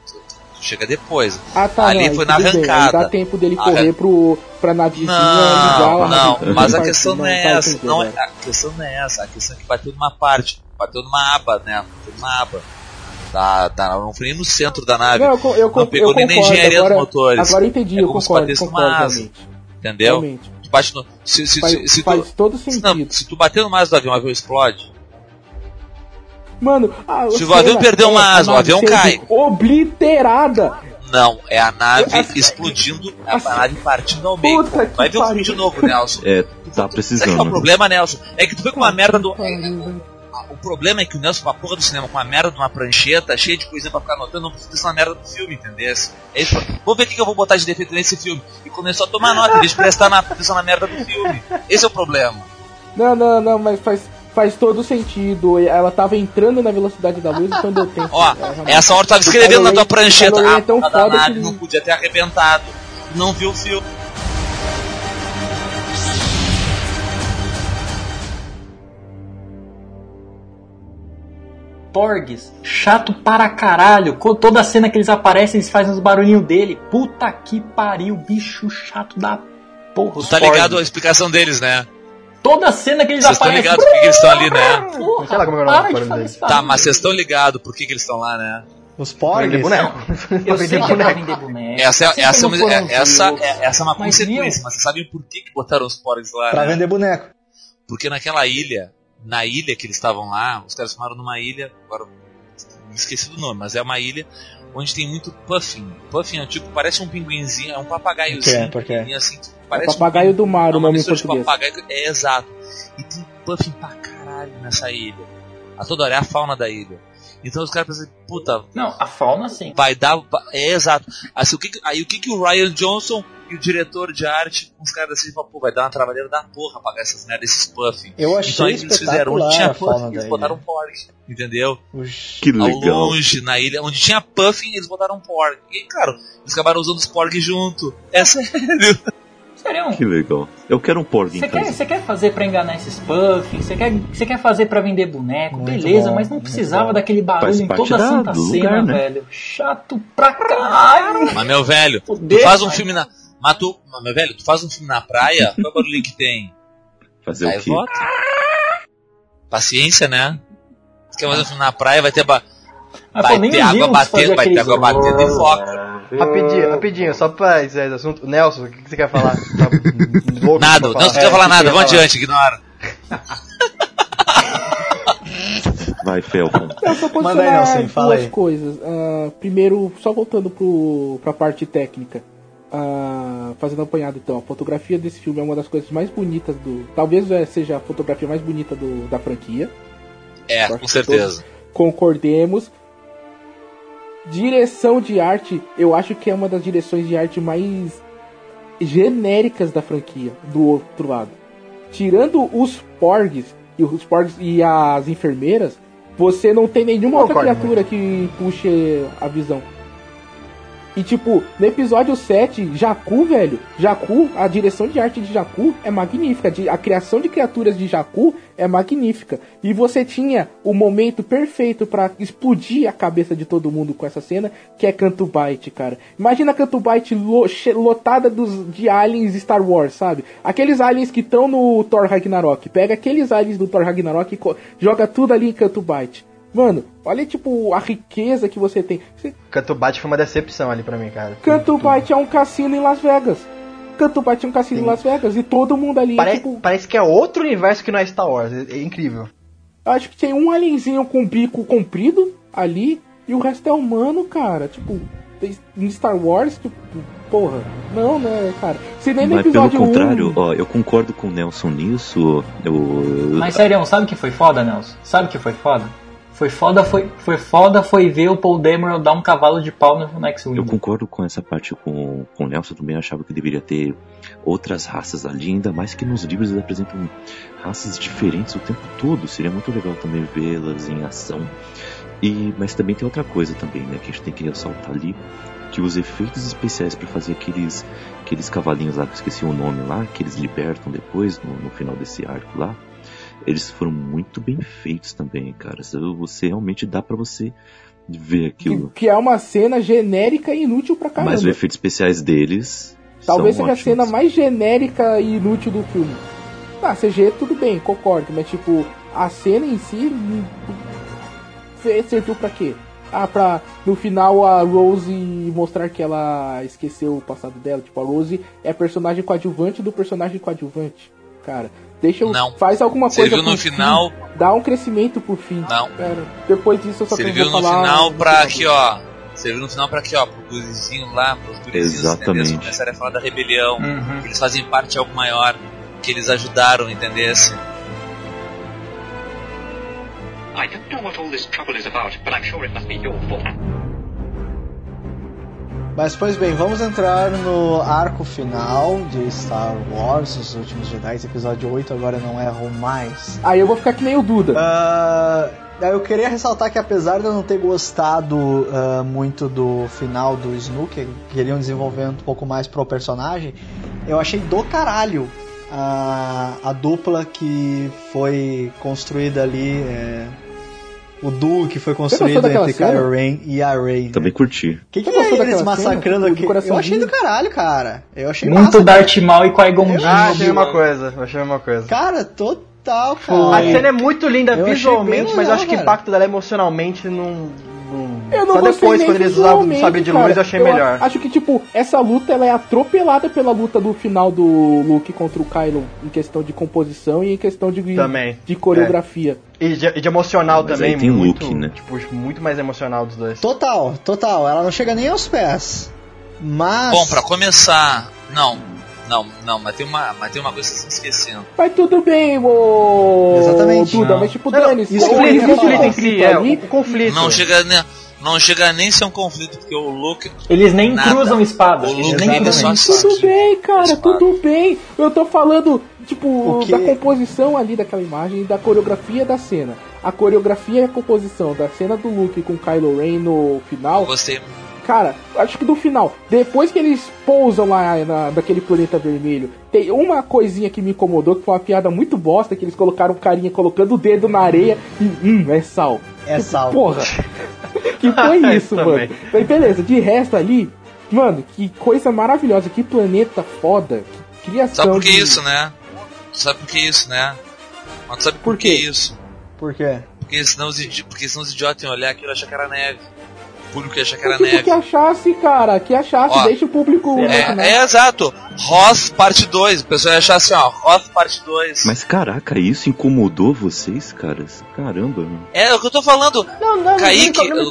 Chega depois. Ah, tá, Ali não, foi na bem, arrancada. Dá tempo dele A correr pro, pra navezinha Não, não, mas a questão não é tá, essa. Não, agora. a questão não é essa. A questão é que bateu numa parte, bateu numa aba, né? Bateu numa aba. Da, da, não foi nem no centro da nave. Não, eu, eu, não pegou eu nem na concordo, engenharia agora, dos motores. Agora eu entendi, É eu como se concordo, numa concordo, asa. realmente. Entendeu? Realmente. Bate no, se, se, Faz, se, se faz tu, todo não, sentido. se tu bater no asa do avião, o avião explode. Mano, a Se o avião perder uma é a asa, o avião cai. Obliterada! Não, é a nave Essa- explodindo, é a nave partindo ao meio. Vai que ver o filme de novo, Nelson. É, tá Sabe qual é o precisando. problema, Nelson? É que tu foi com uma merda do. O problema é que o Nelson, com a porra do cinema, com uma merda de uma prancheta, cheia de coisinha pra ficar anotando, não precisa dessa merda do filme, entendeu? É isso. Vou ver o que eu vou botar de defeito nesse filme. E começou a tomar nota, em vez de prestar na, atenção na merda do filme. Esse é o problema. Não, não, não, mas faz, faz todo sentido. Ela tava entrando na velocidade da luz, então deu tempo. Ó, É, essa hora tava escrevendo na tua prancheta. Ah, é tão da foda nave, que- não podia ter arrebentado. Não viu o filme. Porgs, chato para caralho. Co- Toda cena que eles aparecem, eles fazem os barulhinhos dele. Puta que pariu, bicho chato da porra. Tá Porgs. ligado à explicação deles, né? Toda cena que eles Vocês estão aparecem. ligados por que eles estão ali, né? Porra, Sei lá como é o nome de Tá, mas vocês estão ligados por que, que eles estão lá, né? Os Pra vender porgs. boneco. Eu sei que é vender boneco. Essa, é, essa, é é- essa, é, essa é uma Mas, consequência, viu? mas vocês sabem por que, que botaram os porgs lá, Pra né? vender boneco. Porque naquela ilha, na ilha que eles estavam lá, os caras filmaram numa ilha, agora me esqueci do nome, mas é uma ilha onde tem muito puffin. Puffin é tipo, parece um pinguinzinho, é um papagaiozinho. Por quê? Por quê? pequenininho, assim, tipo, É parece um papagaio do mar, é o uma nome em português. papagaio. É exato. E tem puffin pra caralho nessa ilha. A toda hora é a fauna da ilha. Então os caras pensam, puta, Não, a fauna sim. vai dar. É exato. Assim, o que, aí o que, que o Ryan Johnson e o diretor de arte, uns caras assim, falam, pô, vai dar uma trabalheira da porra apagar essas merdas, esses puffin. Eu achei Então aí eles fizeram, onde tinha espetacular a fauna puffin, da eles botaram ilha. porg. Entendeu? Que Ao legal. longe, na ilha, onde tinha puffin, eles botaram porg. E claro, eles acabaram usando os porg junto. É sério. Sério, Que legal. Eu quero um porg em Você quer, casa. você quer fazer pra enganar esses puffins? Você quer, você quer fazer pra vender boneco? Muito Beleza, bom, mas não precisava bom. daquele barulho Faz em toda a santa cena, lugar, né? velho. Chato pra caralho. Mas meu velho, tu Foder, faz um filme na. Mas tu, mas, meu velho, tu faz um filme na praia, qual é o barulho que tem? Fazer o quê? Gaivota? Paciência, né? Tu quer fazer um filme na praia, vai ter, ba... Mas, vai pô, nem ter os água batendo, vai ter água batendo e foca. Rapidinho, rapidinho, só pra esse assunto. Nelson, o que, que você quer falar? Tá louco Nada, pra não, não É, quer falar que nada, vamos falar? adiante, ignora. Vai, Felcon. Eu só posso Manda aí, falar Nelson, fala duas aí. coisas. Ah, primeiro, só voltando pro, pra parte técnica. Ah, fazendo um apanhado então, a fotografia desse filme é uma das coisas mais bonitas do. Talvez eh, seja a fotografia mais bonita do, da franquia. É, com certeza. Concordemos. Direção de arte, eu acho que é uma das direções de arte mais genéricas da franquia, do outro lado. Tirando os porgs e os porgs e as enfermeiras, você não tem nenhuma outra criatura que puxe a visão. E tipo, no episódio 7, Jakku, velho, Jakku, a direção de arte de Jakku é magnífica, a criação de criaturas de Jakku é magnífica. E você tinha o momento perfeito pra explodir a cabeça de todo mundo com essa cena, que é Canto Bite, cara. Imagina Canto che- lotada dos, de aliens Star Wars, sabe? Aqueles aliens que estão no Thor Ragnarok. Pega aqueles aliens do Thor Ragnarok e joga tudo ali em Canto Bite. Mano, olha tipo a riqueza que você tem. Você- Canto Bate foi uma decepção ali pra mim, cara. Canto Bite é um cassino em Las Vegas. Canto Bite é um cassino em Las Vegas e todo mundo ali, Pare- tipo, Parece que é outro universo que não é Star Wars. É, é incrível. acho que tem um alienzinho com bico comprido ali e o resto é humano, cara. Tipo, em Star Wars, tipo, porra, não, né, cara. Se nem no Mas pelo episódio 1. contrário, ó, eu concordo com o Nelson nisso. Eu, Mas sério, sabe o que foi foda, Nelson? Sabe o que foi foda? Foi foda, foi, foi foda, foi ver o Paul Dameron dar um cavalo de pau no X-Wing. Eu concordo com essa parte com, com o Nelson, também achava que deveria ter outras raças ali, ainda mais que nos livros eles apresentam raças diferentes o tempo todo. Seria muito legal também vê-las em ação. E, mas também tem outra coisa também, né, que a gente tem que ressaltar ali, que os efeitos especiais para fazer aqueles aqueles cavalinhos lá, que eu esqueci o nome lá, que eles libertam depois, no, no final desse arco lá, eles foram muito bem feitos também, cara. Você realmente dá para você ver aquilo. Que, que é uma cena genérica e inútil pra caramba. Mas os efeitos especiais deles. Talvez seja a ótimos. cena mais genérica e inútil do filme. Ah, CG tudo bem, concordo, mas tipo, a cena em si serviu pra quê? Ah, pra no final a Rose mostrar que ela esqueceu o passado dela. Tipo, a Rose é personagem coadjuvante do personagem coadjuvante. Cara, deixa eu. Não. Faz alguma coisa. Serviu no final. fim, dá um crescimento pro fim. Não. Cara, depois disso eu só Serviu no falar final no pra aqui, ó. Serviu no final pra aqui, ó, pro gurizinho lá, pros gurizinhos Exatamente. entendesse? começarem a falar da rebelião. Uhum. Que eles fazem parte de algo maior. Que eles ajudaram, entendesse? I don't know what all this trouble is about, but I'm sure it must be your fault. Mas pois bem, vamos entrar no arco final de Star Wars, Os Últimos Jedi, episódio 8 agora não erro mais. Aí eu vou ficar que nem o Duda. Ah, eu queria ressaltar que apesar de eu não ter gostado ah, muito do final do Snook, que queriam desenvolver um pouco mais pro personagem, eu achei do caralho a, a dupla que foi construída ali, é, o duo que foi construído entre? Kylo Ren e a Rey. né? Também curti. O que, que é eles massacrando aqui? Eu achei do caralho, cara. Eu achei Muito massa. Darth Maul e Qui-Gon Jinn. Ah, achei uma coisa, achei uma coisa. Cara, total, A cara. cena é muito linda Eu visualmente, mas eu acho legal, que o impacto dela emocionalmente não. não- Eu não Só depois, quando eles usavam o sabre de cara. luz, eu achei Eu melhor. Acho que, tipo, essa luta ela é atropelada pela luta do final do Luke contra o Kylo em questão de composição e em questão de, Também, de coreografia. E de, e de emocional Mas também, tem muito, Luke, né? tipo, muito mais emocional dos dois. Total, total. Ela não chega nem aos pés. Mas. Bom, pra começar, não, não, não, mas tem uma, mas tem uma coisa que vocês estão esquecendo. Mas tudo bem, ô. Exatamente. Duda, mas tipo, Não, não, Dani, isso se que eu conflito, conflito em si, é, ali, o conflito. Não chega nem, não chega nem a ser um conflito, porque o Luke Eles nem Nada. cruzam espada. O Eles Luke ele cruzam. só Tudo bem, cara, Espada. tudo bem. Eu tô falando, tipo, O da composição ali daquela imagem e da coreografia da cena. A coreografia e a composição da cena do Luke com Kylo Ren no final, gostei. cara, acho que do final, depois que eles pousam lá na, naquele planeta vermelho, tem uma coisinha que me incomodou, que foi uma piada muito bosta, que eles colocaram um carinha colocando o dedo na areia e, hum, é sal. É Tipo, sal. Porra. que foi isso, mano. Mas beleza, de resto ali, mano, que coisa maravilhosa, que planeta foda, que criação. Sabe por que de- isso, né? Sabe por que isso, né? Mas tu sabe por, Por que isso? Por quê? Porque senão os, idi- porque senão os idiotas iam olhar aquilo e achar que era neve. O público ia achar que era Tipo, neve. que achasse, cara, que achasse, Ó, deixa o público. É, né? é exato. Ross parte 2. O pessoal ia achar assim, ó, Ross parte 2. Mas caraca, isso incomodou vocês, caras? Caramba. mano. É o que eu tô falando. Não, não, Kaique, não, não,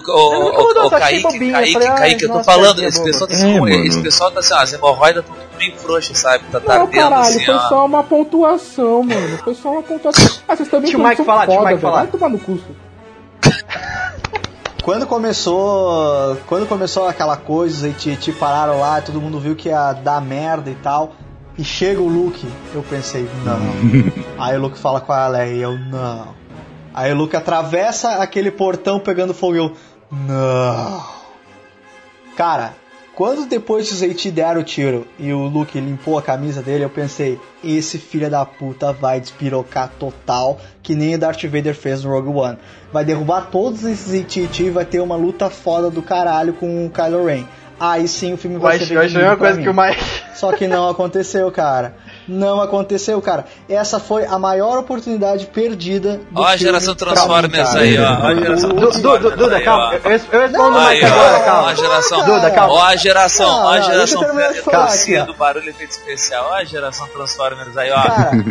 o, Kaique, Kaique, falei, Kaique, ai, eu tô nossa, falando, esse pessoal tá É, assim, esse pessoal tá assim, ó, as hemorroidas tão bem frouxas, sabe? Tá, tá Não, tendo caralho, assim, foi ó. só uma pontuação, mano. Foi só uma pontuação. Ah, vocês também Deixa o Mike falar, deixa o foda, Mike velho. falar. Vai tomar no curso. Quando começou. Quando começou aquela coisa, os AT&T pararam lá, todo mundo viu que ia dar merda e tal. E chega o Luke, eu pensei, não. Aí o Luke fala com a Leia e eu, não. Aí o Luke atravessa aquele portão pegando fogo e eu, não. Cara, quando depois os AT deram o tiro e o Luke limpou a camisa dele, eu pensei, esse filho da puta vai despirocar total, que nem o Darth Vader fez no Rogue One. Vai derrubar todos esses AT&T e vai ter uma luta foda do caralho com o Kylo Ren. Aí sim o filme vai ser eu achei uma coisa que o Mike. Só que não aconteceu, cara. Não aconteceu, cara. Essa foi a maior oportunidade perdida do Ó a geração Transformers aí, ó. Ó a geração Transformers Duda, calma. ó. Eu, respondo Aí, agora, ó, ó a calma. geração. Duda, calma. Ó a geração, ó a geração. de do barulho efeito especial. Ó a geração Transformers aí, ó.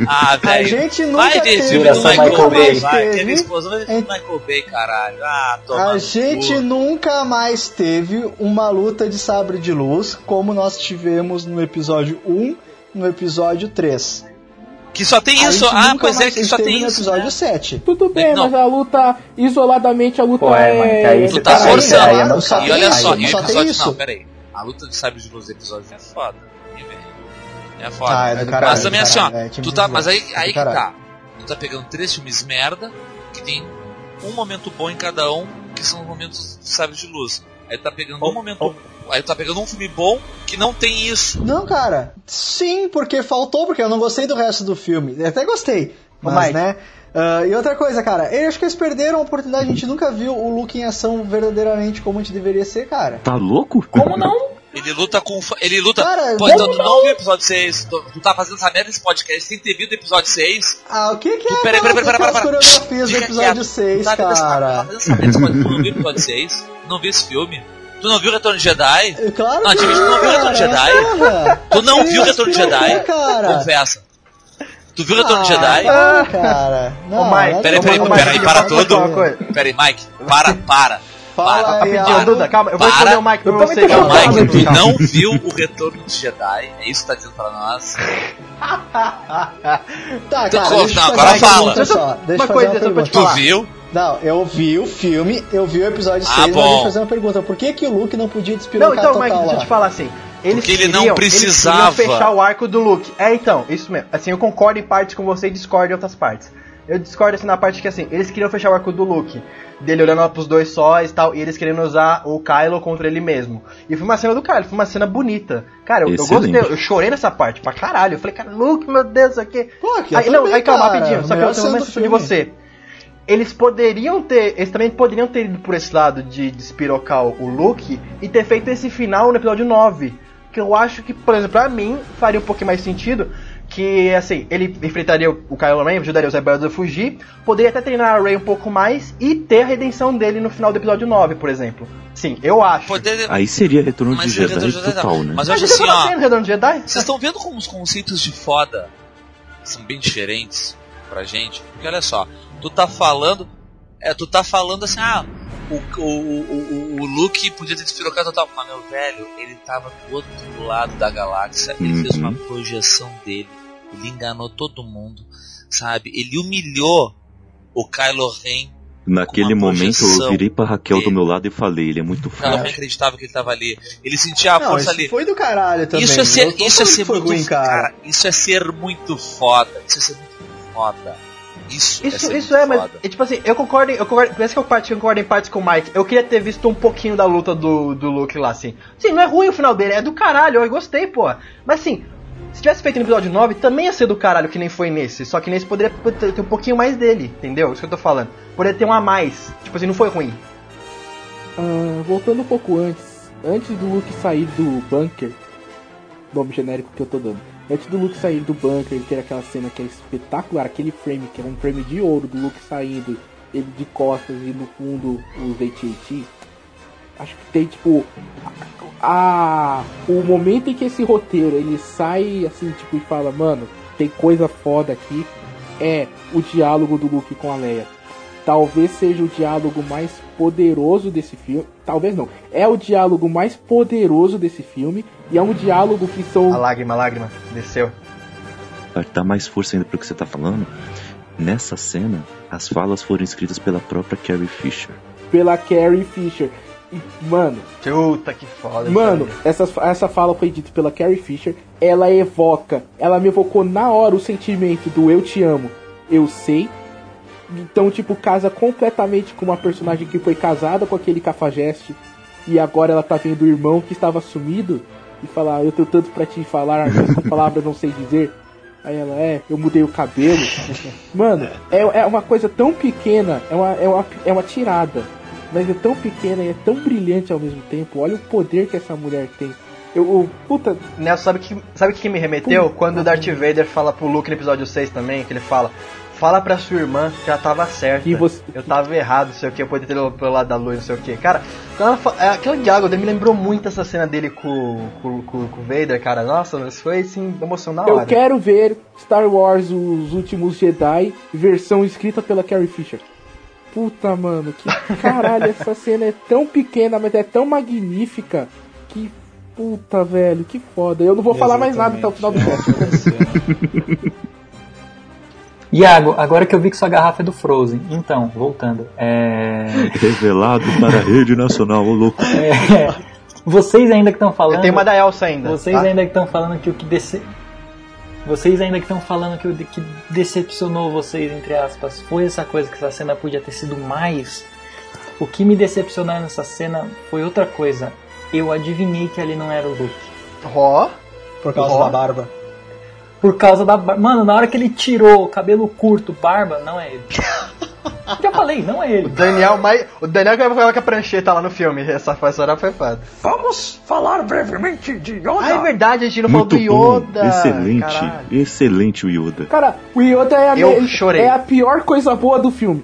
Ah, a velho. gente nunca Vai teve, filme do Michael Bay, vai. Teve. Filme do Michael Bay, caralho. Ah, toma. A gente nunca mais teve uma luta de sabre de luz como nós tivemos no episódio 1, no episódio 3. Que só tem A isso. gente Ah, pois é, que só tem no isso. episódio né? 7. Tudo bem, Não. mas a luta, isoladamente, a luta Pô, é, é. Mike, aí Tu você tá tá aí, forçando. aí é Só. E olha só, e só tem episódio. isso. Não, peraí. A luta de sabre de luz do episódio é foda. É foda. Ah, é do caralho, mas também assim, ó, é, tu tá, mas aí, é aí que tá. Tu tá pegando três filmes merda, que tem um momento bom em cada um, que são momentos de sabre de luz. Aí tu tá pegando um momento. Aí tu tá pegando um filme bom que não tem isso. Não, cara. Sim, porque faltou, porque eu não gostei do resto do filme. Eu até gostei, mas Mike. né. Ah, e outra coisa, cara, eu acho que eles perderam a oportunidade, a gente nunca viu o Luke em ação verdadeiramente como a gente deveria ser, cara. Tá louco? Como não? Ele luta com. Ele luta. Cara, Pô, como então tu não viu o episódio 6. Tu, tu tá fazendo essa merda nesse podcast sem ter visto o episódio 6. Ah, o que que é Peraí, peraí, peraí, peraí, aquelas peraí. coreografias do episódio quieto. 6, Tu tá vendo essa- cara? tá fazendo essa merda Tu não viu o episódio 6? Não viu esse filme? Tu não viu o Retorno de Jedi? Claro Não, que tu não viu o Retorno de cara, Jedi? porra. Tu não viu o Retorno de Jedi? cara? Confessa. Tu viu o Retorno de Ah, Jedi? não, cara. Não, Ô, Mike, é Peraí, peraí, peraí, para falar coisa. Peraí, Mike, para, para. Fala para. aí, Alan. Duda, calma. Eu vou Para. responder o Mike pra você, calma. Mike, tu não viu o Retorno de Jedi? É isso que tá dizendo pra nós? Tá, Tu cara, eu te não, agora fala. Uma coisa, uma só pra te pergunta. Tu falar. viu? Não, eu vi o filme, eu vi o episódio 6, Ah, mas bom. deixa eu fazer uma pergunta. Por que que o Luke não podia Não, despirocar então, total Mike, deixa eu te falar assim. Eles Porque ele não queriam- precisava. Eles queriam fechar o arco do Luke. É, então, isso mesmo. Assim, eu concordo em partes com você e discordo em outras partes. Eu discordo assim na parte que assim, eles queriam fechar o arco do Luke, dele olhando lá pros dois sóis e tal, e eles querendo usar o Kylo contra ele mesmo. E foi uma cena do Kylo, foi uma cena bonita. Cara, eu, eu gostei, eu chorei nessa parte pra caralho. Eu falei, cara, Luke, meu Deus, isso aqui. Pô, que eu aí, não, aí calma, rapidinho, só que eu tenho uma sensação de você. Eles poderiam ter. Eles também poderiam ter ido por esse lado de despirocar o Luke e ter feito esse final no episódio 9. Que eu acho que, por exemplo, pra mim, faria um pouquinho mais sentido. Que, assim, ele enfrentaria o Kylo Ren, ajudaria os rebeldes a fugir, poderia até treinar a Rey um pouco mais e ter a redenção dele no final do episódio 9, por exemplo. Sim, eu acho. Poder... Aí seria retorno Mas de Jedi Retorno de Jedi, total, né? Mas eu Mas acho você assim, ó. Retorno de Jedi? Vocês estão vendo como os conceitos de foda são bem diferentes pra gente? Porque olha só, tu tá falando. É, tu tá falando assim, ah, o, o, o, o, o Luke podia ter despirocado total. Mas meu velho, ele tava do outro lado da galáxia, ele Uhum. fez uma projeção dele, ele enganou todo mundo, sabe? Ele humilhou o Kylo Ren. Naquele momento eu virei pra Raquel do dele. meu lado e falei, ele é muito O Kylo Ren forte. acreditava que ele tava ali. Ele sentia a Não, força isso ali. foi do caralho também. Isso é ser, isso é ser muito ruim, cara. isso é ser muito foda. Isso é ser muito foda. Isso, é Isso, ser isso é, mas é, tipo assim, eu concordo, em- eu concordo, parece que eu concordo em partes com o Mike. Eu queria ter visto um pouquinho da luta do, do Luke lá, assim. Sim, não é ruim o final dele, é do caralho, eu gostei, pô. Mas assim, se tivesse feito no episódio 9, também ia ser do caralho, que nem foi nesse. Só que nesse poderia ter ter um pouquinho mais dele, entendeu? Isso que eu tô falando. Poderia ter um a mais. Tipo assim, não foi ruim. Ah, voltando um pouco antes, antes do Luke sair do bunker, nome genérico que eu tô dando. Antes do Luke sair do bunker e ter aquela cena que é espetacular, aquele frame que é um frame de ouro do Luke saindo, ele de costas e no fundo os AT-AT. Acho que tem tipo a o momento em que esse roteiro ele sai assim tipo e fala, mano, tem coisa foda aqui, é o diálogo do Luke com a Leia talvez seja o diálogo mais poderoso desse filme. Talvez não. É o diálogo mais poderoso desse filme. E é um diálogo que A são. lágrima, a lágrima, desceu. Dar mais força ainda pro que você tá falando, nessa cena, as falas foram escritas pela própria Carrie Fisher. pela Carrie Fisher. E, mano, Puta que foda. mano, essa, essa fala foi dita pela Carrie Fisher. Ela evoca, ela me evocou na hora o sentimento do eu te amo, eu sei. Então, tipo, casa completamente com uma personagem que foi casada com aquele cafajeste. E agora ela tá vendo o irmão que estava sumido. E fala, eu tenho tanto pra te falar, mas com palavras não sei dizer. Aí ela, é, eu mudei o cabelo. Mano, é, é uma coisa tão pequena, é uma, é, uma, é uma tirada. Mas é tão pequena e é tão brilhante ao mesmo tempo. Olha o poder que essa mulher tem. Eu, eu puta, Nelson, sabe o que, sabe que me remeteu? Quando o Darth Vader fala pro Luke no episódio 6 também, que ele fala. Fala pra sua irmã que ela tava certa. Você- Eu tava errado, não sei o que, eu poderia ter pelo lado da luz, não sei o que. Cara, quando ela fa... é, aquele diálogo dele me lembrou muito essa cena dele com, com, com, com o Vader, cara. Nossa, isso foi assim, emoção na eu hora. quero ver Star Wars Os Últimos Jedi, versão escrita pela Carrie Fisher. Puta, mano, que caralho, essa cena é tão pequena, mas é tão magnífica que. Puta, velho, que foda. Eu não vou falar mais nada até o final do cast. Iago, agora que eu vi que sua garrafa é do Frozen, então, voltando. É. Revelado para a rede nacional, ô louco. é, Vocês ainda que estão falando. Eu tenho uma da Elsa ainda. Vocês tá? ainda que estão falando que o que dece... Vocês ainda que estão falando que o que decepcionou vocês, entre aspas, foi essa coisa que essa cena podia ter sido mais. O que me decepcionou nessa cena foi outra coisa. Eu adivinhei que ali não era o Luke. Ó, Por causa Ó. da barba. Por causa da barba. Mano, na hora que ele tirou o cabelo curto, barba, não é ele. Já falei, não é o ele. Daniel mais. O Daniel que vai com a prancheta lá no filme. Essa, essa hora foi foda. Vamos falar brevemente de Yoda. Ah, é verdade, a gente não falou Muito do bom, Yoda. excelente, Caralho. excelente o Yoda. Cara, o Yoda é a, Eu me- chorei. é a pior coisa boa do filme.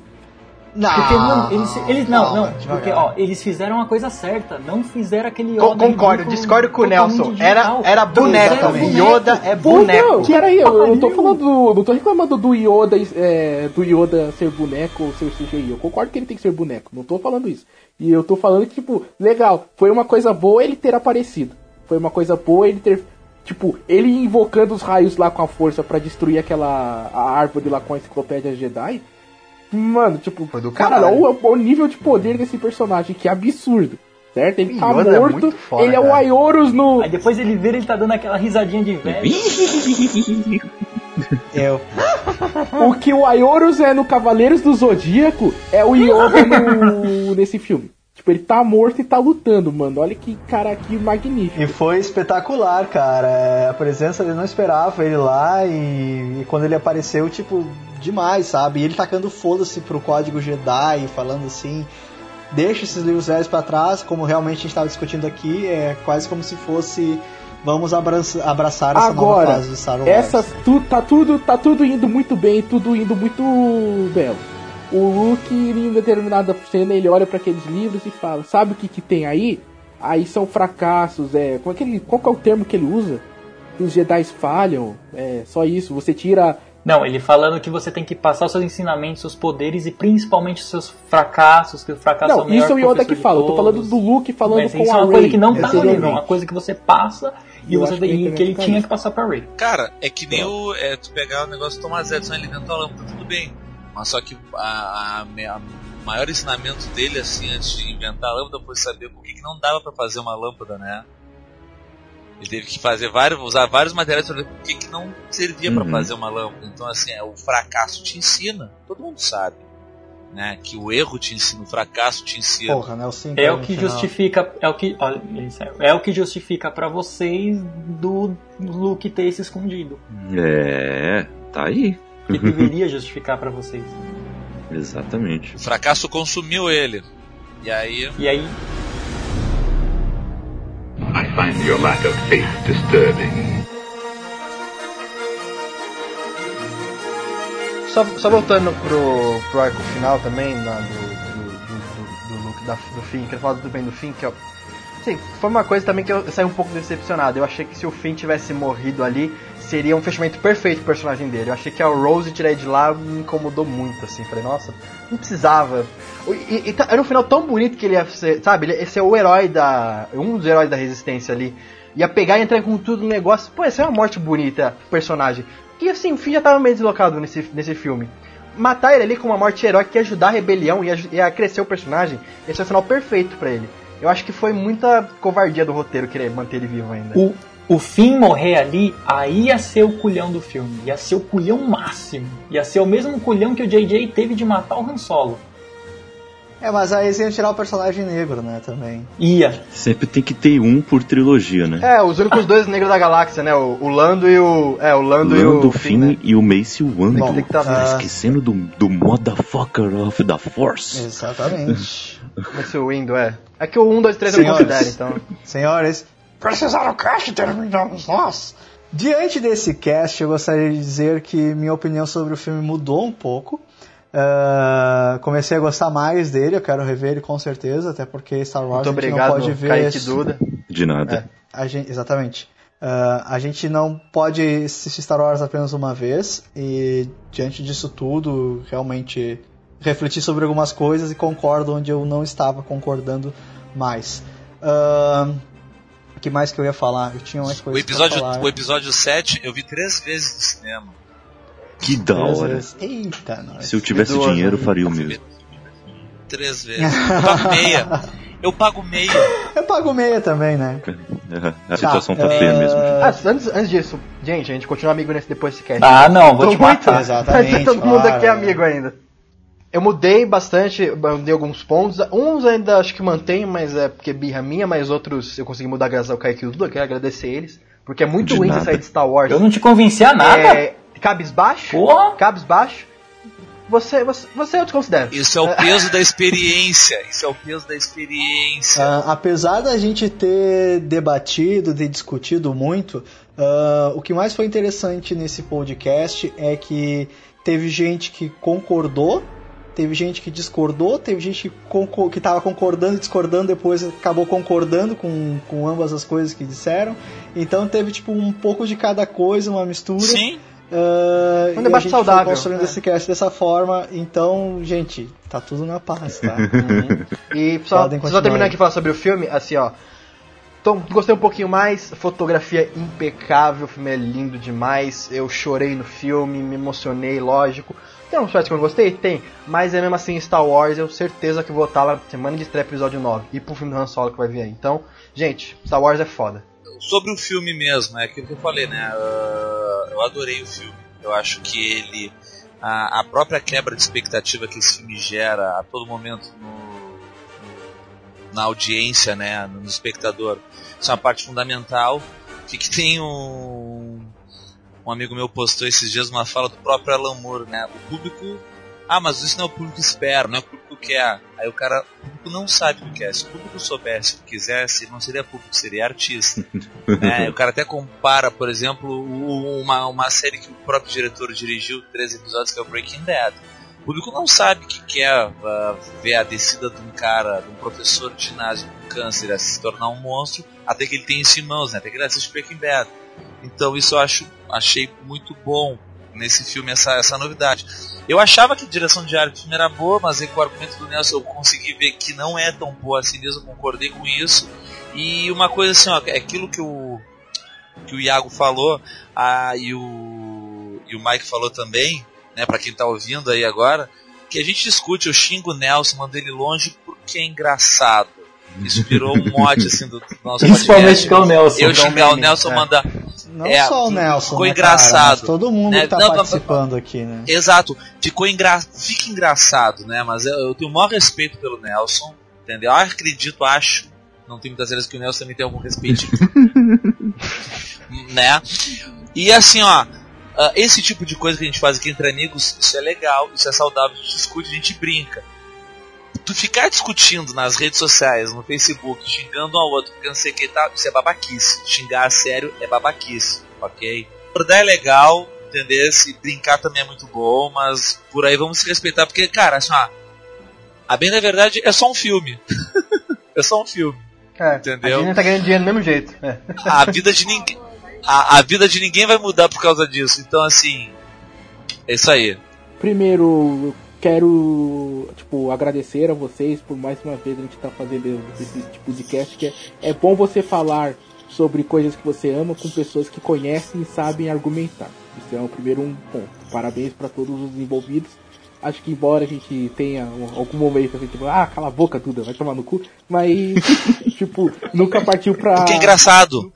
Não, Porque não, eles, eles não, não, devagar. porque ó, eles fizeram a coisa certa, não fizeram aquele Co- Yoda concordo, discordo com o Nelson. digital. Era, era boneco. Exatamente. Yoda é Pô, boneco. Não, peraí, eu, eu não tô falando do, Não tô reclamando do Yoda, é, do Yoda ser boneco ou ser CGI. Eu concordo que ele tem que ser boneco. Não tô falando isso. E eu tô falando que, tipo, legal, foi uma coisa boa ele ter aparecido. Foi uma coisa boa ele ter. Tipo, ele invocando os raios lá com a força pra destruir aquela a árvore lá com a enciclopédia Jedi. Mano, tipo, Foi do cara, caralho. olha o, o nível de poder desse personagem, que absurdo. Certo? Ele tá Yoda é morto, muito foda, ele é o. Aioros no. Aí depois ele vira ele tá dando aquela risadinha de velho. Eu. O que o Aioros é no Cavaleiros do Zodíaco é o Yoda no, nesse filme. Tipo, ele tá morto e tá lutando, mano. Olha que cara que magnífico. E foi espetacular, cara. É, A presença dele não esperava ele lá e, e quando ele apareceu, tipo, demais, sabe? E ele tacando foda-se pro código Jedi, falando assim. Deixa esses livros velhos pra trás, como realmente a gente tava discutindo aqui, é quase como se fosse vamos abraça- abraçar essa nova Agora, fase de Star Wars. essas tu, tá tudo tá tudo indo muito bem, tudo indo muito belo. O Luke, em determinada cena, ele olha para aqueles livros e fala: "Sabe o que que tem aí? Aí são fracassos, é, como é que ele, qual que é o termo que ele usa? Que os Jedi falham, é, só isso, você tira Não, ele falando que você tem que passar os seus ensinamentos, seus poderes e principalmente os seus fracassos, que o fracasso é Não, o maior isso é o Yoda que fala. Eu tô falando do Luke falando Mas com isso a é uma Rey coisa que não tá no livro, é uma coisa que você passa e, Eu você que tem- ele que ele tinha que passar pra Ray. Cara, é que nem o. É, tu pegar o negócio do Thomas Edison ali dentro da lâmpada, tudo bem. Mas só que a, a, a maior ensinamento dele, assim, antes de inventar a lâmpada, foi saber por que, que não dava pra fazer uma lâmpada, né? Ele teve que fazer vários, usar vários materiais pra ver por que, que não servia pra Uhum. fazer uma lâmpada. Então, assim, é, o fracasso te ensina. Todo mundo sabe. Né? Que o erro te ensina, o fracasso te ensina. Porra, né? O É o que final. justifica, é o que, olha, é, o que justifica pra vocês do Luke ter se escondido. É, tá aí. Que deveria justificar pra vocês. Exatamente. O fracasso consumiu ele. E aí. E aí, I find your lack of faith disturbing. Só, só voltando pro, pro arco final também, lá do, do, do, do, do Luke, da, do Finn, quero falar do bem do Finn, que eu, assim, foi uma coisa também que eu saí um pouco decepcionado. Eu achei que se o Finn tivesse morrido ali, seria um fechamento perfeito pro personagem dele. Eu achei que a Rose tirar de lá me incomodou muito, assim. Falei, nossa, não precisava. E, e tá- era um final tão bonito que ele ia ser, sabe, ele ia ser o herói da. um dos heróis da resistência ali. Ia pegar e entrar com tudo no negócio. Pô, essa é uma morte bonita, personagem. E assim, o Finn já tava meio deslocado nesse, nesse filme. Matar ele ali com uma morte heróica que ia ajudar a rebelião, ia, ia crescer o personagem, esse é o final perfeito pra ele. Eu acho que foi muita covardia do roteiro querer manter ele vivo ainda. o, o Finn morrer ali, aí ia ser o culhão do filme. Ia ser o culhão máximo. Ia ser o mesmo culhão que o JJ teve de matar o Han Solo. É, mas aí eles iam tirar o personagem negro, né, também. Ia. Sempre tem que ter um por trilogia, né? É, os únicos dois negros da galáxia, né? O, o Lando e o. É, o Lando, e Lando, o. Finn né? e o Mace Windu. Bom, Tem que tá- Tá esquecendo do, do motherfucker of the Force. Exatamente. Esse o Windu, é. É que o 1, 2, 3 eu não Senhores. considero, então. Senhores, Precisaram o cast terminamos nós. Diante desse cast, eu gostaria de dizer que minha opinião sobre o filme mudou um pouco. Ah, comecei a gostar mais dele, eu quero rever ele com certeza, até porque Star Wars Muito a gente obrigado, não pode ver. Kaique Duda. De nada. A gente, exatamente. Ah, a gente não pode assistir Star Wars apenas uma vez e diante disso tudo, realmente refletir sobre algumas coisas e concordo onde eu não estava concordando mais. Ah, o que mais que eu ia falar? Eu tinha mais O coisas episódio, pra falar. o episódio 7 eu vi três vezes no cinema. Que da Três hora. vezes. Eita, nós. Se eu tivesse Duas, dinheiro, eu faria o mesmo. Três vezes. Eu pago meia. Eu pago meia. Eu pago meia também, né? A situação tá é, feia mesmo. Ah, antes, antes disso, gente, a gente continua amigo nesse depois desse cast. Ah, não, vou Tô te matar. Exatamente, Todo mundo claro. aqui é amigo ainda. Eu mudei bastante, mudei alguns pontos. Uns ainda acho que mantenho, mas é porque é birra minha, mas outros eu consegui mudar graças ao Kaique e ao Duda, quero agradecer eles. Porque é muito De ruim nada. sair de Star Wars. Eu não te convenci a nada. É, cabisbaixo? Porra. Cabisbaixo? Você, você, você eu desconsidero. Isso é o peso da experiência. Isso é o peso da experiência. Ah, apesar da gente ter debatido, ter discutido muito, ah, o que mais foi interessante nesse podcast é que teve gente que concordou, teve gente que discordou, teve gente que, que tava concordando e discordando, depois acabou concordando com, com ambas as coisas que disseram. Então teve tipo um pouco de cada coisa, uma mistura. Sim. Ah, Um e debate a gente saudável, construindo né? esse cast dessa forma. Então, gente, tá tudo na paz, tá? E só, só aí. aqui falar sobre o filme, assim ó. Então, gostei um pouquinho mais, fotografia impecável, o filme é lindo demais, eu chorei no filme, me emocionei, lógico. Tem uns partes que eu não gostei? Tem, mas é mesmo assim Star Wars, eu certeza que vou estar lá na semana de estreia episódio 9 e pro filme do Han Solo que vai vir aí. Então, gente, Star Wars é foda. Sobre o filme mesmo, é aquilo que eu falei, né? Ah, eu adorei o filme. Eu acho que ele. A, a própria quebra de expectativa que esse filme gera a todo momento no, na audiência, né, no espectador. Isso é uma parte fundamental. Que, que tem um, um amigo meu postou esses dias uma fala do próprio Alan Moore, né? O público ah, mas isso não é o público espera, não é o público quer. Aí o cara, o público não sabe o que quer. Se o público soubesse o que quisesse, não seria público, seria artista. é, o cara até compara, por exemplo, uma, uma série que o próprio diretor dirigiu, três episódios, que é o Breaking Bad. O público não sabe que quer uh, ver a descida de um cara, de um professor de ginásio com câncer a se tornar um monstro, até que ele tem isso em mãos, né? até que ele assiste Breaking Bad. Então isso eu acho, achei muito bom nesse filme, essa, essa novidade. Eu achava que a direção de arte era boa, mas com o argumento do Nelson eu consegui ver que não é tão boa assim mesmo, concordei com isso. E uma coisa assim, ó, é aquilo que o, que o Iago falou ah, e, o, e o Mike falou também, né, para quem tá ouvindo aí agora, que a gente discute, eu xingo o Nelson, mando ele longe porque é engraçado. Isso virou um mote assim do, do nosso Principalmente com o Nelson. Eu xingar o Nelson, é. mandar Não É, só o Nelson, ficou né, engraçado, cara? Todo mundo né? que tá Não, não, participando aqui, né? Exato, ficou engra... fica engraçado, né? Mas eu, eu tenho o maior respeito pelo Nelson, entendeu? Eu acredito, acho, não tenho muitas vezes que o Nelson também tem algum respeito, né? E assim, ó, ah, esse tipo de coisa que a gente faz aqui entre amigos, isso é legal, isso é saudável, a gente discute, a gente brinca. Tu ficar discutindo nas redes sociais, no Facebook, xingando um ao outro, porque não sei o que tá, isso é babaquice. Xingar a sério é babaquice, ok? Acordar é legal, entender? Se brincar também é muito bom, mas por aí vamos se respeitar, porque, cara, assim, ó, a bem da verdade é só um filme. é só um filme. É, Entendeu? A gente tá ganhando dinheiro do mesmo jeito. É. A vida de ninguém. A, a vida de ninguém vai mudar por causa disso. Então, assim. É isso aí. Primeiro, quero tipo, agradecer a vocês por mais uma vez a gente estar fazendo esse tipo de cast que é, é bom você falar sobre coisas que você ama com pessoas que conhecem e sabem argumentar. Isso é o primeiro um ponto. Parabéns para todos os envolvidos. Acho que embora a gente tenha um- algum momento assim, tipo, ah, cala a boca, Duda, vai tomar no cu, mas tipo, nunca partiu pra. Porque é engraçado.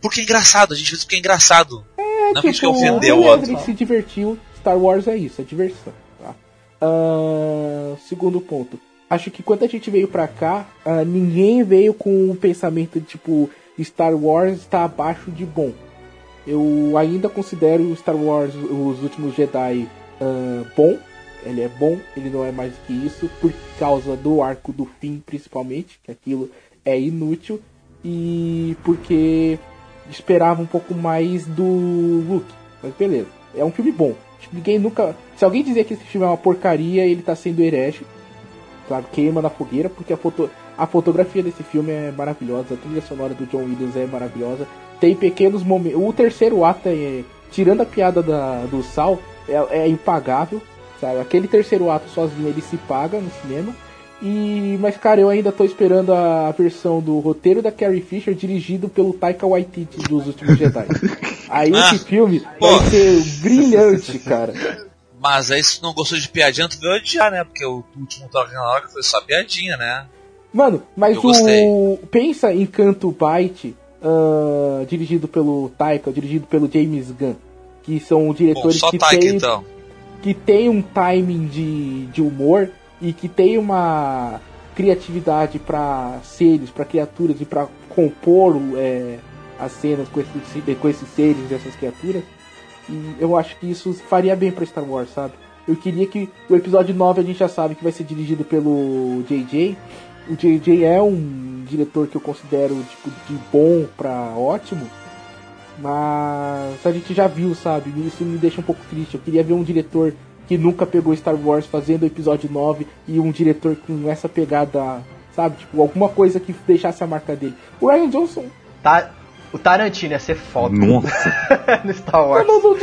Porque é engraçado, a gente fez porque é engraçado. não é que a gente quer ofender o outro. A gente se divertiu. Star Wars é isso, é diversão. Ah, segundo ponto. Acho que quando a gente veio pra cá, ah, ninguém veio com o pensamento de tipo Star Wars está abaixo de bom. Eu ainda considero Star Wars Os Últimos Jedi ah, bom. Ele é bom, ele não é mais que isso, por causa do arco do fim, principalmente, que aquilo é inútil, e porque esperava um pouco mais do Luke. Mas beleza, é um filme bom. Ninguém nunca. Se alguém dizer que esse filme é uma porcaria, ele tá sendo herege. Claro, queima na fogueira, porque a, foto... a fotografia desse filme é maravilhosa, a trilha sonora do John Williams é maravilhosa. Tem pequenos momentos. O terceiro ato é. Tirando a piada da... do Sal, é... é impagável. Sabe? Aquele terceiro ato sozinho ele se paga no cinema. E, mas cara, eu ainda tô esperando a versão do roteiro da Carrie Fisher dirigido pelo Taika Waititi dos últimos Jedi. Aí Ah, esse filme pô. vai ser brilhante, cara. Mas aí se tu não gostou de piadinha, tu veio odiar, né? Porque o último Toque na Hora foi só piadinha, né? Mano, mas Eu gostei. o. Pensa em Canto Bite, ah, dirigido pelo Taika, dirigido pelo James Gunn, que são Bom, diretores só que Taika têm então. que tem um timing de, de humor e que tem uma criatividade para seres, para criaturas e para compor é, as cenas com esses, com esses seres e essas criaturas. E eu acho que isso faria bem para Star Wars, sabe? Eu queria que o episódio 9 a gente já sabe que vai ser dirigido pelo JJ. O JJ é um diretor que eu considero tipo de bom para ótimo. Mas a gente já viu, sabe? Isso me deixa um pouco triste. Eu queria ver um diretor que nunca pegou Star Wars fazendo o episódio 9 e um diretor com essa pegada, sabe? Tipo, alguma coisa que deixasse a marca dele. O Ryan Johnson. Tá, o Tarantino ia ser foda Nossa. no Star Wars. Não, não, não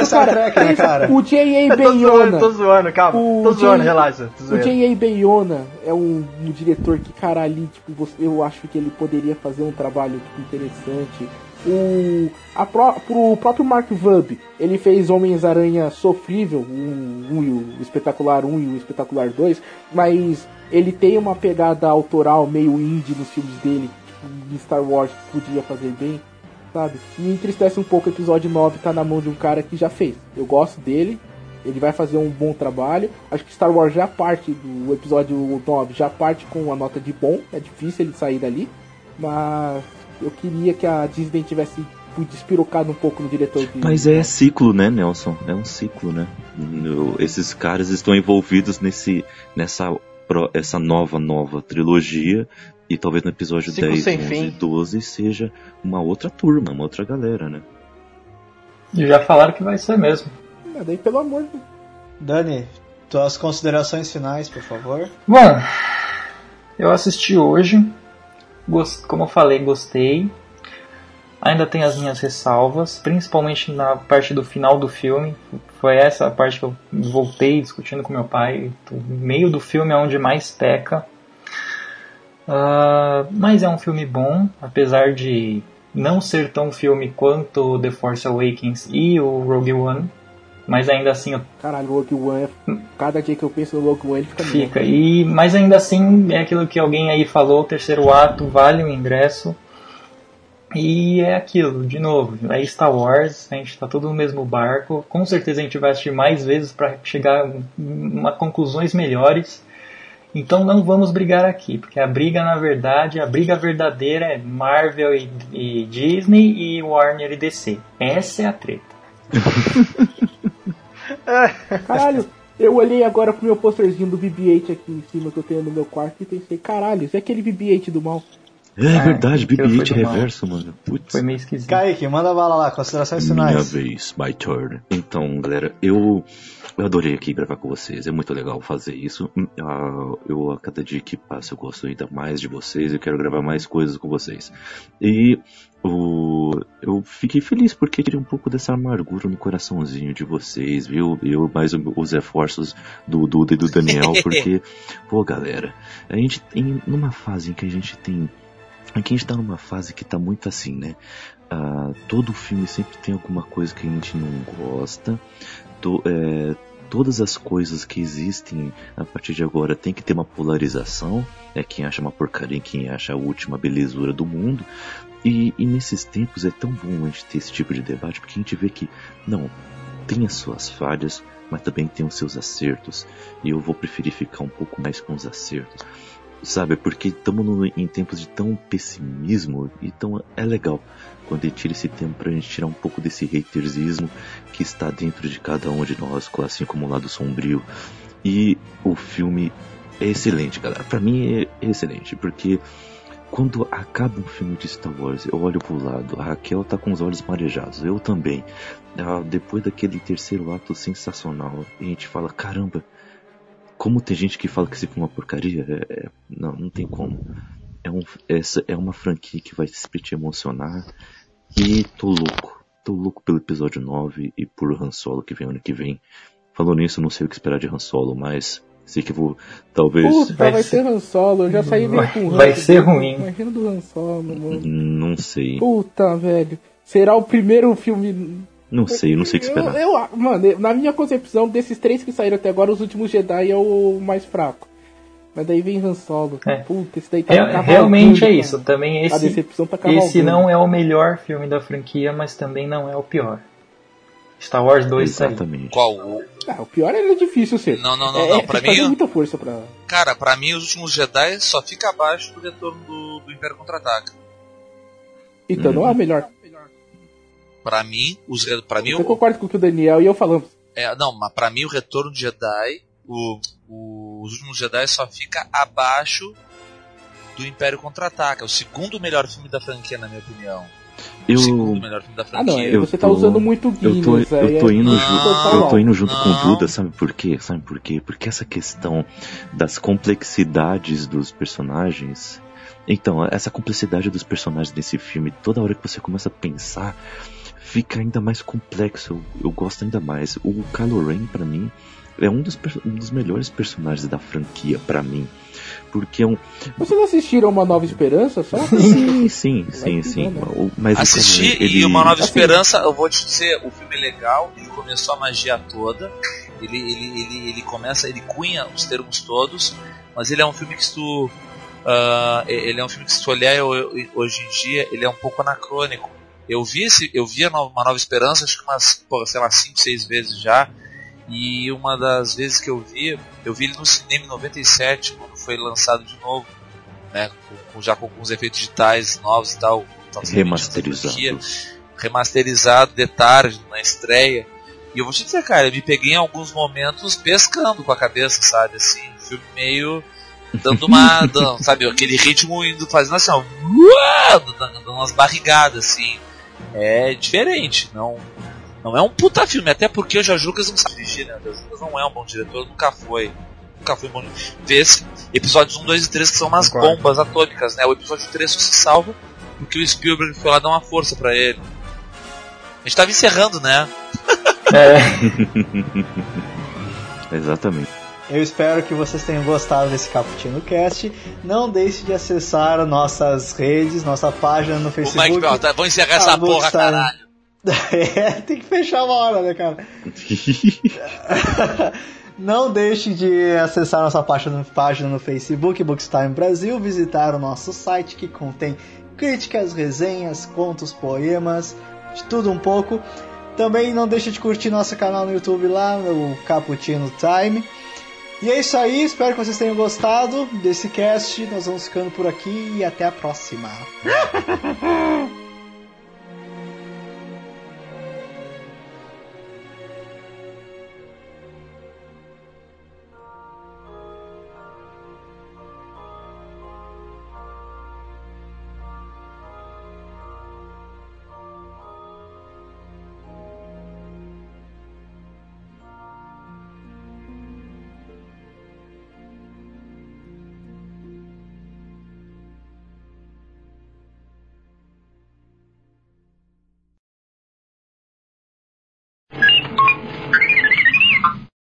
isso, Star cara. Né? O J.A. Bayona. tô zoando, calma. O tô zoando, J- relaxa. Tô O. J.A. Bayona é um, um diretor que, cara, ali, tipo, você- eu acho que ele poderia fazer um trabalho tipo, interessante. O, a pró, pro próprio Mark Webb, ele fez Homens-Aranha Sofrível, um, um o Espetacular 1 e o Espetacular 2, mas ele tem uma pegada autoral meio indie nos filmes dele, tipo, em Star Wars, que podia fazer bem, sabe? E entristece um pouco o episódio 9 tá na mão de um cara que já fez. Eu gosto dele, Ele vai fazer um bom trabalho. Acho que Star Wars já parte do episódio 9, já parte com uma nota de bom. É difícil ele sair dali. Mas eu queria que a Disney tivesse despirocado um pouco no diretor de. Mas é ciclo, né, Nelson? É um ciclo, né? Esses caras estão envolvidos nesse, nessa essa nova, nova trilogia. E talvez no episódio Ciclo 10, sem 11 fim. e 12 seja uma outra turma, uma outra galera, né? E já falaram que vai ser mesmo. Ah, daí, pelo amor de Dani, tuas considerações finais, por favor. Bom, eu assisti hoje. Gos- Como eu falei, gostei. Ainda tem as minhas ressalvas, principalmente na parte do final do filme. Foi essa a parte que eu voltei discutindo com meu pai. O meio do filme é onde mais peca. Ah, mas é um filme bom, apesar de não ser tão filme quanto The Force Awakens e o Rogue One. Mas ainda assim eu Caralho, o Rogue One é... Cada dia que eu penso no Rogue One, ele fica Fica. E, mas ainda assim, é aquilo que alguém aí falou, o terceiro ato vale o ingresso. E é aquilo, de novo, é Star Wars, a gente tá todo no mesmo barco. Com certeza a gente vai assistir mais vezes para chegar a conclusões melhores. Então não vamos brigar aqui, porque a briga, na verdade, a briga verdadeira é Marvel e, e Disney e Warner e DC. Essa é a treta. Caralho, eu olhei agora pro meu posterzinho do BB-8 aqui em cima que eu tenho no meu quarto e pensei, caralho, isso é aquele BB-8 do mal. É Ah, verdade, aquilo foi BB-8 do mal. reverso, mano. Putz. Foi meio esquisito. Kaique, manda bala lá, considerações Minha finais. vez, my turn. Então, galera, eu, eu adorei aqui gravar com vocês. É muito legal fazer isso. Ah, eu, a cada dia que passa, eu gosto ainda mais de vocês. Eu quero gravar mais coisas com vocês. E o, eu fiquei feliz porque tirei um pouco dessa amargura no coraçãozinho de vocês, viu? Eu mais os esforços do Duda e do Daniel, porque, pô, galera, a gente tem numa fase em que a gente tem. Aqui a gente tá numa fase que tá muito assim, né? Ah, todo filme sempre tem alguma coisa que a gente não gosta. É, todas as coisas que existem a partir de agora tem que ter uma polarização. É quem acha uma porcaria e quem acha a última belezura do mundo. E, e nesses tempos é tão bom a gente ter esse tipo de debate porque a gente vê que, não, tem as suas falhas, mas também tem os seus acertos. E eu vou preferir ficar um pouco mais com os acertos. Sabe, porque estamos em tempos de tão pessimismo, então é legal quando ele tira esse tempo pra gente tirar um pouco desse hatersismo que está dentro de cada um de nós, assim como o lado sombrio. E o filme é excelente, galera. Pra mim é excelente, porque quando acaba um filme de Star Wars, eu olho pro lado, a Raquel tá com os olhos marejados, eu também. Ah, depois daquele terceiro ato sensacional, a gente fala, caramba, como tem gente que fala que esse filme é uma porcaria, é- é- não, não tem como. É, um, essa é uma franquia que vai sempre te emocionar. E tô louco. Tô louco pelo episódio 9 e por Han Solo que vem ano que vem. Falando nisso, não sei o que esperar de Han Solo, mas sei que eu vou, talvez. Puta, vai, Vai ser Han Solo, eu já saí meio com Vai ranço ser ruim. Imagina do Han Solo, mano. Não sei. Puta, velho. Será o primeiro filme. Não sei, não sei o que esperar. Eu, eu- mano, na minha concepção, desses três que saíram até agora, os últimos Jedi é o mais fraco. Mas daí vem Han Solo. É. Puta, esse daí tá Real- realmente é cara. isso. Também A esse, decepção tá esse não é o melhor filme da franquia, mas também não é o pior. Star Wars 2 saiu. Exatamente. Qual? O... Ah, o pior é difícil ser. Não, não, não, é, não. é, Pra mim, muita força pra. cara, pra mim, os últimos Jedi só fica abaixo do retorno do, do Império Contra-Ataca. Então, não é o melhor. Pra mim, os, pra mim, Eu concordo com o que o Daniel e eu falamos. é, não, mas pra mim o retorno de Jedi, o, o- os últimos Jedi só fica abaixo do Império Contra-Ataca. É o segundo melhor filme da franquia, na minha opinião. Segundo Eu, melhor filme da Ah, franquia. não, aí Eu você tá tô- usando muito eu Guinness. tô, aí eu tô é- indo Não, junto, eu tô indo junto com o não. Duda, sabe por quê? Sabe por quê? Porque essa questão das complexidades dos personagens. Então, essa complexidade dos personagens desse filme, toda hora que você começa a pensar, fica ainda mais complexo. Eu, eu gosto ainda mais. O Kylo Ren, pra mim, é um dos, um dos melhores personagens da franquia, pra mim. Porque é um. Vocês assistiram Uma Nova Esperança só? Sim, sim, sim, sim. O- Mas Assisti Ren, e Uma Nova assim- Esperança, eu vou te dizer, o filme é legal, ele começou a magia toda, ele, ele, ele, ele começa, ele cunha os termos todos, mas ele é um filme que se tu. ah, ele é um filme que se tu olhar hoje em dia, ele é um pouco anacrônico. Eu vi esse, eu vi Uma Nova Esperança, acho que umas, sei lá, 5, 6 vezes já. E uma das vezes que eu vi, eu vi ele no cinema em 97, quando foi lançado de novo, né? Com, já com alguns efeitos digitais novos e tal. Remasterizado. Remasterizado de tarde, na estreia. E eu vou te dizer, cara, eu me peguei em alguns momentos pescando com a cabeça, sabe? Assim, um filme meio dando uma. dando, sabe, aquele ritmo indo fazendo assim, ó. Dando, dando umas barrigadas, assim. É diferente, não. Não é um puta filme, até porque o Jorge Lucas não sabe dirigir, né? O Jorge Lucas não é um bom diretor, nunca foi. Nunca foi bom. Vê esse episódios 1, 2 e 3 que são umas Concordo. bombas atômicas, né? O episódio 3 só se salva porque o Spielberg foi lá dar uma força pra ele. A gente tava encerrando, né? É, Exatamente. Eu espero que vocês tenham gostado desse Caputino Cast. Não deixe de acessar nossas redes, nossa página no Facebook. Mike Bell, tá, vamos encerrar essa porra, estar- caralho. É, tem que fechar uma hora, né, cara? Não deixe de acessar nossa página, página no Facebook, Bookstime Brasil, visitar o nosso site que contém críticas, resenhas, contos, poemas, de tudo um pouco. Também não deixe de curtir nosso canal no YouTube lá, o Cappuccino Time. E é isso aí, espero que vocês tenham gostado desse cast. Nós vamos ficando por aqui e até a próxima.